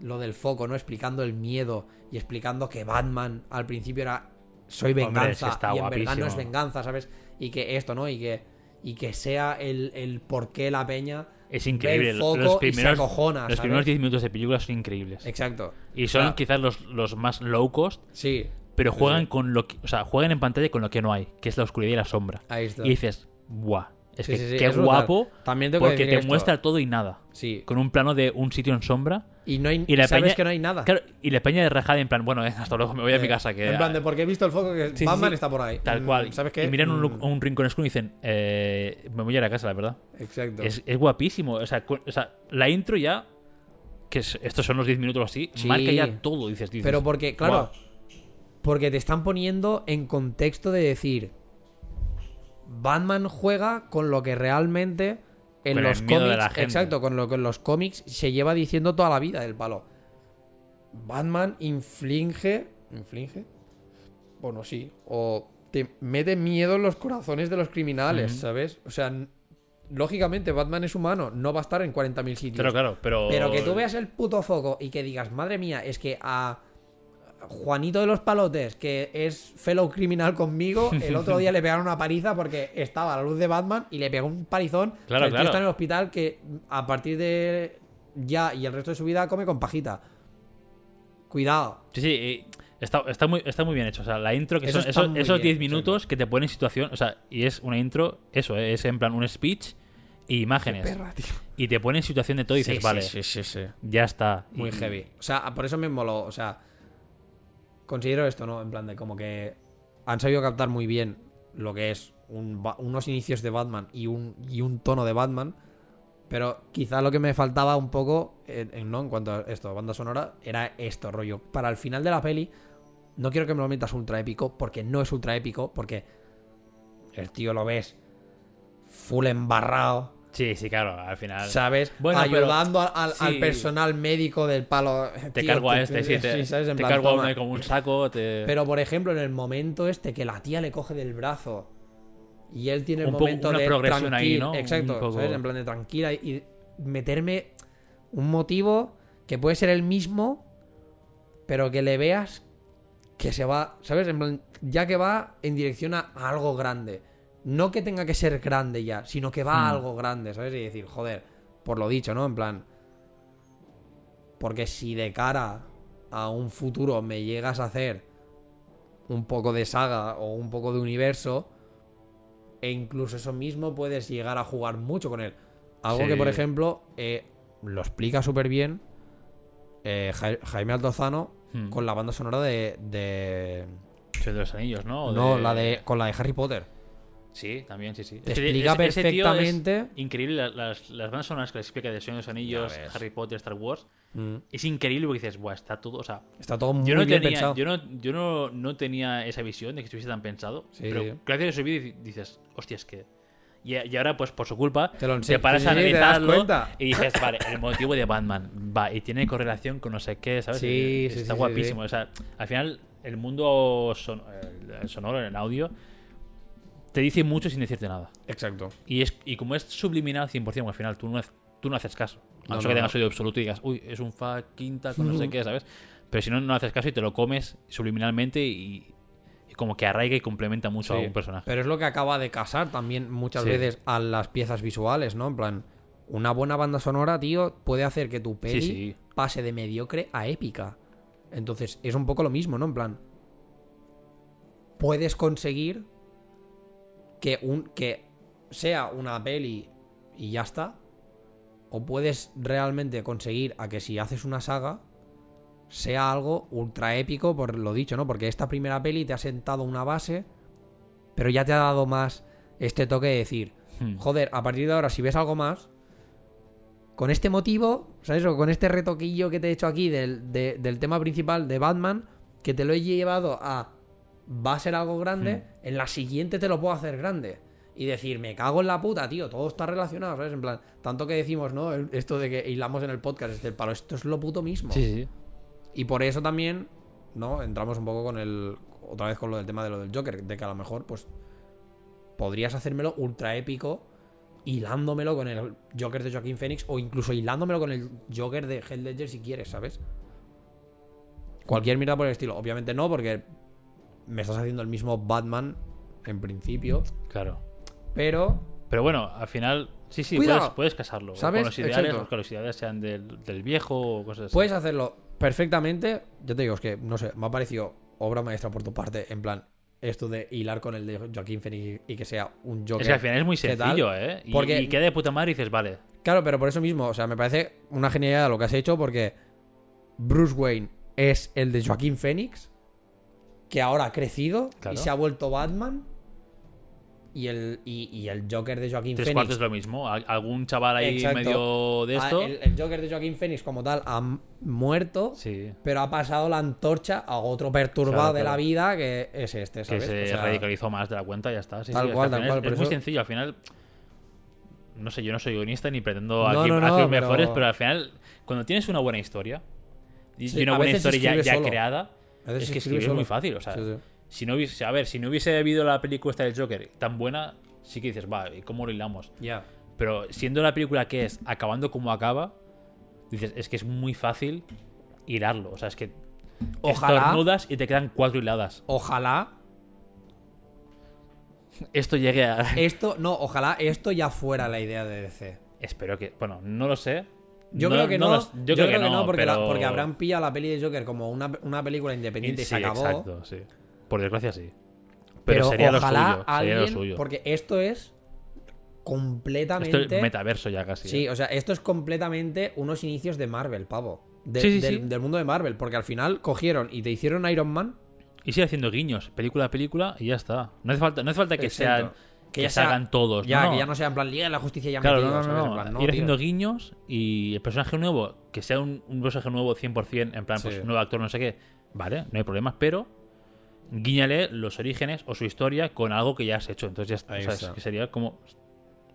lo del foco, ¿no? Explicando el miedo y explicando que Batman al principio era soy Hombre, venganza está y en verdad no es venganza, ¿sabes? Y que esto, ¿no? Y que y que sea el, el por qué la peña Es increíble. el foco los primeros, acojona, los ¿sabes? primeros 10 minutos de película son increíbles. Exacto. Y son quizás los, los más low cost, Sí, pero juegan sí. con lo que, o sea, juegan en pantalla con lo que no hay, que es la oscuridad y la sombra. ahí está. Y dices, ¡buah! Es Sí, que sí, qué es brutal. guapo, También tengo porque te esto. muestra todo y nada. Sí. Con un plano de un sitio en sombra Y no hay y la sabes peña- que no hay nada. Claro, y la peña de rajada en plan, bueno, eh, hasta luego, me voy a mi Eh, casa. Que, en plan de porque he visto el foco que Batman está por ahí. Tal Mm, cual. ¿Sabes qué? Y miran un, Mm, un rincón oscuro y dicen, eh, me voy a ir a casa, la verdad. Exacto. Es, es guapísimo. O sea, cu- o sea, la intro ya, que es- estos son los 10 minutos o así, Sí. marca ya todo, dices, dices. Pero porque, claro. Porque te están poniendo en contexto de decir, Batman juega con lo que realmente en Con los cómics, exacto, con lo que en los cómics se lleva diciendo toda la vida del palo. Batman inflige, inflige, bueno sí, o te mete miedo en los corazones de los criminales. ¿sabes? O sea, lógicamente Batman es humano, no va a estar en 40.000 sitios. Claro, claro, pero. Pero que tú veas el puto foco y que digas, madre mía, es que a Juanito de los Palotes, que es fellow criminal conmigo, el otro día le pegaron una paliza porque estaba a la luz de Batman y le pegó un palizón. Claro, que el tío claro. está en el hospital que a partir de ya y el resto de su vida come con pajita. Cuidado. Sí, sí, está, está, muy, está muy bien hecho. O sea, la intro, que Eso son esos, esos bien, 10 minutos que te ponen en situación. O sea, y es una intro, eso, eh, es en plan un speech y imágenes. Perra, tío. Y te pone en situación de todo y dices, Sí, vale, sí, sí, sí, sí. ya está. Muy Y- heavy. O sea, por eso me moló. O sea, considero esto, ¿no? En plan de como que han sabido captar muy bien lo que es unos inicios de Batman y un, y un tono de Batman. Pero quizá lo que me faltaba un poco, en- ¿no? En cuanto a esto, banda sonora, era esto, rollo. Para el final de la peli, no quiero que me lo metas ultra épico, porque no es ultra épico, porque el tío lo ves full embarrado, Sí, sí, claro, al final. ¿sabes? Bueno, Ayudando al, al- al sí. personal médico del palo. te Tío, cargo a este, sí, te, ¿sabes? En te plan, cargo a uno como un saco. Te... Pero por ejemplo, en el momento este que la tía le coge del brazo y él tiene el Un momento una de progresión ahí, ¿no? Un Exacto, poco- ¿sabes? En plan de tranquila y meterme un motivo que puede ser el mismo, pero que le veas que se va, ¿sabes? En plan, ya que va en dirección a algo grande. No que tenga que ser grande ya, sino que va a Hmm. algo grande, ¿sabes? Y decir, joder, por lo dicho, ¿no? En plan. Porque si de cara a un futuro me llegas a hacer un poco de saga o un poco de universo, e incluso eso mismo puedes llegar a jugar mucho con él. Algo Sí. que, por ejemplo, eh, lo explica súper bien eh, Ja- Jaime Altozano Hmm. con la banda sonora de. de- de los anillos, ¿no? O no, la de. con la de Harry Potter. Sí, también, sí, sí. Te explica ese- ese tío es perfectamente- increíble. la- Las, las bandas sonoras que le explica de Señor de los Anillos. Harry Potter, Star Wars. Mm. Es increíble porque dices, Buah, está todo. O sea, Está todo muy yo no bien tenía, pensado. yo no, yo no, no tenía esa visión de que estuviese tan pensado. Sí, pero sí. gracias a ese vídeo dices, hostia, es que. Y, y ahora, pues por su culpa, Te lo ense- paras sí, a te analizarlo y dices, vale, el motivo de Batman va y tiene correlación con no sé qué, ¿sabes? Sí, sí, Está sí, guapísimo. O sea, al final, el mundo son- el sonoro, el audio, te dice mucho sin decirte nada. Exacto. Y, es, y como es subliminal 100%, porque al final tú no, tú no haces caso. A No, no ser que tengas no. oído absoluto y digas, uy, es un fa quinta con no sé qué, ¿sabes? Pero si no, no haces caso y te lo comes subliminalmente y, y como que arraiga y complementa mucho a un personaje. Pero es lo que acaba de casar también muchas Sí. veces a las piezas visuales, ¿no? En plan, una buena banda sonora, tío, puede hacer que tu peli sí. pase de mediocre a épica. Entonces, es un poco lo mismo, ¿no? En plan, puedes conseguir que un que sea una peli y ya está. O puedes realmente conseguir a que si haces una saga sea algo ultra épico por lo dicho, ¿no? Porque esta primera peli te ha sentado una base, pero ya te ha dado más este toque de decir, Hmm. joder, a partir de ahora si ves algo más, con este motivo, ¿sabes? O con este retoquillo que te he hecho aquí del, de- del tema principal de Batman, que te lo he llevado a va a ser algo grande, en la siguiente te lo puedo hacer grande. Y decir, me cago en la puta, tío, todo está relacionado, ¿sabes? En plan, tanto que decimos, ¿no? Esto de que hilamos en el podcast, es del palo, esto es lo puto mismo. Sí, sí. Y por eso también, ¿no? Entramos un poco con el. Otra vez con lo del tema de lo del Joker. De que a lo mejor, pues. Podrías hacérmelo ultra épico. Hilándomelo con el Joker de Joaquín Phoenix. O incluso hilándomelo con el Joker de Heath Ledger si quieres, ¿sabes? Cualquier mierda por el estilo. Obviamente no, porque. Me estás haciendo el mismo Batman. En principio. Claro. Pero. Pero bueno, al final, sí, sí, Cuidado. puedes, puedes casarlo. ¿Sabes? Con los ideales, que los ideales sean del, del viejo o cosas así. Puedes hacerlo perfectamente. Yo te digo, es que, no sé, me ha parecido obra maestra por tu parte. En plan, esto de hilar con el de Joaquín Phoenix y que sea un Joker. es que al final es muy sencillo, ¿eh? Y, Porque- y queda de puta madre y dices, vale. Claro, pero por eso mismo, o sea, me parece una genialidad lo que has hecho porque Bruce Wayne es el de Joaquín Phoenix, que ahora ha crecido y se ha vuelto Batman. Y el, y, y el Joker de Joaquín Tres Phoenix. es lo mismo. Al- Algún chaval ahí Exacto. medio de Ah, esto. el, el Joker de Joaquín Phoenix, como tal, ha muerto. Sí. Pero ha pasado la antorcha a otro perturbado Claro, de la vida que es este, Que ¿sabes? se O sea, radicalizó más de la cuenta y ya está. Sí, Tal sí, cual, al tal final cual, Es, muy eso- sencillo. Al final, no sé, yo no soy guionista ni pretendo No, aquí no, no, hacer pero- mejores, pero al final, cuando tienes una buena historia y Sí, una buena historia ya, ya creada, veces es que escribir es solo. muy fácil. O sea, Sí, sí. Si no hubiese, a ver, si no hubiese habido la película esta del Joker tan buena, sí que dices, va, ¿y cómo lo hilamos? Ya. Pero siendo la película que es, acabando como acaba, dices, es que es muy fácil hilarlo. O sea, es que Ojalá- estornudas y te quedan cuatro hiladas. Ojalá Esto llegue a... esto, no, ojalá esto ya fuera la idea de DC. Espero que... Bueno, no lo sé. Yo No- creo que no, yo, creo, que, no, porque, la- pero- porque habrán pillado la peli de Joker como una, una película independiente y Sí, se acabó. exacto, sí. Por desgracia, sí. Pero, Pero, sería lo ojalá. Sería lo suyo. porque esto es completamente Esto es metaverso ya casi. Sí, ¿eh? o sea, esto es completamente unos inicios de Marvel, pavo. De- Sí, sí, del, sí. del mundo de Marvel, porque al final cogieron y te hicieron Iron Man. Y sigue haciendo guiños, película a película, y ya está. No hace falta, no hace falta que Exacto. sean... Que ya se sea- todos. Ya, no, que ya no sea en plan Liga de la Justicia ya Claro, metido, no, no, ¿sabes? no. En plan, no, Ir haciendo guiños y el personaje nuevo, que sea un, un personaje nuevo 100%, en plan, Sí. pues nuevo actor, no sé qué, vale, no hay problemas, pero guíñale los orígenes o su historia con algo que ya has hecho. Entonces ya está. Ahí o sea, está. es que sería como.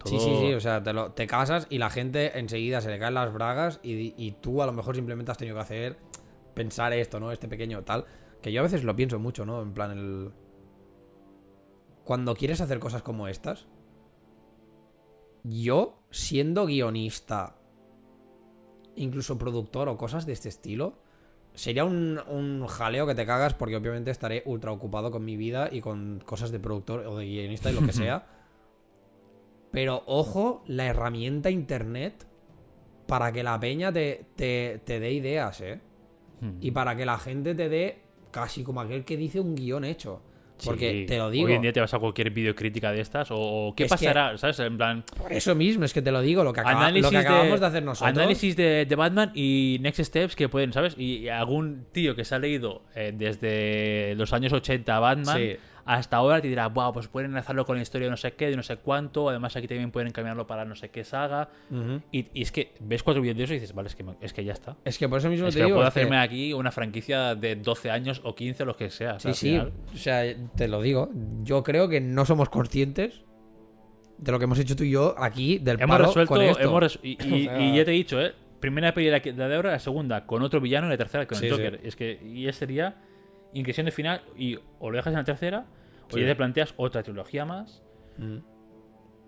Sí, sí, sí, o sea, te, lo- te casas y la gente enseguida se le caen las bragas y, y tú a lo mejor simplemente has tenido que hacer, pensar esto, ¿no? Este pequeño tal. Que yo a veces lo pienso mucho, ¿no? En plan, el... Cuando quieres hacer cosas como estas, yo, siendo guionista incluso productor o cosas de este estilo, sería un, un jaleo que te cagas porque obviamente estaré ultra ocupado con mi vida y con cosas de productor o de guionista y lo que sea. Pero ojo, la herramienta internet para que la peña te, te, te dé ideas, ¿eh? Hmm. Y para que la gente te dé casi como aquel que dice un guion hecho. Porque Sí. te lo digo. Hoy en día te vas a cualquier videocrítica de estas o, qué Es que- pasará, ¿sabes? En plan, Por eso mismo, es que te lo digo, lo que, acaba- lo que acabamos de, de, hacer nosotros. análisis de, de Batman y Next Steps que pueden, ¿sabes? Y, y algún tío que se ha leído eh, desde los años 80 Batman Sí. Hasta ahora te dirá, wow, pues pueden enlazarlo con la historia de no sé qué, de no sé cuánto, además aquí también pueden cambiarlo para no sé qué saga. Y, y es que ves cuatro vídeos de eso y dices, vale, es que, me- es que ya está. Es que por eso mismo Es te que digo. puedo es que- hacerme aquí una franquicia de 12 años o 15, lo que sea. o sea, Sí, sí. final- O sea, te lo digo. Yo creo que no somos conscientes de lo que hemos hecho tú y yo aquí del Hemos palo resuelto, con esto. hemos y, y- O sea- y ya te he dicho, ¿eh? Primera peli de la, de ahora, la segunda con otro villano y la tercera con Sí, el sí. Joker. Es que, y esa sería inclusión de final y o lo dejas en la tercera o Sí. ya te planteas otra trilogía más Mm.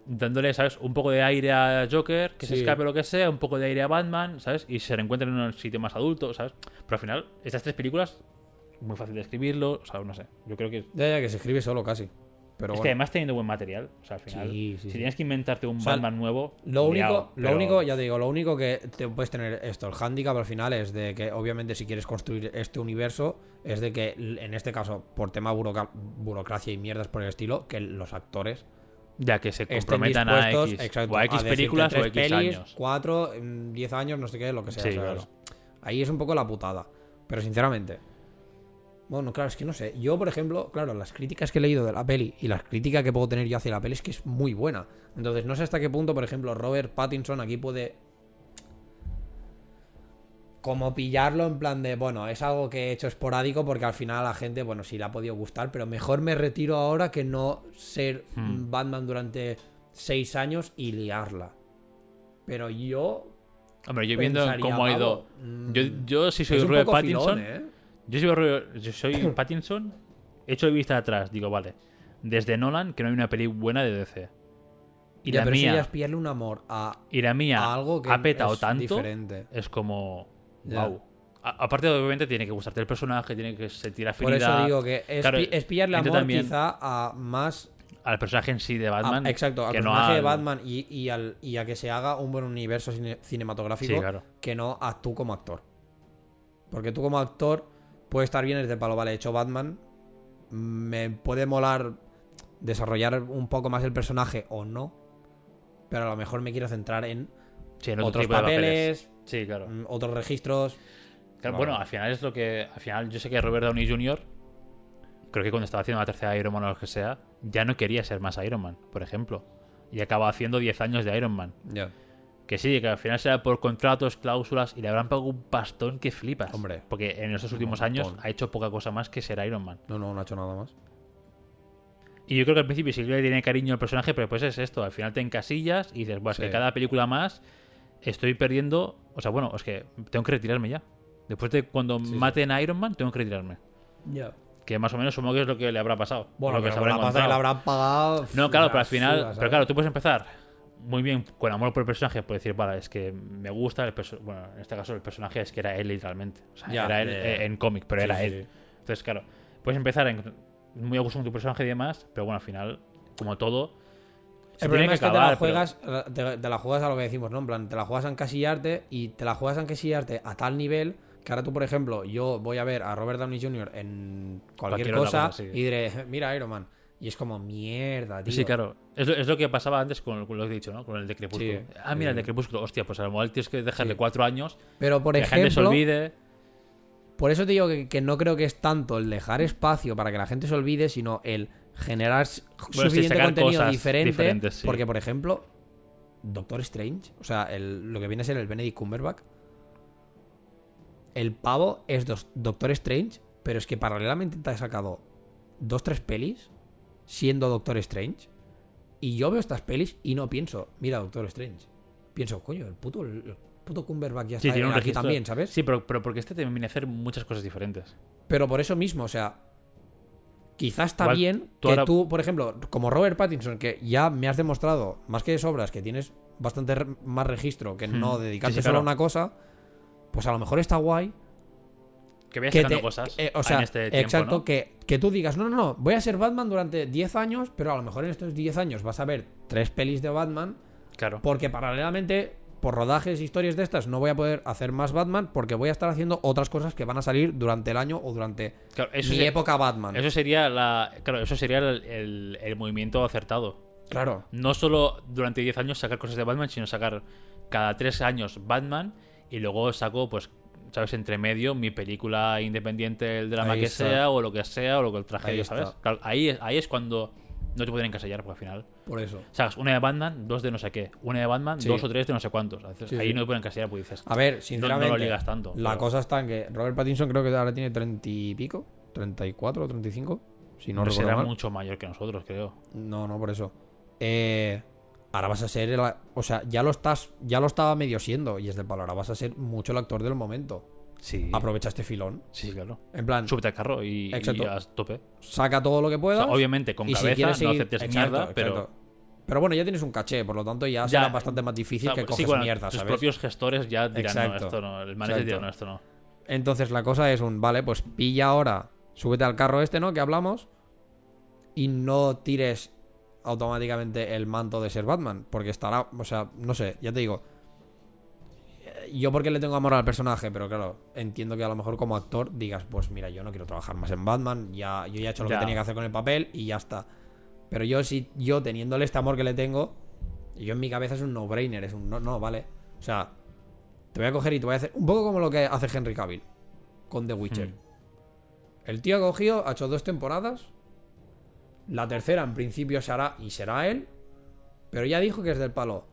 dándole, ¿sabes? Un poco de aire a Joker, que se escape lo que sea, un poco de aire a Batman, ¿sabes? Y se reencuentren en un sitio más adulto, ¿sabes? Pero al final, estas tres películas, muy fácil de escribirlo, o sea, no sé. Yo creo que... Ya, ya, que se escribe solo casi. Pero es que además teniendo buen material, o sea, al final, Sí, sí, si sí. tienes que inventarte un O sea, Batman nuevo, Lo único, liado, lo único, ya te digo, lo único que te puedes tener esto, el handicap al final es de que obviamente si quieres construir este universo, es de que en este caso, por tema burocracia y mierdas por el estilo, que los actores Ya que se comprometan a X, exacto, o a X películas o X pelis, años. Cuatro, mm, diez años, no sé qué, lo que sea. Sí, ¿sabes? claro. Ahí es un poco la putada. Pero sinceramente. Bueno, claro, es que no sé. Yo, por ejemplo, claro, las críticas que he leído de la peli y las críticas que puedo tener yo hacia la peli es que es muy buena. Entonces, no sé hasta qué punto, por ejemplo, Robert Pattinson aquí puede. Como pillarlo en plan de, bueno, es algo que he hecho esporádico porque al final a la gente, bueno, sí le ha podido gustar, pero mejor me retiro ahora que no ser Hmm. Batman durante seis años y liarla. Pero yo. Hombre, yo viendo cómo ha ido. "Pavo, mm, Yo, yo si soy Robert Pattinson, filón, ¿eh? Yo si soy, yo soy Pattinson, hecho de vista atrás, digo, vale. Desde Nolan, que no hay una peli buena de DC. Y Ya, la pero eso ya mía, es pillarle un amor a, y la mía a algo que ha petado es tanto, diferente. es como. Ya. Wow. A- aparte, obviamente, tiene que gustarte el personaje, tiene que sentir Por afinidad eso digo que es, Claro, pi- es pillarle amor también- quizá a más... al personaje en sí de a- Batman. exacto, al que no personaje de Batman y, y al, y a que se haga un buen universo cine- cinematográfico Sí, claro. que no a tú como actor. Porque tú como actor puede estar bien desde el palo, vale, he hecho Batman, me puede molar desarrollar un poco más el personaje o no, pero a lo mejor me quiero centrar en Sí, en otro otros papeles, Sí, claro. mm, otros registros. Claro. Bueno, al final es lo que. Al final, yo sé que Robert Downey Jr., creo que cuando estaba haciendo la tercera Iron Man o lo que sea, ya no quería ser más Iron Man, por ejemplo. Y acaba haciendo 10 años de Iron Man. Ya. Que sí, que al final será por contratos, cláusulas y le habrán pagado un pastón que flipas. Hombre. Porque en estos últimos años ha hecho poca cosa más que ser Iron Man. No, no, no ha hecho nada más. Y yo creo que al principio sí que le tiene cariño al personaje, pero pues es esto. Al final te encasillas y dices, bueno, es Sí. que cada película más estoy perdiendo. O sea, bueno, es que tengo que retirarme ya. Después de cuando Sí, sí. maten a Iron Man, tengo que retirarme. Ya. Que más o menos supongo que es lo que le habrá pasado. Bueno, lo que pero se habrá que le habrán pagado. No, claro, la pero al final. suda, pero claro, tú puedes empezar muy bien con amor por el personaje, por decir, vale, es que me gusta el personaje. Bueno, en este caso el personaje es que era él literalmente. O sea, Ya, era él ya, ya. eh, en cómic, pero Sí, era sí, él. sí. Entonces, claro, puedes empezar en- muy a gusto con tu personaje y demás, pero bueno, al final, como todo. El problema es que te acabar, la pero- juegas, te, te la juegas a lo que decimos, ¿no? En plan, te la juegas a encasillarte y te la juegas a encasillarte a tal nivel que ahora tú, por ejemplo, yo voy a ver a Robert Downey Jr. en cualquier, Cualquier cosa, cosa, sí. y diré, mira Iron Man. Y es como, mierda, tío. Sí, claro. Es lo, es lo que pasaba antes con, con lo que he dicho, ¿no? Con el de Crepúsculo. Sí, ah, mira, el de. Crepúsculo. Hostia, pues a lo mejor tienes que dejarle Sí. cuatro años, Pero, por que la gente se ejemplo, olvide. por eso te digo que, que no creo que es tanto el dejar espacio para que la gente se olvide, sino el generar suficiente contenido diferente. diferentes. Porque, por ejemplo, Doctor Strange, o sea, el- lo que viene a ser el Benedict Cumberbatch, el pavo es dos- Doctor Strange, pero es que paralelamente te ha sacado dos, tres pelis siendo Doctor Strange. Y yo veo estas pelis y no pienso, mira Doctor Strange. Pienso, coño, el puto, el puto Cumberbatch ya Sí, está tiene un aquí registro. también, ¿sabes? Sí, pero, pero porque este te viene a hacer muchas cosas diferentes. Pero por eso mismo, o sea, quizás está Igual, bien tú que ahora- tú, por ejemplo, como Robert Pattinson, que ya me has demostrado, más que de sobras, que tienes bastante re- más registro que no Hmm. dedicarte Sí, sí, solo a una cosa, pues a lo mejor está guay Que vayas sacando te- cosas eh, o sea, en este tiempo, exacto, ¿no? que, que tú digas, no, no, no, voy a ser Batman durante 10 años, pero a lo mejor en estos 10 años vas a ver tres pelis de Batman, Claro. porque paralelamente, por rodajes, historias de estas, no voy a poder hacer más Batman, porque voy a estar haciendo otras cosas que van a salir durante el año o durante Claro, eso, mi época Batman. eso sería la. Claro, eso sería el, el- el movimiento acertado. Claro. No solo durante 10 años sacar cosas de Batman, sino sacar cada 3 años Batman y luego saco, pues, ¿sabes? Entre medio mi película independiente, el drama Ahí que está. sea, o lo que sea, o lo que el Ahí tragedia, está. ¿sabes? Claro, ahí, es- ahí es cuando no te pueden encasillar, porque al final Por eso. sacas una de Batman, dos de no sé qué, una de Batman, Sí. dos o tres de no sé cuántos. Sí, ahí sí. no te pueden encasillar porque dices, A ver, sinceramente, no lo ligas tanto. la pero- cosa está en que Robert Pattinson creo que ahora tiene 30 y pico, 34 o 35, si no, no recuerdo será mal. mucho mayor que nosotros, creo. No, no, por eso. Eh, ahora vas a ser el, o sea, ya lo estás, ya lo estaba medio siendo y es del palo, ahora vas a ser mucho el actor del momento. Sí. Aprovecha este filón. Sí, claro. En plan, Súbete al carro y, y a tope. saca todo lo que O puedas. sea, obviamente con y si cabeza, no seguir- aceptes Exacto, mierda, pero. exacto. Pero bueno, ya tienes un caché, por lo tanto ya, Ya, será bastante más difícil Claro, que sí, coges bueno, mierda, tus ¿sabes? propios gestores ya dirán, no, esto no. El manager dirá, no, esto no. Entonces la cosa es un, vale, pues pilla ahora, súbete al carro este, ¿no? Que hablamos. Y no tires automáticamente el manto de ser Batman. Porque estará, o sea, no sé, ya te digo. eh, Yo porque le tengo amor al personaje, pero claro, entiendo que a lo mejor como actor digas, pues mira, yo no quiero trabajar más en Batman, ya, yo ya he hecho lo Ya. que tenía que hacer con el papel y ya está. Pero yo sí, yo teniéndole este amor que le tengo, yo en mi cabeza es un no-brainer, es un no, no, vale. O sea, te voy a coger y te voy a hacer un poco como lo que hace Henry Cavill con The Witcher. Hmm. El tío ha cogido, ha hecho dos temporadas. La tercera, en principio, se hará y será él. Pero ya dijo que es del palo.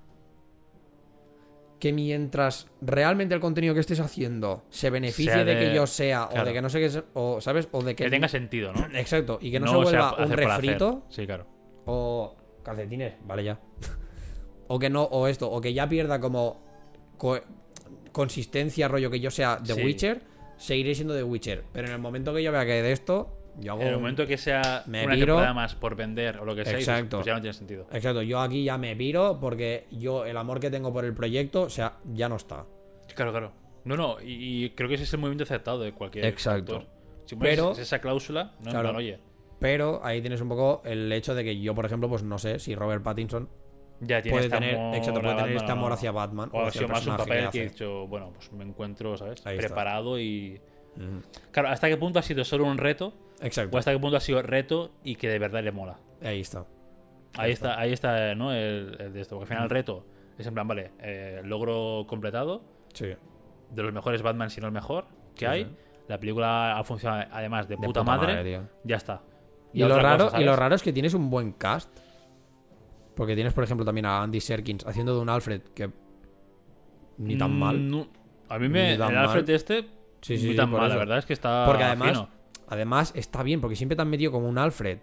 Que mientras realmente el contenido que estés haciendo se beneficie de, que yo sea, o de que no sé qué, o sabes, o de que, Que tenga sentido, ¿no? Exacto, y que no, No se vuelva un refrito Sí, claro. o calcetines, vale ya. o que no, o esto, o que ya pierda como co- consistencia, rollo que yo sea The Sí. Witcher, seguiré siendo The Witcher. Pero en el momento que yo vea que de esto, yo hago. En el momento que sea me una piro. temporada más por vender o lo que sea, Exacto. pues ya no tiene sentido. Exacto, yo aquí ya me piro porque yo el amor que tengo por el proyecto, o sea, ya no está. Claro, claro. No, no, y, y creo que ese es el movimiento aceptado de cualquier Exacto. Si Pero- esa cláusula, no, Claro. plan, oye, Pero ahí tienes un poco el hecho de que yo, por ejemplo, pues no sé si Robert Pattinson ya tiene puede este tener, amor exacto, puede tener Batman, este o amor hacia Batman. O ha hacia más un papel que que he dicho, bueno, pues me encuentro, ¿sabes? Ahí está. Preparado y. Ujú. Claro, ¿hasta qué punto ha sido solo un reto? Exacto. ¿O hasta qué punto ha sido reto y que de verdad le mola? Ahí está. Ahí está, ahí está, ¿no? El, el de esto. Porque al final el reto es en plan, vale, eh, logro completado, Sí. de los mejores Batman, si no el mejor que Sí, hay. sí. La película ha funcionado además de, De puta, madre. ya está. Y, lo raro, cosa, y lo raro es que tienes un buen cast. Porque tienes, por ejemplo, también a Andy Serkins haciendo de un Alfred que ni tan Mm, mal. no. a mí me. El Alfred mal. este. Sí, sí, ni tan mal, la verdad es que está. Porque además, fino. Además está bien, porque siempre te han metido como un Alfred.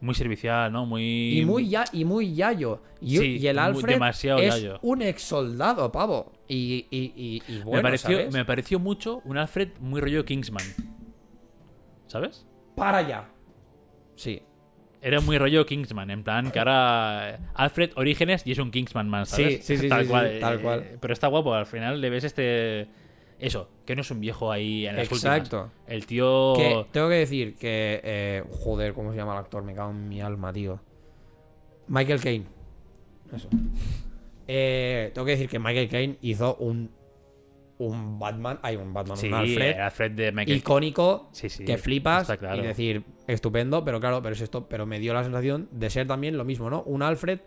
Muy servicial, ¿no? Muy. Y muy, ya, y muy yayo. Y, Sí, y el muy- Alfred demasiado es yayo. un ex soldado, pavo. Y, y, y, bueno, me, pareció, ¿sabes? me pareció mucho un Alfred muy rollo Kingsman. ¿Sabes? Para ya. Sí. Era muy rollo Kingsman, en plan que ahora Alfred Orígenes y es un Kingsman man, ¿sabes? Sí, sí, sí, tal sí, cual. sí, tal eh, cual. Pero está guapo, al final le ves este... Eso, que no es un viejo ahí en las Exacto. últimas. El tío... Que tengo que decir que. eh, joder, ¿cómo se llama el actor? Me cago en mi alma, tío. Michael Caine. Eso. Eh, tengo que decir que Michael Caine hizo un. Un Batman. Hay un Batman, Sí, un Alfred. el Alfred de Michael icónico. Sí, sí, que flipas. está claro. Y decir, estupendo, pero claro, pero es esto. Pero me dio la sensación de ser también lo mismo, ¿no? Un Alfred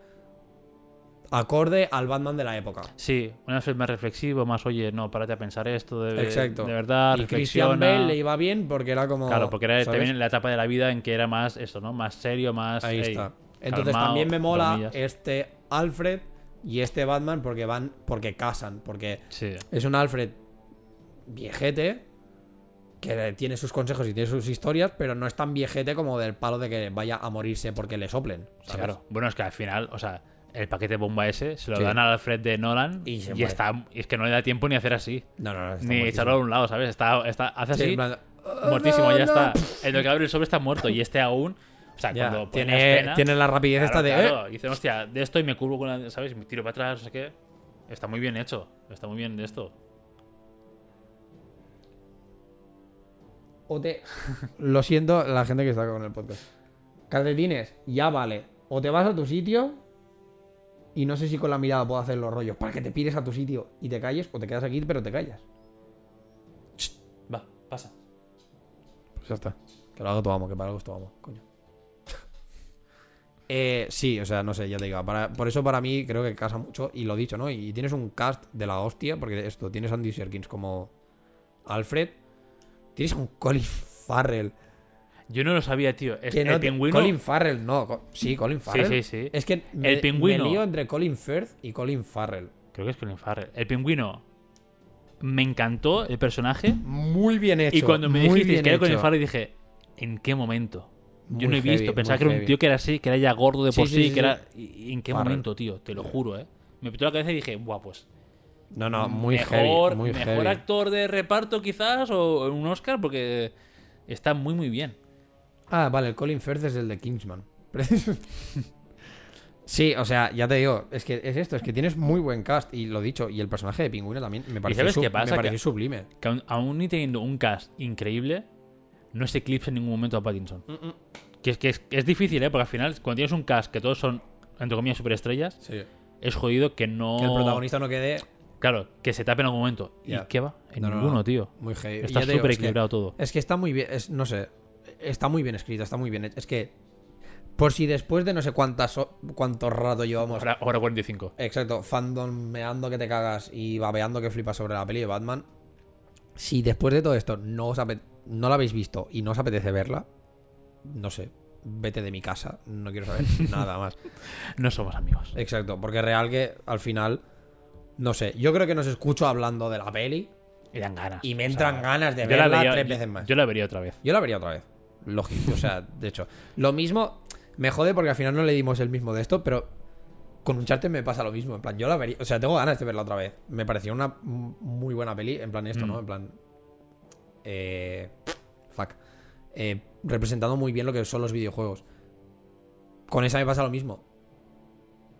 acorde al Batman de la época. Sí, un Alfred más reflexivo, más, oye, no, párate a pensar esto, de, Exacto. de verdad, y Christian. Bale le iba bien porque era como. Claro, porque era ¿sabes? también la etapa de la vida en que era más eso, ¿no? Más serio, más... Ahí está. Entonces calmado, también me mola dormillas. este Alfred y este Batman porque van, porque casan, porque Sí. es un Alfred viejete que tiene sus consejos y tiene sus historias, pero no es tan viejete como del palo de que vaya a morirse porque le soplen. Claro. Bueno, es que al final, o sea, el paquete bomba ese se lo Sí. dan al Alfred de Nolan Y está y es que no le da tiempo ni hacer así, No, no, no. está ni muertísimo. echarlo a un lado, ¿sabes? Está, está hace Sí, así, en plan, muertísimo, no, ya no. está. El que abre el sobre está muerto y este aún, o sea, Ya, cuando pone la tiene, escena, tiene la rapidez claro, esta de. claro, eh, dicen, hostia, de esto y me curvo con la, ¿sabes? Me tiro para atrás, no sé qué. Está muy bien hecho, está muy bien de esto. o te. Lo siento, la gente que está con el podcast. Calcetines, ya vale. O te vas a tu sitio. Y no sé si con la mirada puedo hacer los rollos para que te pires a tu sitio y te calles, o te quedas aquí, pero te callas. Va, pasa. Pues ya está. Que lo haga tu amo, que para algo es tu amo, coño. Eh, sí, o sea, no sé, ya te digo. para- por eso para mí creo que casa mucho. Y lo dicho, ¿no? Y tienes un cast de la hostia, porque esto, tienes a Andy Serkins como Alfred. Tienes a un Colin Farrell. Yo no lo sabía, tío. Es Que el no pingüino. Colin Farrell, no. Sí, Colin Farrell. sí, sí. Es que me, El pingüino. me lío entre Colin Firth y Colin Farrell. Creo que es Colin Farrell. El pingüino. Me encantó el personaje. Muy bien hecho. y cuando me dijiste que era Colin. Farrell, dije, ¿en qué momento? Yo Muy no he heavy, visto. Pensaba que era un tío que era así, que era ya gordo de Sí, por sí, sí. sí, que sí. era... ¿Y en qué Farrell. momento, tío? Te lo juro, ¿eh? Me petó la cabeza y dije, buah, pues. No, no, muy mejor, heavy. Muy mejor actor de reparto, quizás, o un Oscar, porque está muy, muy bien. Ah, vale, el Colin Firth es el de Kingsman. sí, o sea, ya te digo, es que es esto, es que tienes muy buen cast y lo dicho, y el personaje de Pingüino también me pareció, sabes sub- qué pasa? me pareció Que- sublime. Que aún, aún ni teniendo un cast increíble, no se eclipsa en ningún momento a Pattinson. Que es que es, es difícil, ¿eh? Porque al final, cuando tienes un cast que todos son, entre comillas, superestrellas, Sí. es jodido que no. Que el protagonista no quede Claro, que se tape en algún momento. ¿Y qué va? En No, no, ninguno, no. tío. muy heavy. Y Está súper es que- equilibrado todo. Es que está muy bien, es, no sé, está muy bien escrito, está muy bien hecho. Es que, por si después de no sé cuántas cuánto rato llevamos Ahora, ahora 45. Exacto, fandomeando que te cagas y babeando que flipas sobre la peli de Batman. Si después de todo esto no, os no la habéis visto y no os apetece verla, no sé, vete de mi casa, no quiero saber nada más. No somos amigos. Exacto, porque real que al final, no sé, yo creo que nos escucho hablando de la peli Y dan ganas. y me O entran sea, ganas de la verla vería- tres veces más. Yo la vería otra vez. Yo la vería otra vez. Lógico. O sea, de hecho. Lo mismo. Me jode porque al final no le dimos el mismo de esto, pero con Uncharted me pasa lo mismo. En plan, yo la vería. O sea, tengo ganas de verla otra vez. Me pareció una muy buena peli. En plan, esto, Mm. ¿no? En plan. Eh. Fuck. Eh, representando muy bien lo que son los videojuegos. Con esa me pasa lo mismo.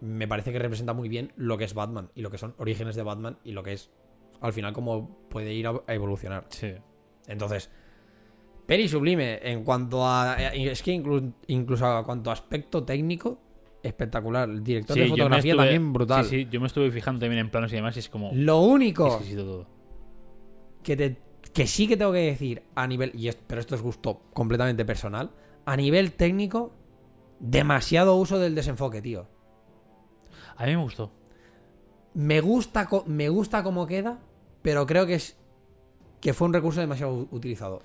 Me parece que representa muy bien lo que es Batman y lo que son orígenes de Batman y lo que es al final cómo puede ir a evolucionar. Sí. Entonces, peli sublime en cuanto a. eh, Es que inclu- incluso a cuanto a aspecto técnico, espectacular. El director Sí, de fotografía estuve- también brutal. Sí, sí, yo me estuve fijando también en planos y demás y es como. Lo único todo. que, te, que sí que tengo que decir a nivel. Y es- pero esto es gusto completamente personal. A nivel técnico, demasiado uso del desenfoque, tío. A mí me gustó. Me gusta, me gusta cómo queda, pero creo que es. Que fue un recurso demasiado utilizado.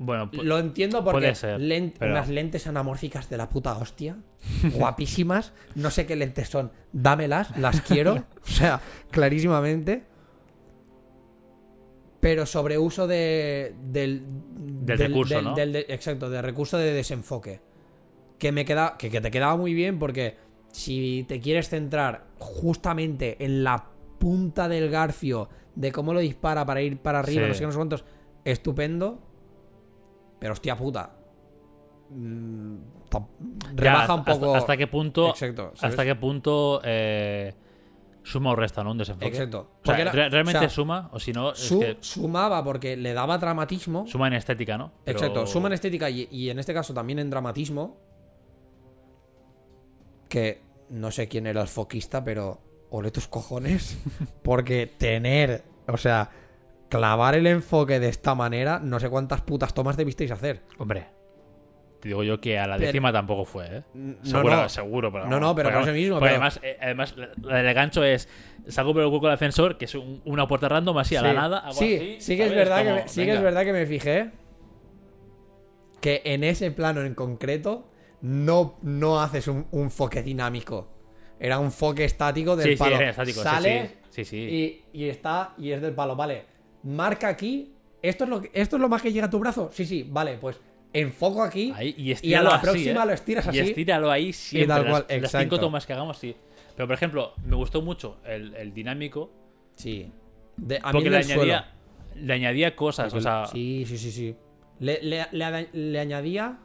Bueno, Lo entiendo porque puede ser, len- pero- unas lentes anamórficas de la puta hostia, guapísimas, no sé qué lentes son, dámelas, las quiero, o sea, clarísimamente. Pero sobre uso de, del, Del recurso, ¿no? del- de- exacto, del recurso de desenfoque. Que me queda, que, que te quedaba muy bien porque si te quieres centrar justamente en la punta del garfio de cómo lo dispara para ir para arriba, Sí. no sé qué, no sé cuántos, estupendo. Pero hostia puta. Mm, ya, rebaja un poco. Hasta, hasta qué punto. Exacto. Hasta qué punto. eh, suma o resta, ¿no? Un desenfoque. Exacto. O sea, realmente o sea, suma, o si no, es su- que Sumaba porque le daba dramatismo. suma en estética, ¿no? Pero- Exacto, suma en estética y, y en este caso también en dramatismo. Que no sé quién era el foquista, pero ole tus cojones. Porque tener, o sea, clavar el enfoque de esta manera, no sé cuántas putas tomas debisteis hacer. Hombre, te digo yo que a la Pero- décima tampoco fue, ¿eh? No, Seguro, no. seguro. Pero No, no, pero por eso mismo, pero- Además, eh, además, la- del gancho es. Salgo por el hueco del ascensor, que es un- una puerta random así a la nada. hago sí, así, sí que es verdad que me, sí que es verdad que me fijé que en ese plano en concreto no, no haces un, un foque dinámico. Era un foque estático del Sí, sí, palo. era estático, sí, Sales sí, sí, sí. Y, y está y es del palo. Vale, marca aquí. ¿Esto es, lo que, ¿Esto es lo más que llega a tu brazo? Sí, sí, vale, pues enfoco aquí. Ahí, y, y a la así, próxima ¿eh? lo estiras así. Y estíralo ahí siempre. tal cual, las, cinco tomas que hagamos, sí. Pero, por ejemplo, me gustó mucho el, el dinámico. Sí. De, a porque le suelo. añadía, le añadía cosas. O sea, sí, sí, sí, sí. Le, le- le- le añadía.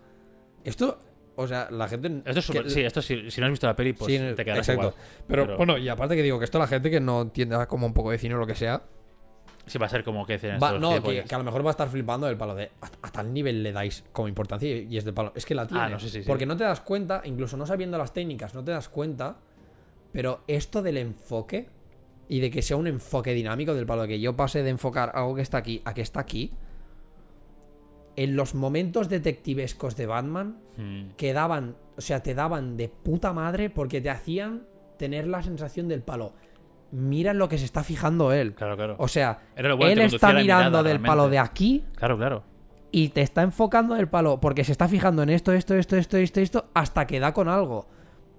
Esto. O sea, la gente. esto es súper- que- sí, esto si, si no has visto la peli, pues Sí, te quedarás exacto. igual. Pero, Pero- bueno, y aparte que digo que esto la gente que no entienda como un poco de cine o lo que sea, Sí, va a ser como que dicen Va- no, que, a lo mejor va a estar flipando del palo de a, tal nivel le dais como importancia y, es del palo. Es que la tiene. Ah, no, sí, sí, sí. Porque no te das cuenta, incluso no sabiendo las técnicas, no te das cuenta. Pero esto del enfoque y de que sea un enfoque dinámico del palo de que yo pase de enfocar algo que está aquí a que está aquí. En los momentos detectivescos de Batman Mm. que daban, o sea, te daban de puta madre porque te hacían tener la sensación del palo. Mira en lo que se está fijando él. Claro, claro. O sea, bueno, él está mirando mirada, del palo de aquí Claro, claro. y te está enfocando del palo porque se está fijando en esto, esto, esto, esto, esto, esto, hasta que da con algo.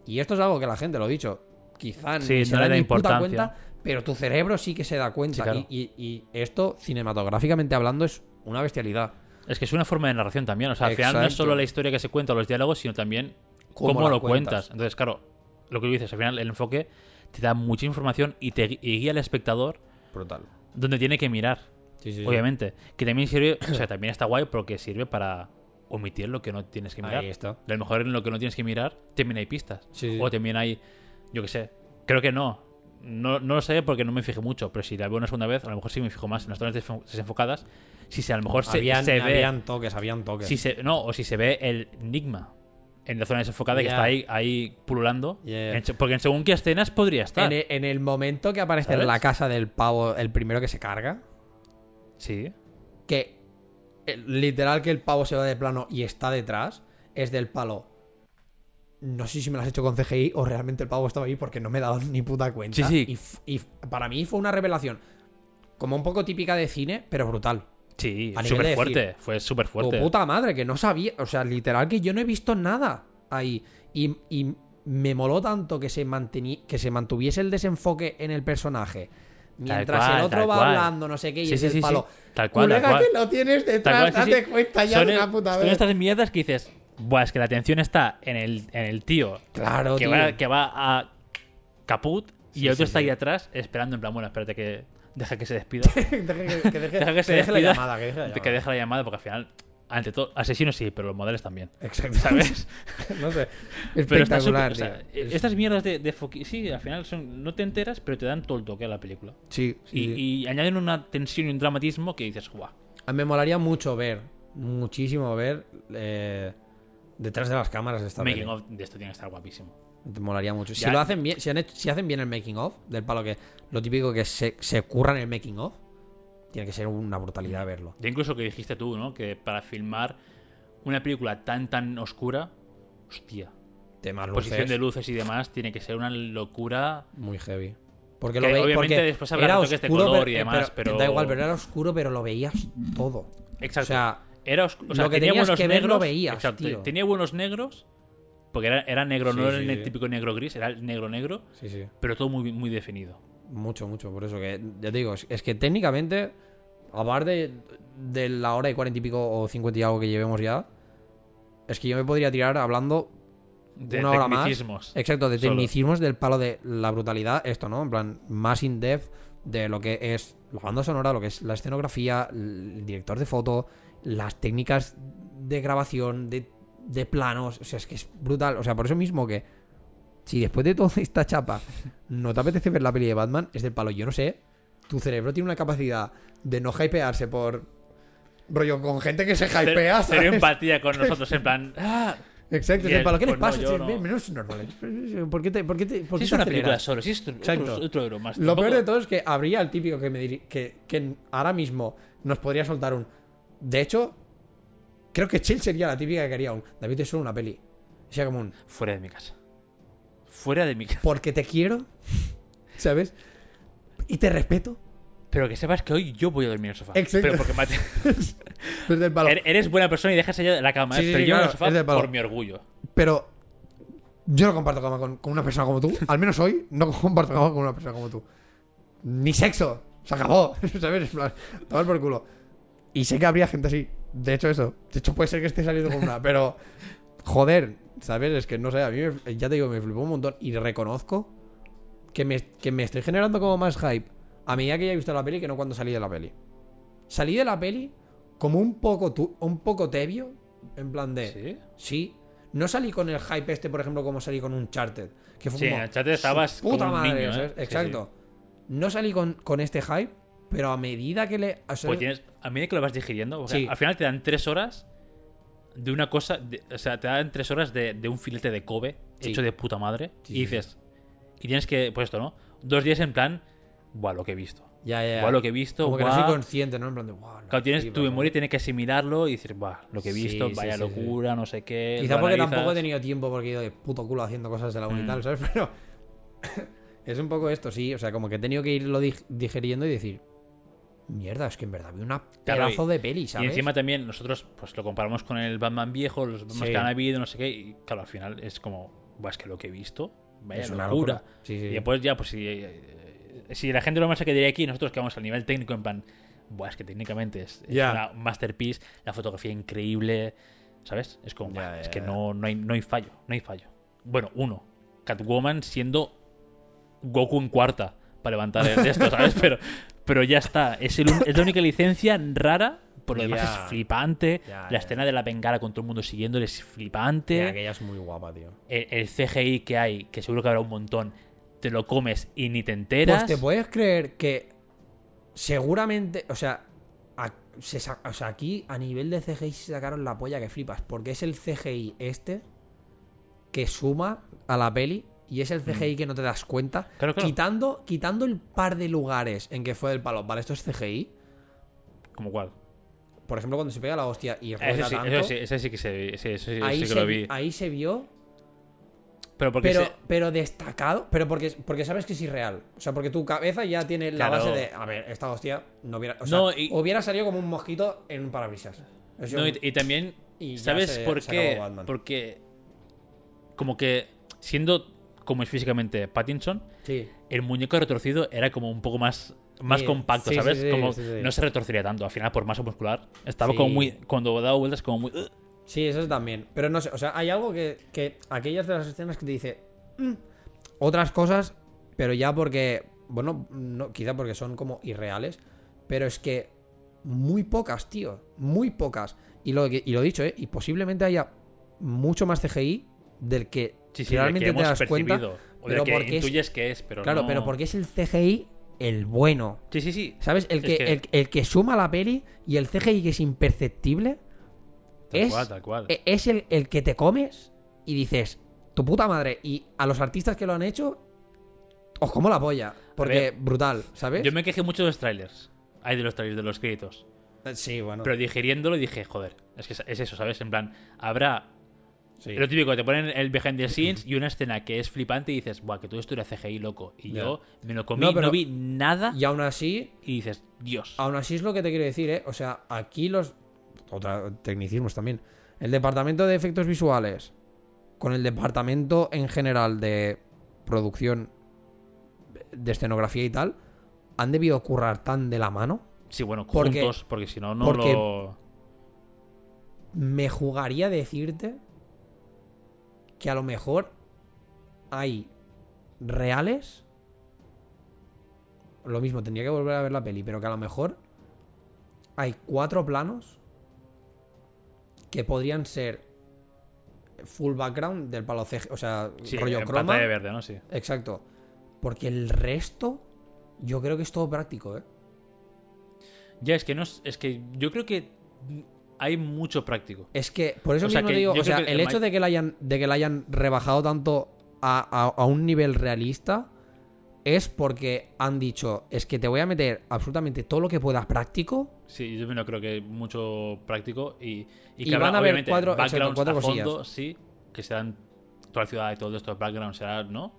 Y esto es algo que la gente, lo he dicho, quizá Sí, ni no se le da ni puta cuenta, pero tu cerebro sí que se da cuenta. Sí, claro. y, y- y esto, cinematográficamente hablando, es una bestialidad. Es que es una forma de narración también. O sea, al final no es solo la historia que se cuenta o los diálogos, sino también Cómo lo cuentas. cuentas. Entonces, claro, lo que tú dices, al final el enfoque te da mucha información y te y guía al espectador Brutal. donde tiene que mirar. Sí, sí, sí. Obviamente. Que también sirve, o sea, también está guay porque sirve para omitir lo que no tienes que mirar. Ahí está. A lo mejor en lo que no tienes que mirar, también hay pistas. Sí, sí. O también hay, yo qué sé, creo que no. no. No lo sé porque no me fijé mucho, pero si la veo una segunda vez, a lo mejor sí me fijo más en las zonas desenfocadas. Si se, a lo mejor se, habían, se ve. habían toques, habían toques. Si se, no, o si se ve el enigma en la zona desenfocada que está ahí, ahí pululando. Yeah. En se- porque en según qué escenas podría estar. en, el, en el momento que aparece ¿Sabes? en la casa del pavo, el primero que se carga, Sí. que eh, literal que el pavo se va de plano y está detrás, es del palo. No sé si me lo has hecho con CGI o realmente el pavo estaba ahí porque no me he dado ni puta cuenta. Sí, sí. Y, para mí fue una revelación como un poco típica de cine, pero brutal. Sí, súper fuerte. Fue súper fuerte. Tu puta madre, que no sabía. O sea, literal que yo no he visto nada ahí. Y, y me moló tanto que se, que se mantuviese el desenfoque en el personaje. Mientras cual, el otro tal va cual. hablando, no sé qué, y Sí, es sí, el sí, sí. palo. Tal cual, tal cual. que lo tienes Tal detrás, sí, date cuenta ya Son, de una puta son vez. estas mierdas que dices, Buah, es que la atención está en el, en el tío Claro, que tío. va, que va a caput y el otro está ahí atrás esperando en plan, bueno, espérate que deja que se despida. Deje que, que deje, deja que se deje la llamada, que deje la que llamada. deje la llamada porque al final, ante todo, asesinos sí, pero los modelos también. Exacto. ¿Sabes? no sé. Pero Espectacular, súper- o sea, tío. estas mierdas de, de foqui- sí, al final son, no te enteras, pero te dan todo el toque a la película. Sí, sí, Y, sí. y añaden una tensión y un dramatismo que dices, guau. A mí Me molaría mucho ver, muchísimo ver eh, detrás de las cámaras de esta Making of de esto tiene que estar guapísimo. Te molaría mucho. Si Ya- lo hacen bien, si, han hecho- si hacen bien el making of, del palo que lo típico que se, se curra en el making of, tiene que ser una brutalidad verlo. Ya incluso que dijiste tú, ¿no? Que para filmar una película tan, tan oscura, hostia, Temas posición luces, de luces y demás, tiene que ser una locura. muy heavy. Porque Que lo veis, obviamente después habrá era retoques de oscuro, color pero- y eh, demás, pero- Da igual, pero era oscuro, pero lo veías todo. Exacto. O sea, era os- o sea, lo que tenía tenías buenos que ver negros. lo veías, exacto, tío. Tenía buenos negros, porque era, era negro, Sí, no era sí, el sí. típico negro gris, era el negro negro, sí, sí. pero todo muy, muy definido. Mucho, mucho. Por eso que, ya te digo, es, es que técnicamente, aparte de, de la hora y cuarenta y pico o cincuenta y algo que llevemos ya, es que yo me podría tirar hablando De una hora más. tecnicismos. Exacto, de Solo. tecnicismos del palo de la brutalidad, esto, ¿no? En plan, más in-depth de lo que es la banda sonora, lo que es la escenografía, el director de foto, las técnicas de grabación, de, de planos. O sea, es que es brutal. O sea, por eso mismo que si después de toda esta chapa no te apetece ver la peli de Batman, es del palo. Yo no sé, tu cerebro tiene una capacidad de no hypearse por. Rollo, con gente que se hypea. ¿sabes? empatía con nosotros, en plan. "Ah, Exacto, Y es del él, palo. ¿Qué les pues no, pasa? no. menos normales. ¿Por qué te, por qué te, por si qué es te una película solo, si es otro, Exacto. otro euro más. Lo tampoco- peor de todo es que habría el típico que me diri- que, que ahora mismo nos podría soltar un. De hecho, creo que Chill sería la típica que haría un. David es solo una peli. Sería como un. Fuera de mi casa. Fuera de mi casa. Porque te quiero. ¿Sabes? Y te respeto. Pero que sepas que hoy yo voy a dormir en el sofá. Exacto. Pero porque mate- Pero. Er- eres buena persona y dejas allá de la cama, Sí, ¿eh? sí, pero sí, yo en el sofá por mi orgullo. Pero yo no comparto cama con, con una persona como tú. Al menos hoy no comparto cama con una persona como tú. Ni sexo. Se acabó. ¿Sabes? Tomar por culo. Y sé que habría gente así. De hecho, eso. De hecho, puede ser que esté saliendo con una. Pero, joder, ¿sabes? Es que no sé. A mí, me- ya te digo, me flipó un montón. Y reconozco que me, que me estoy generando como más hype a medida que ya he visto la peli que no cuando salí de la peli. Salí de la peli como un poco, tu- un poco tebio. En plan de. ¿Sí? Sí. No salí con el hype este, por ejemplo, como salí con un Uncharted. Que fue Sí, como. en Uncharted "Su estabas puta como un madre", niño, ¿eh? Exacto. No salí con, con este hype, pero a medida que le. o sea, Pues tienes, a medida que lo vas digiriendo, o sea, Sí. al final te dan tres horas de una cosa, de- o sea, te dan tres horas de, de un filete de Kobe Sí. hecho de puta madre Sí, y dices, y tienes que, pues esto, ¿no? Dos días en plan, buah, lo que he visto. ya. Buah, lo que he visto, Como que no buah. soy consciente, ¿no? En plan de. "Buah, Claro, tienes, tu ¿no?". memoria tiene que asimilarlo y decir, buah, lo que he visto, vaya locura, no sé qué. Quizá porque analizas. tampoco he tenido tiempo porque he ido de puto culo haciendo cosas de la uni y Mm. ¿sabes? Pero. es un poco esto, sí. O sea, como que he tenido que irlo dig- digeriendo y decir. Mierda, es que en verdad vi una Claro, pedazo de peli, Y ¿sabes? encima también nosotros pues lo comparamos con el Batman viejo, los Batman Sí. que han habido, no sé qué, y claro, al final es como, buah, es que lo que he visto, vaya es una locura. locura. Sí, sí. Y después ya, pues si, eh, si la gente lo se quedaría aquí, nosotros que vamos al nivel técnico, en plan, buah, es que técnicamente es, es una masterpiece, la fotografía increíble, ¿sabes? Es como, Ya, buah, es que no, no, hay, no hay fallo, no hay fallo. Bueno, uno, Catwoman siendo Goku en cuarta para levantar el de esto, ¿sabes? Pero, pero ya está, es, el es la única licencia rara. Por lo demás es flipante. La escena de la bengala con todo el mundo siguiéndole es flipante aquella es muy guapa, tío. el, el CGI que hay, que seguro que habrá un montón, te lo comes y ni te enteras. Pues te puedes creer que seguramente, o sea, a- se o sea, aquí a nivel de CGI se sacaron la polla que flipas, porque es el CGI este que suma a la peli y es el CGI que no te das cuenta, Mm. Claro, claro. quitando quitando el par de lugares en que fue el palo, vale, esto es CGI, ¿Como cuál? por ejemplo, cuando se pega la hostia y rueda sí, tanto, ese sí, sí que se ese, ese sí, ahí, sí que se, lo vi- ahí se vio Pero porque pero, se- pero destacado, pero porque, porque sabes que es irreal. O sea, porque tu cabeza ya tiene la Claro. base de, a ver, esta hostia no hubiera, o sea, No, y- hubiera salido como un mosquito en un parabrisas. Eso- No, y, y también, y ¿sabes se- por se qué? Porque, como que, siendo como es físicamente Pattinson, sí. el muñeco retorcido era como un poco más, más Sí, compacto, sí, ¿sabes? como no se retorcería tanto, al final por masa muscular. Estaba como muy, cuando daba vueltas como muy... Sí, eso también. Pero no sé, o sea, hay algo que, que aquellas de las escenas que te dice "Mm". otras cosas, pero ya porque, bueno, no, quizá porque son como irreales, pero es que muy pocas, tío, muy pocas. Y lo, y lo dicho, ¿eh? Y posiblemente haya mucho más CGI del que Sí, sí, realmente que te hemos das cuenta. percibido. O pero del que porque es- intuyes que es, pero Claro, no- pero porque es el CGI el bueno. Sí, sí, sí. ¿Sabes? El Es que, que- El, el que suma la peli y el CGI que es imperceptible Tal es, cual, tal cual. e- es el, el que te comes y dices, tu puta madre. Y a los artistas que lo han hecho, os como la polla. Porque ver, brutal, ¿sabes? Yo me quejé mucho de los trailers. Hay de los trailers, de los créditos. Eh, Sí, bueno. Pero digiriéndolo dije, joder, es que es eso, ¿sabes? En plan, habrá sí. lo típico, te ponen el behind the scenes y una escena que es flipante y dices, buah, que todo esto era CGI loco. Y yo me lo comí, No, no, pero- vi nada Y aún así, y dices, Dios. aún así es lo que te quiero decir, ¿eh? O sea, aquí los... Otra tecnicismos también. El departamento de efectos visuales con el departamento en general de producción de escenografía y tal han debido currar tan de la mano Sí, bueno, porque- juntos, porque si no, no porque- lo. me jugaría decirte que a lo mejor hay reales. Lo mismo, tendría que volver a ver la peli, pero que a lo mejor hay cuatro planos que podrían ser full background del palo CG, o sea, Sí, rollo en croma. pantalla verde, ¿no? Sí. Exacto. Porque el resto, yo creo que es todo práctico, ¿eh? Ya, es que no es que yo creo que hay mucho práctico. Es que, por eso O sea, mismo que digo, o sea, el el hecho de que la hayan, de que la hayan rebajado tanto a, a- a un nivel realista es porque han dicho, es que te voy a meter absolutamente todo lo que puedas práctico. Sí, yo también creo que mucho práctico y, y Y que habrá, van a haber cuatro- exacto, cuatro a cosillas. fondo, sí, que serán toda la ciudad y todo estos backgrounds será, ¿no?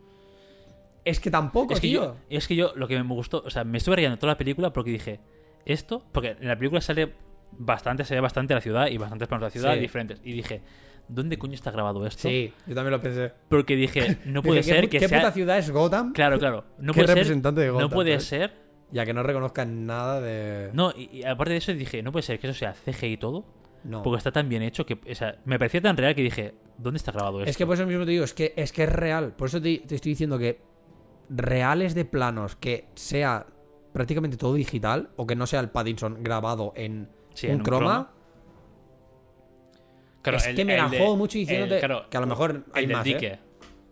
Es que tampoco, Es que, tío. yo, es que yo lo que me gustó, o sea, me estuve riendo toda la película porque dije, esto, porque en la película sale bastante, se ve bastante la ciudad y bastantes planos de la ciudad Sí. diferentes. Y dije, ¿dónde coño está grabado esto? Sí, yo también lo pensé. Porque dije, no puede Dije, ¿qué ser pu- que ¿Qué sea. puta ciudad es Gotham? Claro, claro. No ¿Qué puede ser. representante de no Gotham, puede sabes? ser. Ya que no reconozcan nada de. No, y, y aparte de eso dije, no puede ser que eso sea CGI y todo. No. Porque está tan bien hecho que. O sea, me parecía tan real que dije, ¿dónde está grabado esto? Es que por eso mismo te digo, es que es, que es real. Por eso te, te estoy diciendo que reales de planos que sea prácticamente todo digital o que no sea el Paddington grabado en Sí, un, croma. croma. Claro, es el- que me la jodo mucho diciéndote claro, que a lo mejor hay el más, ¿eh? dique.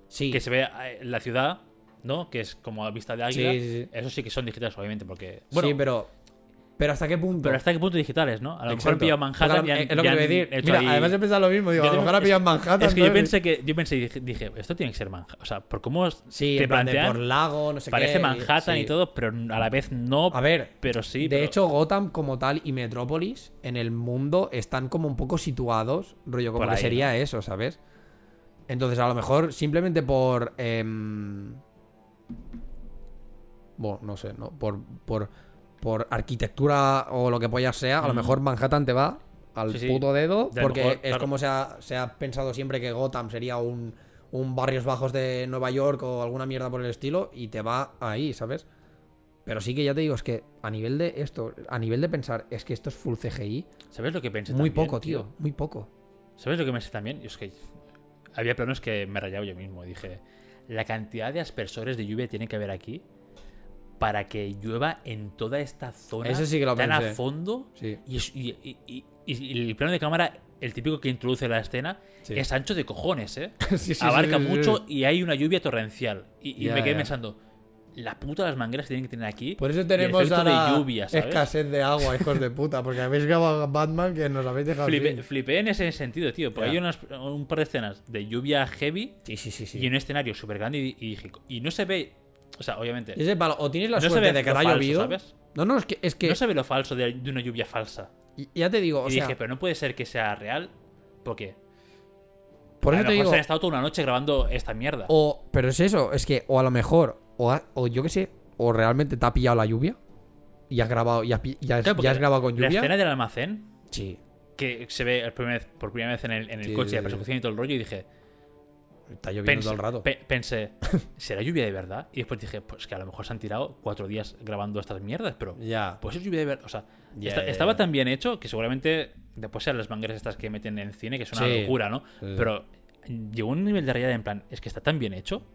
Sí, Que se ve eh, la ciudad ¿no? Que es como a vista de águila. Sí. Eso sí que son digitales, obviamente, porque. Bueno, sí, pero. Pero ¿hasta qué punto? pero hasta qué punto digitales, ¿no? A lo mejor han pillado Manhattan Porque y han- Es lo que voy a han decir. hecho Mira, ahí- además he pensado lo mismo. Digo, Yo a lo mejor ha es- pillado Manhattan. Es que yo pensé que yo pensé y dije, dije, esto tiene que ser Manhattan. O sea, por cómo Sí, te plantean, por lago, no sé parece qué. Manhattan sí. y todo, pero a la vez no. A ver, pero sí. de pero- hecho, Gotham como tal y Metrópolis en el mundo están como un poco situados, rollo, como Por que ahí, sería eso, ¿sabes? Entonces, a lo mejor simplemente por. em, Bueno, no sé, ¿no? Por, por, por arquitectura o lo que polla sea, a lo mejor Manhattan te va al Sí, sí. puto dedo, De porque mejor, es como se ha, se ha pensado siempre que Gotham sería un, un barrios bajos de Nueva York o alguna mierda por el estilo, y te va ahí, ¿sabes? Pero sí que ya te digo, es que a nivel de esto, a nivel de pensar, es que esto es full CGI, ¿Sabes lo que pensé muy también, poco, tío, muy poco. ¿Sabes lo que pensé también? Es que había planos que me rayaba yo mismo. Dije, la cantidad de aspersores de lluvia tiene que haber aquí para que llueva en toda esta zona Eso sí que lo tan pensé. a fondo. Sí. Y, es- y- y- y- y el plano de cámara, el típico que introduce la escena, Sí. es ancho de cojones, ¿eh? Sí, Abarca mucho y hay una lluvia torrencial. Y, me quedé pensando, la puta de las mangueras que tienen que tener aquí. Por eso tenemos ahora de lluvia, ¿sabes? escasez de agua, hijos de puta, porque habéis grabado Batman que nos habéis dejado Flipé, flipé en ese sentido, tío. Porque hay unas- un par de escenas de lluvia heavy Sí, sí, sí, sí. y un escenario súper grande y, y y no se ve, o sea, obviamente, palo, o tienes la no suerte de que ha llovido. ¿sabes? No, no, es que, es que No se ve lo falso de, de una lluvia falsa. y- ya te digo, o y sea, dije, pero no puede ser que sea real, por a eso lo te mejor digo, se han estado toda una noche grabando esta mierda. o pero es eso, es que o a lo mejor o, ha- o yo qué sé, o realmente te ha pillado la lluvia y has grabado y has, pi- ya, has- Claro, porque ya has grabado con La lluvia. escena del almacén, Sí, que se ve el primer- por primera vez en el, en el Sí, coche, sí, la persecución y todo el rollo, y dije, está lloviendo pensé, todo el rato. pe- pensé, ¿será lluvia de verdad? Y después dije, pues que a lo mejor se han tirado cuatro días grabando estas mierdas, pero Ya. Pues es lluvia de verdad. O sea, esta- estaba tan bien hecho que seguramente después sean las mangueras estas que meten en cine, que es una Sí. locura, ¿no? Sí. Pero llegó un nivel de rayada en plan, es que está tan bien hecho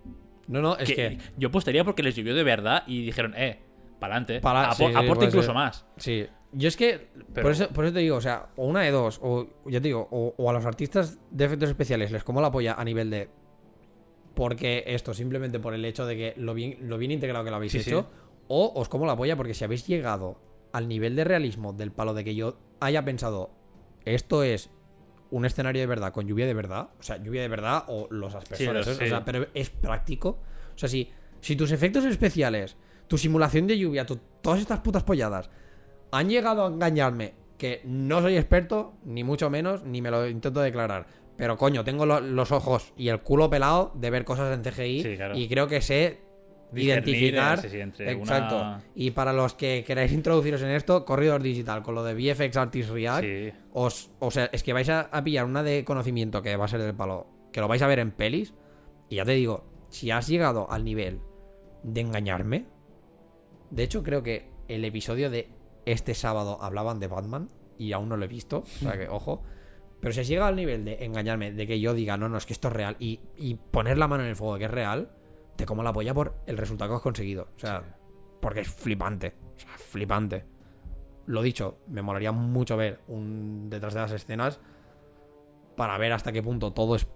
No, no, es que, que yo apostaría porque les llovió de verdad y dijeron, eh, pa'lante, Para- apo- sí, aporta incluso ser. más. Sí. Yo es que. Pero- Por, eso, por eso te digo, o sea, o una de dos, o ya te digo, o, o a los artistas de efectos especiales les como la polla a nivel de. Porque esto, simplemente por el hecho de que lo bien, lo bien integrado que lo habéis Sí, sí. hecho, o os como la polla porque si habéis llegado al nivel de realismo del palo de que yo haya pensado, esto es un escenario de verdad con lluvia de verdad, o sea, lluvia de verdad o los aspersores, o sea, pero es práctico. O sea, si, si tus efectos especiales, tu simulación de lluvia, tu- todas estas putas polladas han llegado a engañarme, que no soy experto, ni mucho menos, ni me lo intento declarar. Pero coño, tengo lo- los ojos y el culo pelado de ver cosas en CGI Sí, claro. y creo que sé Discernir, identificar. eh, sí, sí, entre exacto. Y para los que queráis introduciros en esto, corredor digital, con lo de VFX Artist React, Sí. os, o sea, es que vais a, a pillar una de conocimiento que va a ser del palo, que lo vais a ver en pelis. Y ya te digo, si has llegado al nivel de engañarme, de hecho creo que el episodio de este sábado hablaban de Batman y aún no lo he visto, o sea que ojo. Pero si has llegado al nivel de engañarme, de que yo diga, no, no, es que esto es real, y, y poner la mano en el fuego de que es real, te como la polla por el resultado que has conseguido. O sea, porque es flipante. O sea, flipante. Lo dicho, me molaría mucho ver un detrás de las escenas para ver hasta qué punto todo es.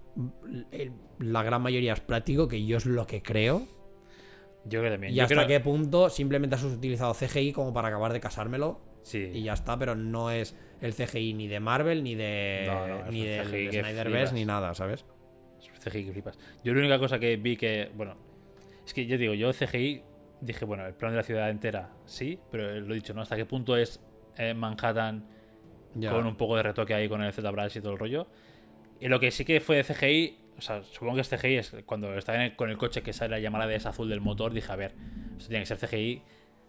el- La gran mayoría es práctico, que yo es lo que creo. Yo creo que también. Y Yo hasta creo- qué punto simplemente has utilizado CGI como para acabar de casármelo. Sí. Y ya está, pero no es el CGI ni de Marvel, ni de. No, no, es ni que Snyderverse, ni nada, ¿sabes? CGI que flipas. Yo la única cosa que vi que, bueno, es que yo digo, yo CGI dije, bueno, el plano de la ciudad entera sí, pero lo he dicho, ¿no? Hasta qué punto es eh, Manhattan Ya. con un poco de retoque ahí con el ZBrush y todo el rollo. Y lo que sí que fue de CGI, o sea, supongo que es CGI, es cuando en el- con el coche que sale la llamada de esa azul del motor, dije, a ver, esto tiene que ser CGI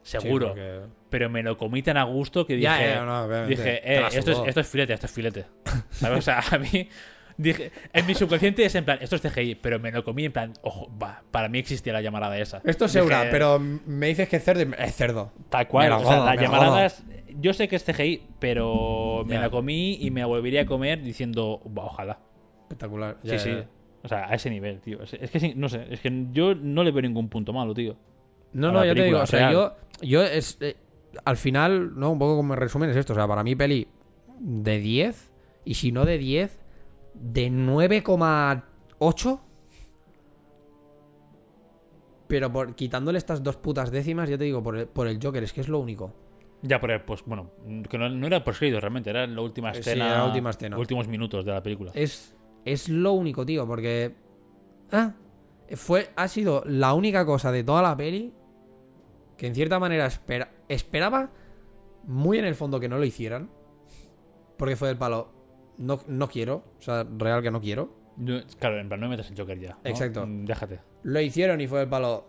Sí, seguro. porque- Pero me lo comí tan a gusto que dije, Ya, no, dije eh, esto, es, esto es filete, esto es filete. ¿Sabes? O sea, a mí, dije, en mi subconsciente es en plan, esto es CGI, pero me lo comí en plan, ojo, va, para mí existía la llamarada esa. Esto es Eura, pero me dices que es cerdo. y- Es cerdo. Tal cual, Me o sea, la llamaradas, yo sé que es CGI, pero me Ya. la comí y me la volvería a comer diciendo, "Buah, ojalá. Espectacular. Sí, Ya, sí. ya. O sea, a ese nivel, tío. Es, es que sí, no sé, es que yo no le veo ningún punto malo, tío. No, no, ya te digo, o sea, real. yo, yo es, eh, al final, no, un poco como resumen es esto, o sea, para mí peli de 10, y si no de 10, de 9,8, Pero por, quitándole estas dos putas décimas, ya te digo, por el, por el Joker, es que es lo único. Ya, pero pues bueno, que no, no era por escrito realmente, era la última Sí, escena. era la última escena. Últimos minutos de la película. Es, es lo único, tío, porque. Ah, fue, ha sido la única cosa de toda la peli que en cierta manera espera, esperaba muy en el fondo que no lo hicieran. Porque fue del palo. No, no quiero, o sea, real que no quiero. No, claro, en plan, no me metas el Joker ya. ¿no? Exacto. Mm, Déjate. Lo hicieron y fue del palo.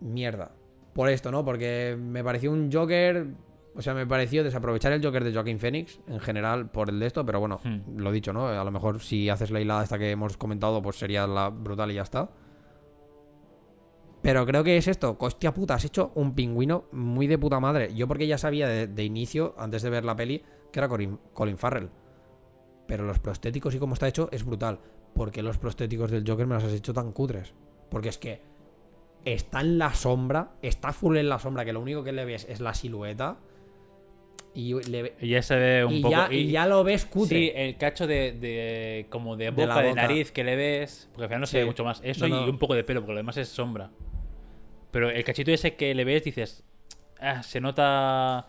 Mierda. Por esto, ¿no? Porque me pareció un Joker. O sea, me pareció desaprovechar el Joker de Joaquin Phoenix en general por el de esto, pero bueno, Hmm. lo dicho, ¿no? A lo mejor si haces la hilada esta que hemos comentado, pues sería la brutal y ya está. Pero creo que es esto, hostia puta, has hecho un pingüino muy de puta madre. Yo porque ya sabía de, de inicio, antes de ver la peli, que era Colin, Colin Farrell. Pero los prostéticos y cómo está hecho es brutal. ¿Por qué los prostéticos del Joker me los has hecho tan cutres? Porque es que está en la sombra, está full en la sombra, que lo único que le ves es la silueta. Y, le ve- Y ya se ve un y poco. ya, y ya lo ves cutre. Sí, el cacho de, de- como de De boca, de, boca. nariz que le ves, porque al final no se Sí. ve mucho más. Eso No, no. y un poco de pelo, porque lo demás es sombra. Pero el cachito ese que le ves, dices, ah, se nota...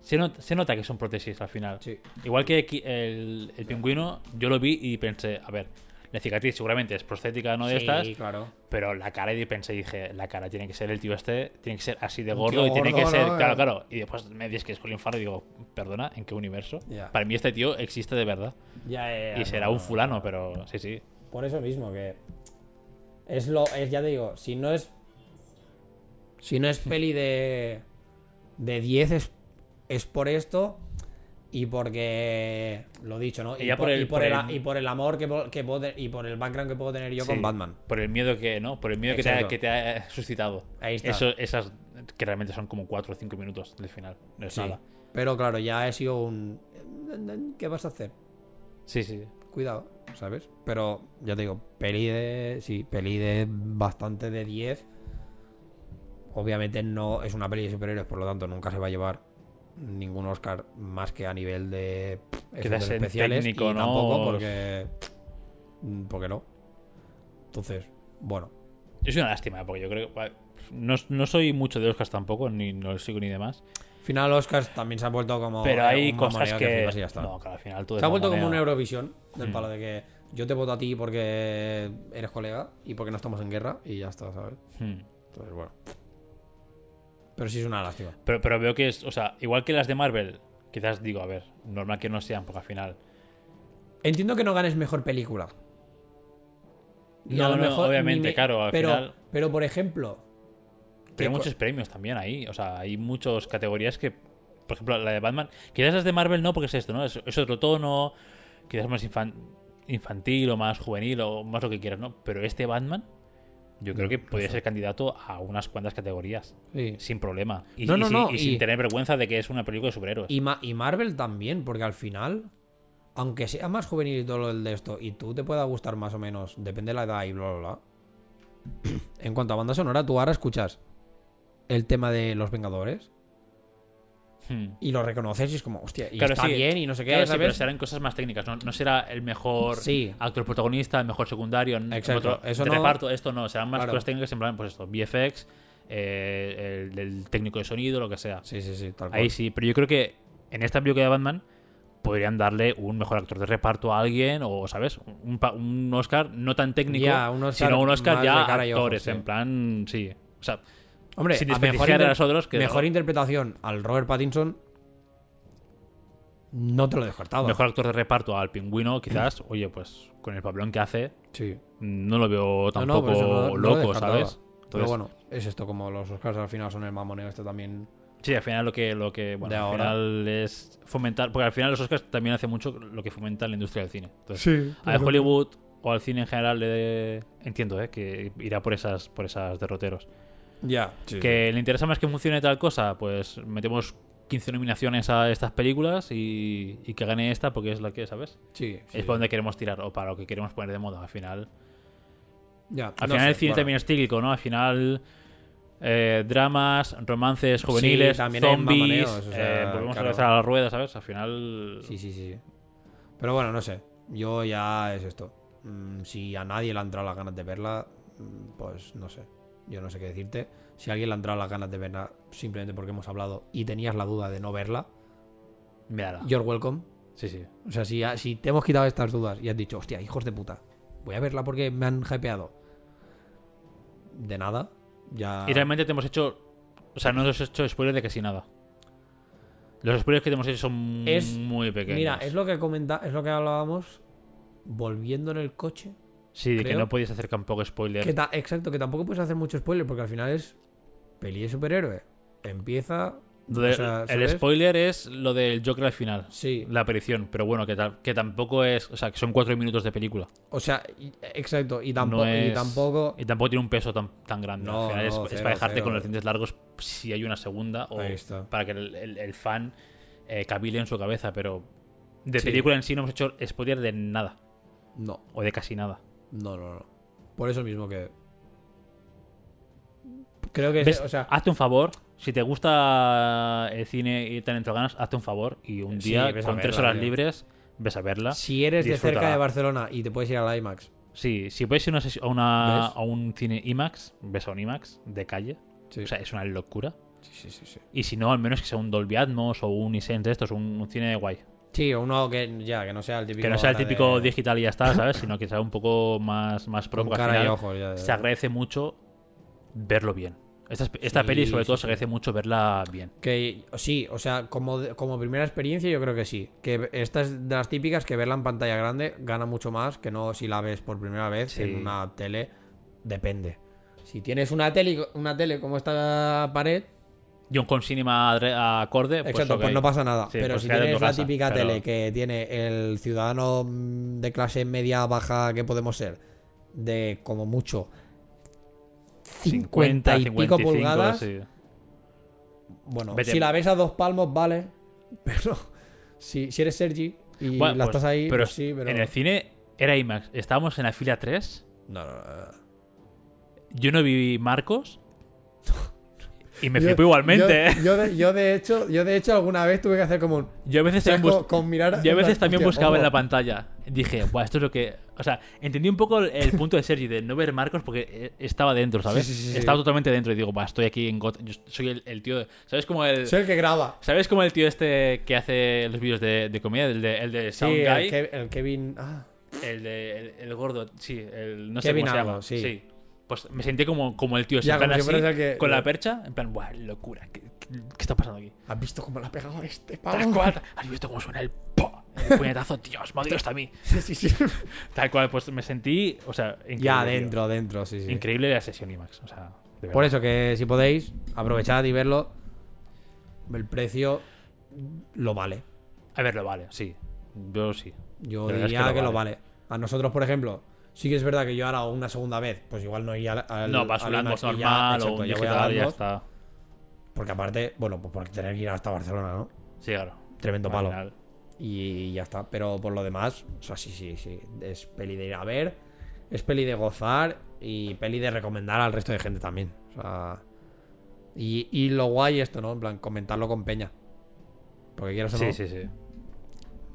Se nota, se nota que son prótesis al final. Sí. Igual que el, el pingüino, yo lo vi y pensé, a ver, la cicatriz seguramente es prostética, no de Sí, estas, claro. pero la cara y pensé, dije, la cara tiene que ser el tío este, tiene que ser así de gordo y tiene que ser, ¿no? claro, claro. Y después me dices que es Colin Farrell y digo, perdona, ¿en qué universo? Para mí este tío existe de verdad. Y será no, un no, fulano, pero sí, sí. Por eso mismo, que. Es lo. Es, ya te digo, si no es. Si no es peli de. De 10 es, es por esto. Y porque. Lo dicho, ¿no? Y por, por el- y por por el- el- y por el amor que, que puedo Y por el background que puedo tener yo Sí. con Batman. Por el miedo que, ¿no? Por el miedo que te, ha, que te ha suscitado. Ahí está. Eso, esas que realmente son como 4 o 5 minutos del final. No es Sí. nada. Pero claro, ya he sido un. ¿Qué vas a hacer? Sí, sí. Cuidado, ¿sabes? Pero ya te digo, peli de. Sí, peli de bastante de 10. Obviamente no es una peli de superhéroes, por lo tanto nunca se va a llevar ningún Oscar más que a nivel de efectos especiales. técnico, y ¿no? tampoco porque. mm, Porque no. Entonces, bueno. Es una lástima, porque yo creo que. No, no soy mucho de Oscars tampoco, ni no lo sigo ni demás. Final Oscars también se ha vuelto como. Pero eh, hay cosas que. flipas y ya está. No, que al final todo Se ha vuelto como una Eurovisión del Mm. palo de que yo te voto a ti porque eres colega y porque no estamos en guerra y ya está, ¿sabes? Hmm. Entonces, bueno. Pero sí es una lástima. Pero, pero veo que es, o sea, igual que las de Marvel, quizás digo, a ver, normal que no sean, porque al final. Entiendo que no ganes mejor película. Y No, a lo no, mejor obviamente, claro, al pero, final- Pero, por ejemplo. Pero hay muchos premios también ahí. O sea, hay muchas categorías que. Por ejemplo, la de Batman. Quizás las de Marvel no, porque es esto, ¿no? Es, es otro tono. Quizás más infan- infantil o más juvenil o más lo que quieras, ¿no? Pero este Batman. Yo creo que podría ser candidato a unas cuantas categorías. Sí. Sin problema. Y, No, y no, sin- no, y y- sin tener vergüenza de que es una película de superhéroes. Y, Ma- y Marvel también, porque al final. Aunque sea más juvenil y todo lo del de esto, y tú te pueda gustar más o menos, depende de la edad y bla, bla, bla. En cuanto a banda sonora, tú ahora escuchas el tema de Los Vengadores Hmm. y lo reconoces y es como, hostia, y Claro, está sí. bien y no sé qué, Claro, sí, pero ¿sabes? serán cosas más técnicas. No, no será el mejor Sí. actor protagonista, el mejor secundario. Exacto, otro- eso no- reparto, esto no. Serán más Claro. cosas técnicas en plan, pues esto, VFX, eh, el, el técnico de sonido, lo que sea. Sí, sí, sí, tal cual. Ahí sí, pero yo creo que en esta película de Batman podrían darle un mejor actor de reparto a alguien o, ¿sabes? Un, un Oscar no tan técnico, Ya, un Oscar sino un Oscar ya ojos, actores, en plan, sí. O sea, Hombre, sin mejor, a los otros que mejor interpretación al Robert Pattinson no te lo he descartado. mejor actor de reparto al pingüino, quizás, oye, pues con el papelón que hace, Sí. no lo veo tampoco no, no- lo loco, descartaba. ¿sabes? Pero bueno, es esto, como los Oscars al final son el mamoneo este también. Sí, al final lo que, lo que bueno, De al ahora. final es fomentar, porque al final los Oscars también hace mucho lo que fomenta la industria del cine. Entonces, Sí. a Hollywood o al cine en general le entiendo, ¿eh? que irá por esas, por esas derroteros. Ya. sí, Que le interesa más que funcione tal cosa, pues metemos 15 nominaciones a estas películas y, y que gane esta porque es la que, ¿sabes? Sí. sí, es por donde queremos tirar o para lo que queremos poner de moda. Al final, Ya. al no final sé, el cine bueno. también es cíclico, ¿no? Al final eh, dramas, romances juveniles, zombies, mamoneos, o sea, eh, volvemos claro. a regresar a la rueda, ¿sabes? Al final... Sí, sí, sí. Pero bueno, no sé. Yo ya es esto. Mm, si a nadie le han entrado las ganas de verla, mm, pues no sé. Yo no sé qué decirte. Si a alguien le han entrado las ganas de verla simplemente porque hemos hablado y tenías la duda de no verla, Mírala. you're welcome. Sí, sí. O sea, si, si te hemos quitado estas dudas y has dicho, hostia, hijos de puta, voy a verla porque me han hypeado. De nada. Ya. Y realmente te hemos hecho. O sea, no nos has hecho spoilers de casi nada. Los spoilers que te hemos hecho son Es- muy pequeños. Mira, es lo que comenta, es lo que hablábamos volviendo en el coche. Sí, de que creo no podías hacer tampoco. Que ta- exacto, que tampoco puedes hacer mucho spoiler porque al final es peli de superhéroe. Empieza. Lo de- o sea, el spoiler es lo del Joker al final. Sí. La aparición. Pero bueno, que, ta- que tampoco es. O sea, que son cuatro minutos de película. O sea, y- exacto. Y tampoco. No es- Y tampoco. Y tampoco tiene un peso tan, tan grande. No, al final es- no, es, cero, para dejarte cero. con los dientes largos si hay una segunda. O para que el, el- el fan eh, cabile en su cabeza. Pero de Sí. película en sí no hemos hecho spoiler de nada. No, O de casi nada. No, no, no. Por eso mismo que. Creo que. ¿Ves? O sea, hazte un favor. Si te gusta el cine y te han entrado ganas, hazte un favor. Y un Sí, día, con tres horas tío. libres, ves a verla. si eres de cerca de Barcelona y te puedes ir al IMAX. Sí, si puedes ir a, una a, un cine IMAX, ves a un IMAX de calle. Sí. O sea, es una locura. sí, sí, sí, sí. Y si no, al menos que sea un Dolby Atmos o un Isense de estos, un, un cine guay. Sí, uno que ya, que no sea el típico. Que no sea el típico de- digital y ya está, ¿sabes? Sino que sea un poco más, más pro. cara y ojos. ya, ya. Se agradece mucho verlo bien. Esta, esta Sí, peli, sobre todo, se agradece mucho verla bien. Que sí, o sea, como, como primera experiencia yo creo que sí. Que esta es de las típicas que verla en pantalla grande gana mucho más que no si la ves por primera vez Sí. en una tele. Depende. Si tienes una tele, una tele como esta pared, Un con cinema adre- acorde, pues, exacto, pues no pasa nada. Sí, pero pues si tienes la casa, típica pero- tele que tiene el ciudadano mm, de clase media baja que podemos ser, de como mucho 50 y pico 55, pulgadas, sí. Bueno, Vete. si la ves a dos palmos, vale. Pero si, si eres Sergi y Bueno, la pues- estás ahí, pero sí, pero. En el cine era IMAX. Estábamos en la fila 3. No, no, no. Yo no vi Marcos. Y me Yo- flipó igualmente, ¿eh? Yo, yo de, yo de hecho, yo de hecho alguna vez tuve que hacer como un. Yo a veces Con, bus- con mirar. yo a veces también hostia, buscaba en la pantalla. Dije, Buah, esto es lo que. O sea, entendí un poco el, el punto de Sergi de no ver Marcos porque eh, estaba dentro, ¿sabes? Sí, sí, sí, sí. estaba totalmente dentro y digo, Buah, estoy aquí en Gotham. Yo soy el, el tío. de- ¿Sabes cómo el. Soy el que graba. ¿Sabes cómo el tío este que hace los vídeos de, de comedia? El de, el de Sound el, Guy. El Kevin. Ah, El, de, el, gordo, sí, el, no sé cómo se llama. sí. Pues me sentí como, como el tío Ya, como así, que- con la percha, en plan, buah, locura, ¿qué, qué, qué está pasando aquí? ¿Has visto cómo le ha pegado este Tal pavo? cual, ¿has visto cómo suena el po? El puñetazo, Dios, me odio hasta a mí. Sí, sí, sí. Tal cual, pues me sentí, o sea, increíble. Ya, tío. dentro, dentro, sí, sí. Increíble la sesión IMAX, o sea, de Por eso que si podéis, aprovechad y verlo. El precio lo vale. A ver, lo vale, sí. Yo sí. Yo La es diría que lo vale. A nosotros, por ejemplo, sí que es verdad que yo ahora una segunda vez, pues igual no iría al. no, vas al y ya- normal exacto, o un ya voy ya está. Porque aparte, bueno, pues por tener que ir hasta Barcelona, ¿no? Sí, claro. Tremendo Al palo. final. Y ya está. Pero por lo demás, o sea, sí, sí, sí. Es peli de ir a ver, es peli de gozar y peli de recomendar al resto de gente también. O sea. Y, y lo guay esto, ¿no? En plan, comentarlo con Peña. Porque quieras o no, Sí, sí, sí.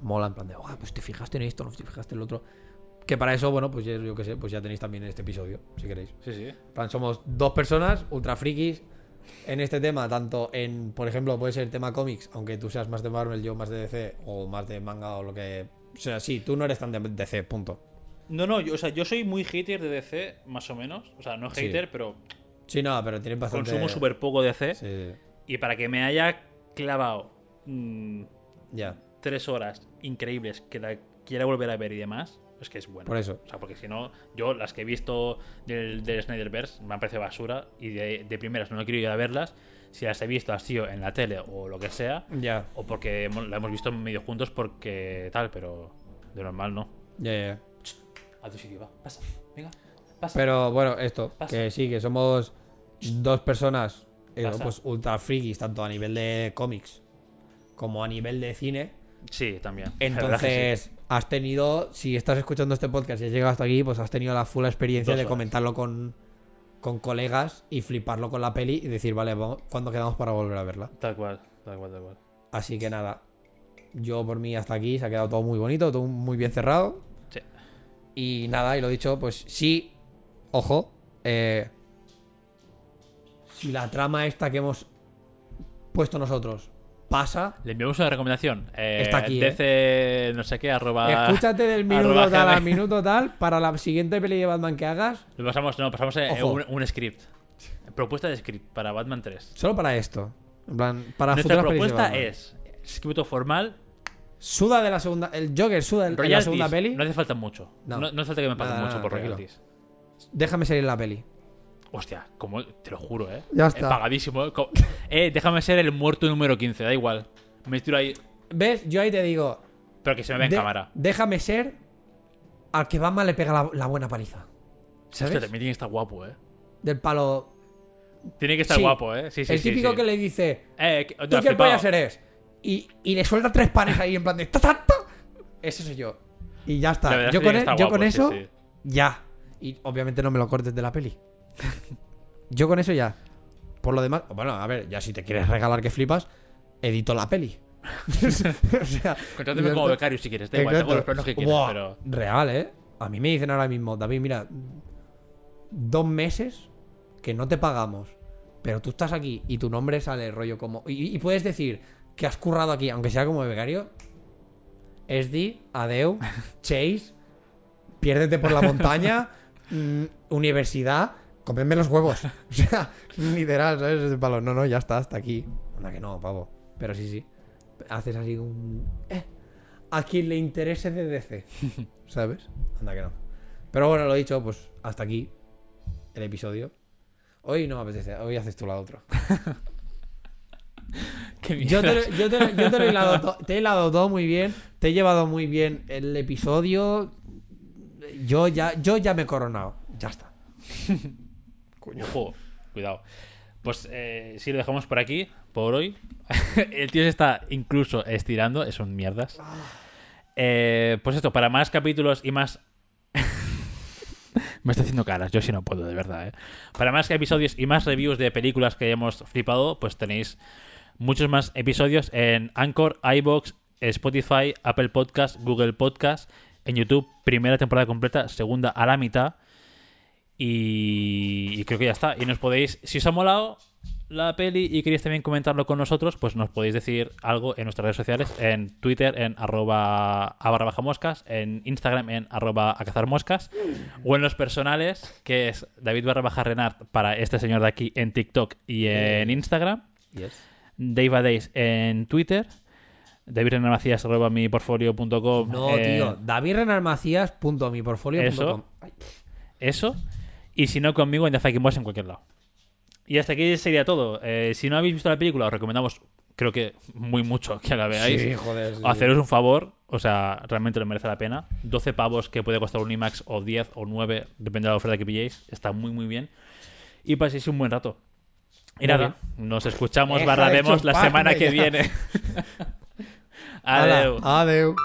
mola en plan de, "Ah, pues te fijaste en esto, no te fijaste en lo otro. Que para eso, bueno, pues ya- yo qué sé, pues ya tenéis también este episodio, si queréis. Sí, sí. Plan, somos dos personas ultra frikis en este tema, tanto en, por ejemplo, puede ser tema cómics, aunque tú seas más de Marvel, yo más de DC, o más de manga o lo que. O sea, sí, tú no eres tan de DC, punto. No, no, yo, o sea, yo soy muy hater de DC, más o menos. O sea, no Sí. hater, pero Sí, no, pero tienes bastante. consumo súper poco DC. Sí, Y para que me haya clavado mm, ya, tres horas increíbles que la quiera volver a ver y demás, es que es bueno. por eso. O sea, porque si no, yo las que he visto del, del Snyderverse me han parecido basura y de, de primeras no quiero ir a verlas. Si las he visto así o en la tele o lo que sea, Ya, o porque hemos- la hemos visto medio juntos porque tal, pero de normal no. ya, ya. A tu sitio, va, pasa, venga, pasa. Pero bueno, esto, Pasa. que sí, que somos dos personas eh, pues ultra frikis, tanto a nivel de cómics como a nivel de cine. Sí, también. Sí. Entonces, has tenido, si estás escuchando este podcast y has llegado hasta aquí, pues has tenido la full experiencia Dos de horas. comentarlo con, con colegas y fliparlo con la peli y decir, vale, vamos, ¿cuándo quedamos para volver a verla? Tal cual, tal cual, tal cual. Así que nada, yo por mí hasta aquí se ha quedado todo muy bonito, todo muy bien cerrado. Sí. Y nada, y lo dicho, pues sí, ojo, eh, si la trama esta que hemos puesto nosotros pasa, Le enviamos una recomendación. Eh, Está aquí, ¿eh? DC, no sé qué, arroba. escúchate del minuto tal al minuto tal para la siguiente peli de Batman que hagas, Lo pasamos, no, pasamos eh, un, un script. Propuesta de script para Batman 3. solo para esto. En plan, para Nuestra propuesta es escrito formal, Suda de la segunda. El Joker suda de la segunda peli. No hace falta mucho. No. No, no hace falta que me Nada, mucho nada, por royalties. Déjame salir la peli. Hostia, como te lo juro, eh. Ya Eh, está. pagadísimo. eh. Eh, déjame ser el muerto número 15, da igual. Me estiro ahí, ¿Ves? Yo ahí te digo. pero que se me vea en de- cámara. Déjame ser al que Batman le pega la, la buena paliza. Hostia, ¿Sabes? también tiene que estar guapo, eh. Del palo. Tiene que estar Sí. guapo, eh. Sí, sí, el sí, típico sí. que le dice. Eh, que- ¿Tú hostia, qué payaso eres? Y, y le suelta tres panes ahí en plan de. "Ta, ta, ta". Ese soy yo. Y ya está. Yo que con, e- estar yo guapo, con sí, eso, sí. ya. Y obviamente no me lo cortes de la peli. Yo con eso ya. Por lo demás, bueno, a ver, ya si te quieres regalar que flipas, edito la peli. o sea, Contrátame ya como becario si quieres. Da igual, Exacto. los planos que quieras, Buah, pero. Real, ¿eh? A mí me dicen ahora mismo, David, mira, dos meses que no te pagamos, pero tú estás aquí y tu nombre sale rollo como... Y, y puedes decir que has currado aquí, aunque sea como becario. Esdi, Adeu, Chase, piérdete por la montaña, mm, universidad, cómeme los huevos. O sea, literal, ¿sabes? Palo. No, no, ya está, hasta aquí. Anda que no, pavo. Pero sí, sí. Haces así un... Eh, a quien le interese de DC. ¿Sabes? Anda que no. Pero bueno, lo dicho, pues hasta aquí el episodio. Hoy no me apetece, hoy haces tú la otra. Qué Yo te, yo te lo he hilado, to- te he hilado todo muy bien, te he llevado muy bien el episodio. Yo ya, yo ya me he coronado. Ya está. Ojo, cuidado. Pues eh, si lo dejamos por aquí, por hoy. el tío se está incluso estirando, son mierdas. Eh, pues esto, para más capítulos y más. Me está haciendo caras, yo sí no puedo, de verdad. ¿eh? Para más episodios y más reviews de películas que hayamos flipado, pues tenéis muchos más episodios en Anchor, iBox, Spotify, Apple Podcast, Google Podcast, en YouTube, primera temporada completa, segunda a la mitad. Y, y creo que ya está. Y nos podéis, si os ha molado la peli y queréis también comentarlo con nosotros, pues nos podéis decir algo en nuestras redes sociales, en Twitter en arroba a barra baja moscas, en Instagram en arroba a cazar moscas, o en los personales, que es David barra baja Renard para este señor de aquí en TikTok y en Instagram, Dave Days en Twitter, David Macías arroba mi portfolio.com. No, eh, tío. davidrenarmacías.miportfolio.com Eso. Eso. Y si no, conmigo en The Fucking Boss en cualquier lado. Y hasta aquí sería todo. Eh, si no habéis visto la película, os recomendamos, creo que muy mucho que la veáis. Sí, joder. sí. Haceros un favor, o sea, realmente le merece la pena. 12 pavos que puede costar un IMAX, o 10 o 9, depende de la oferta que pilléis. Está muy, muy bien. Y paséis un buen rato. Y Muy nada, nos escuchamos, Deja de barra vemos la semana que ya. viene. Hala, Adeu. Adeu.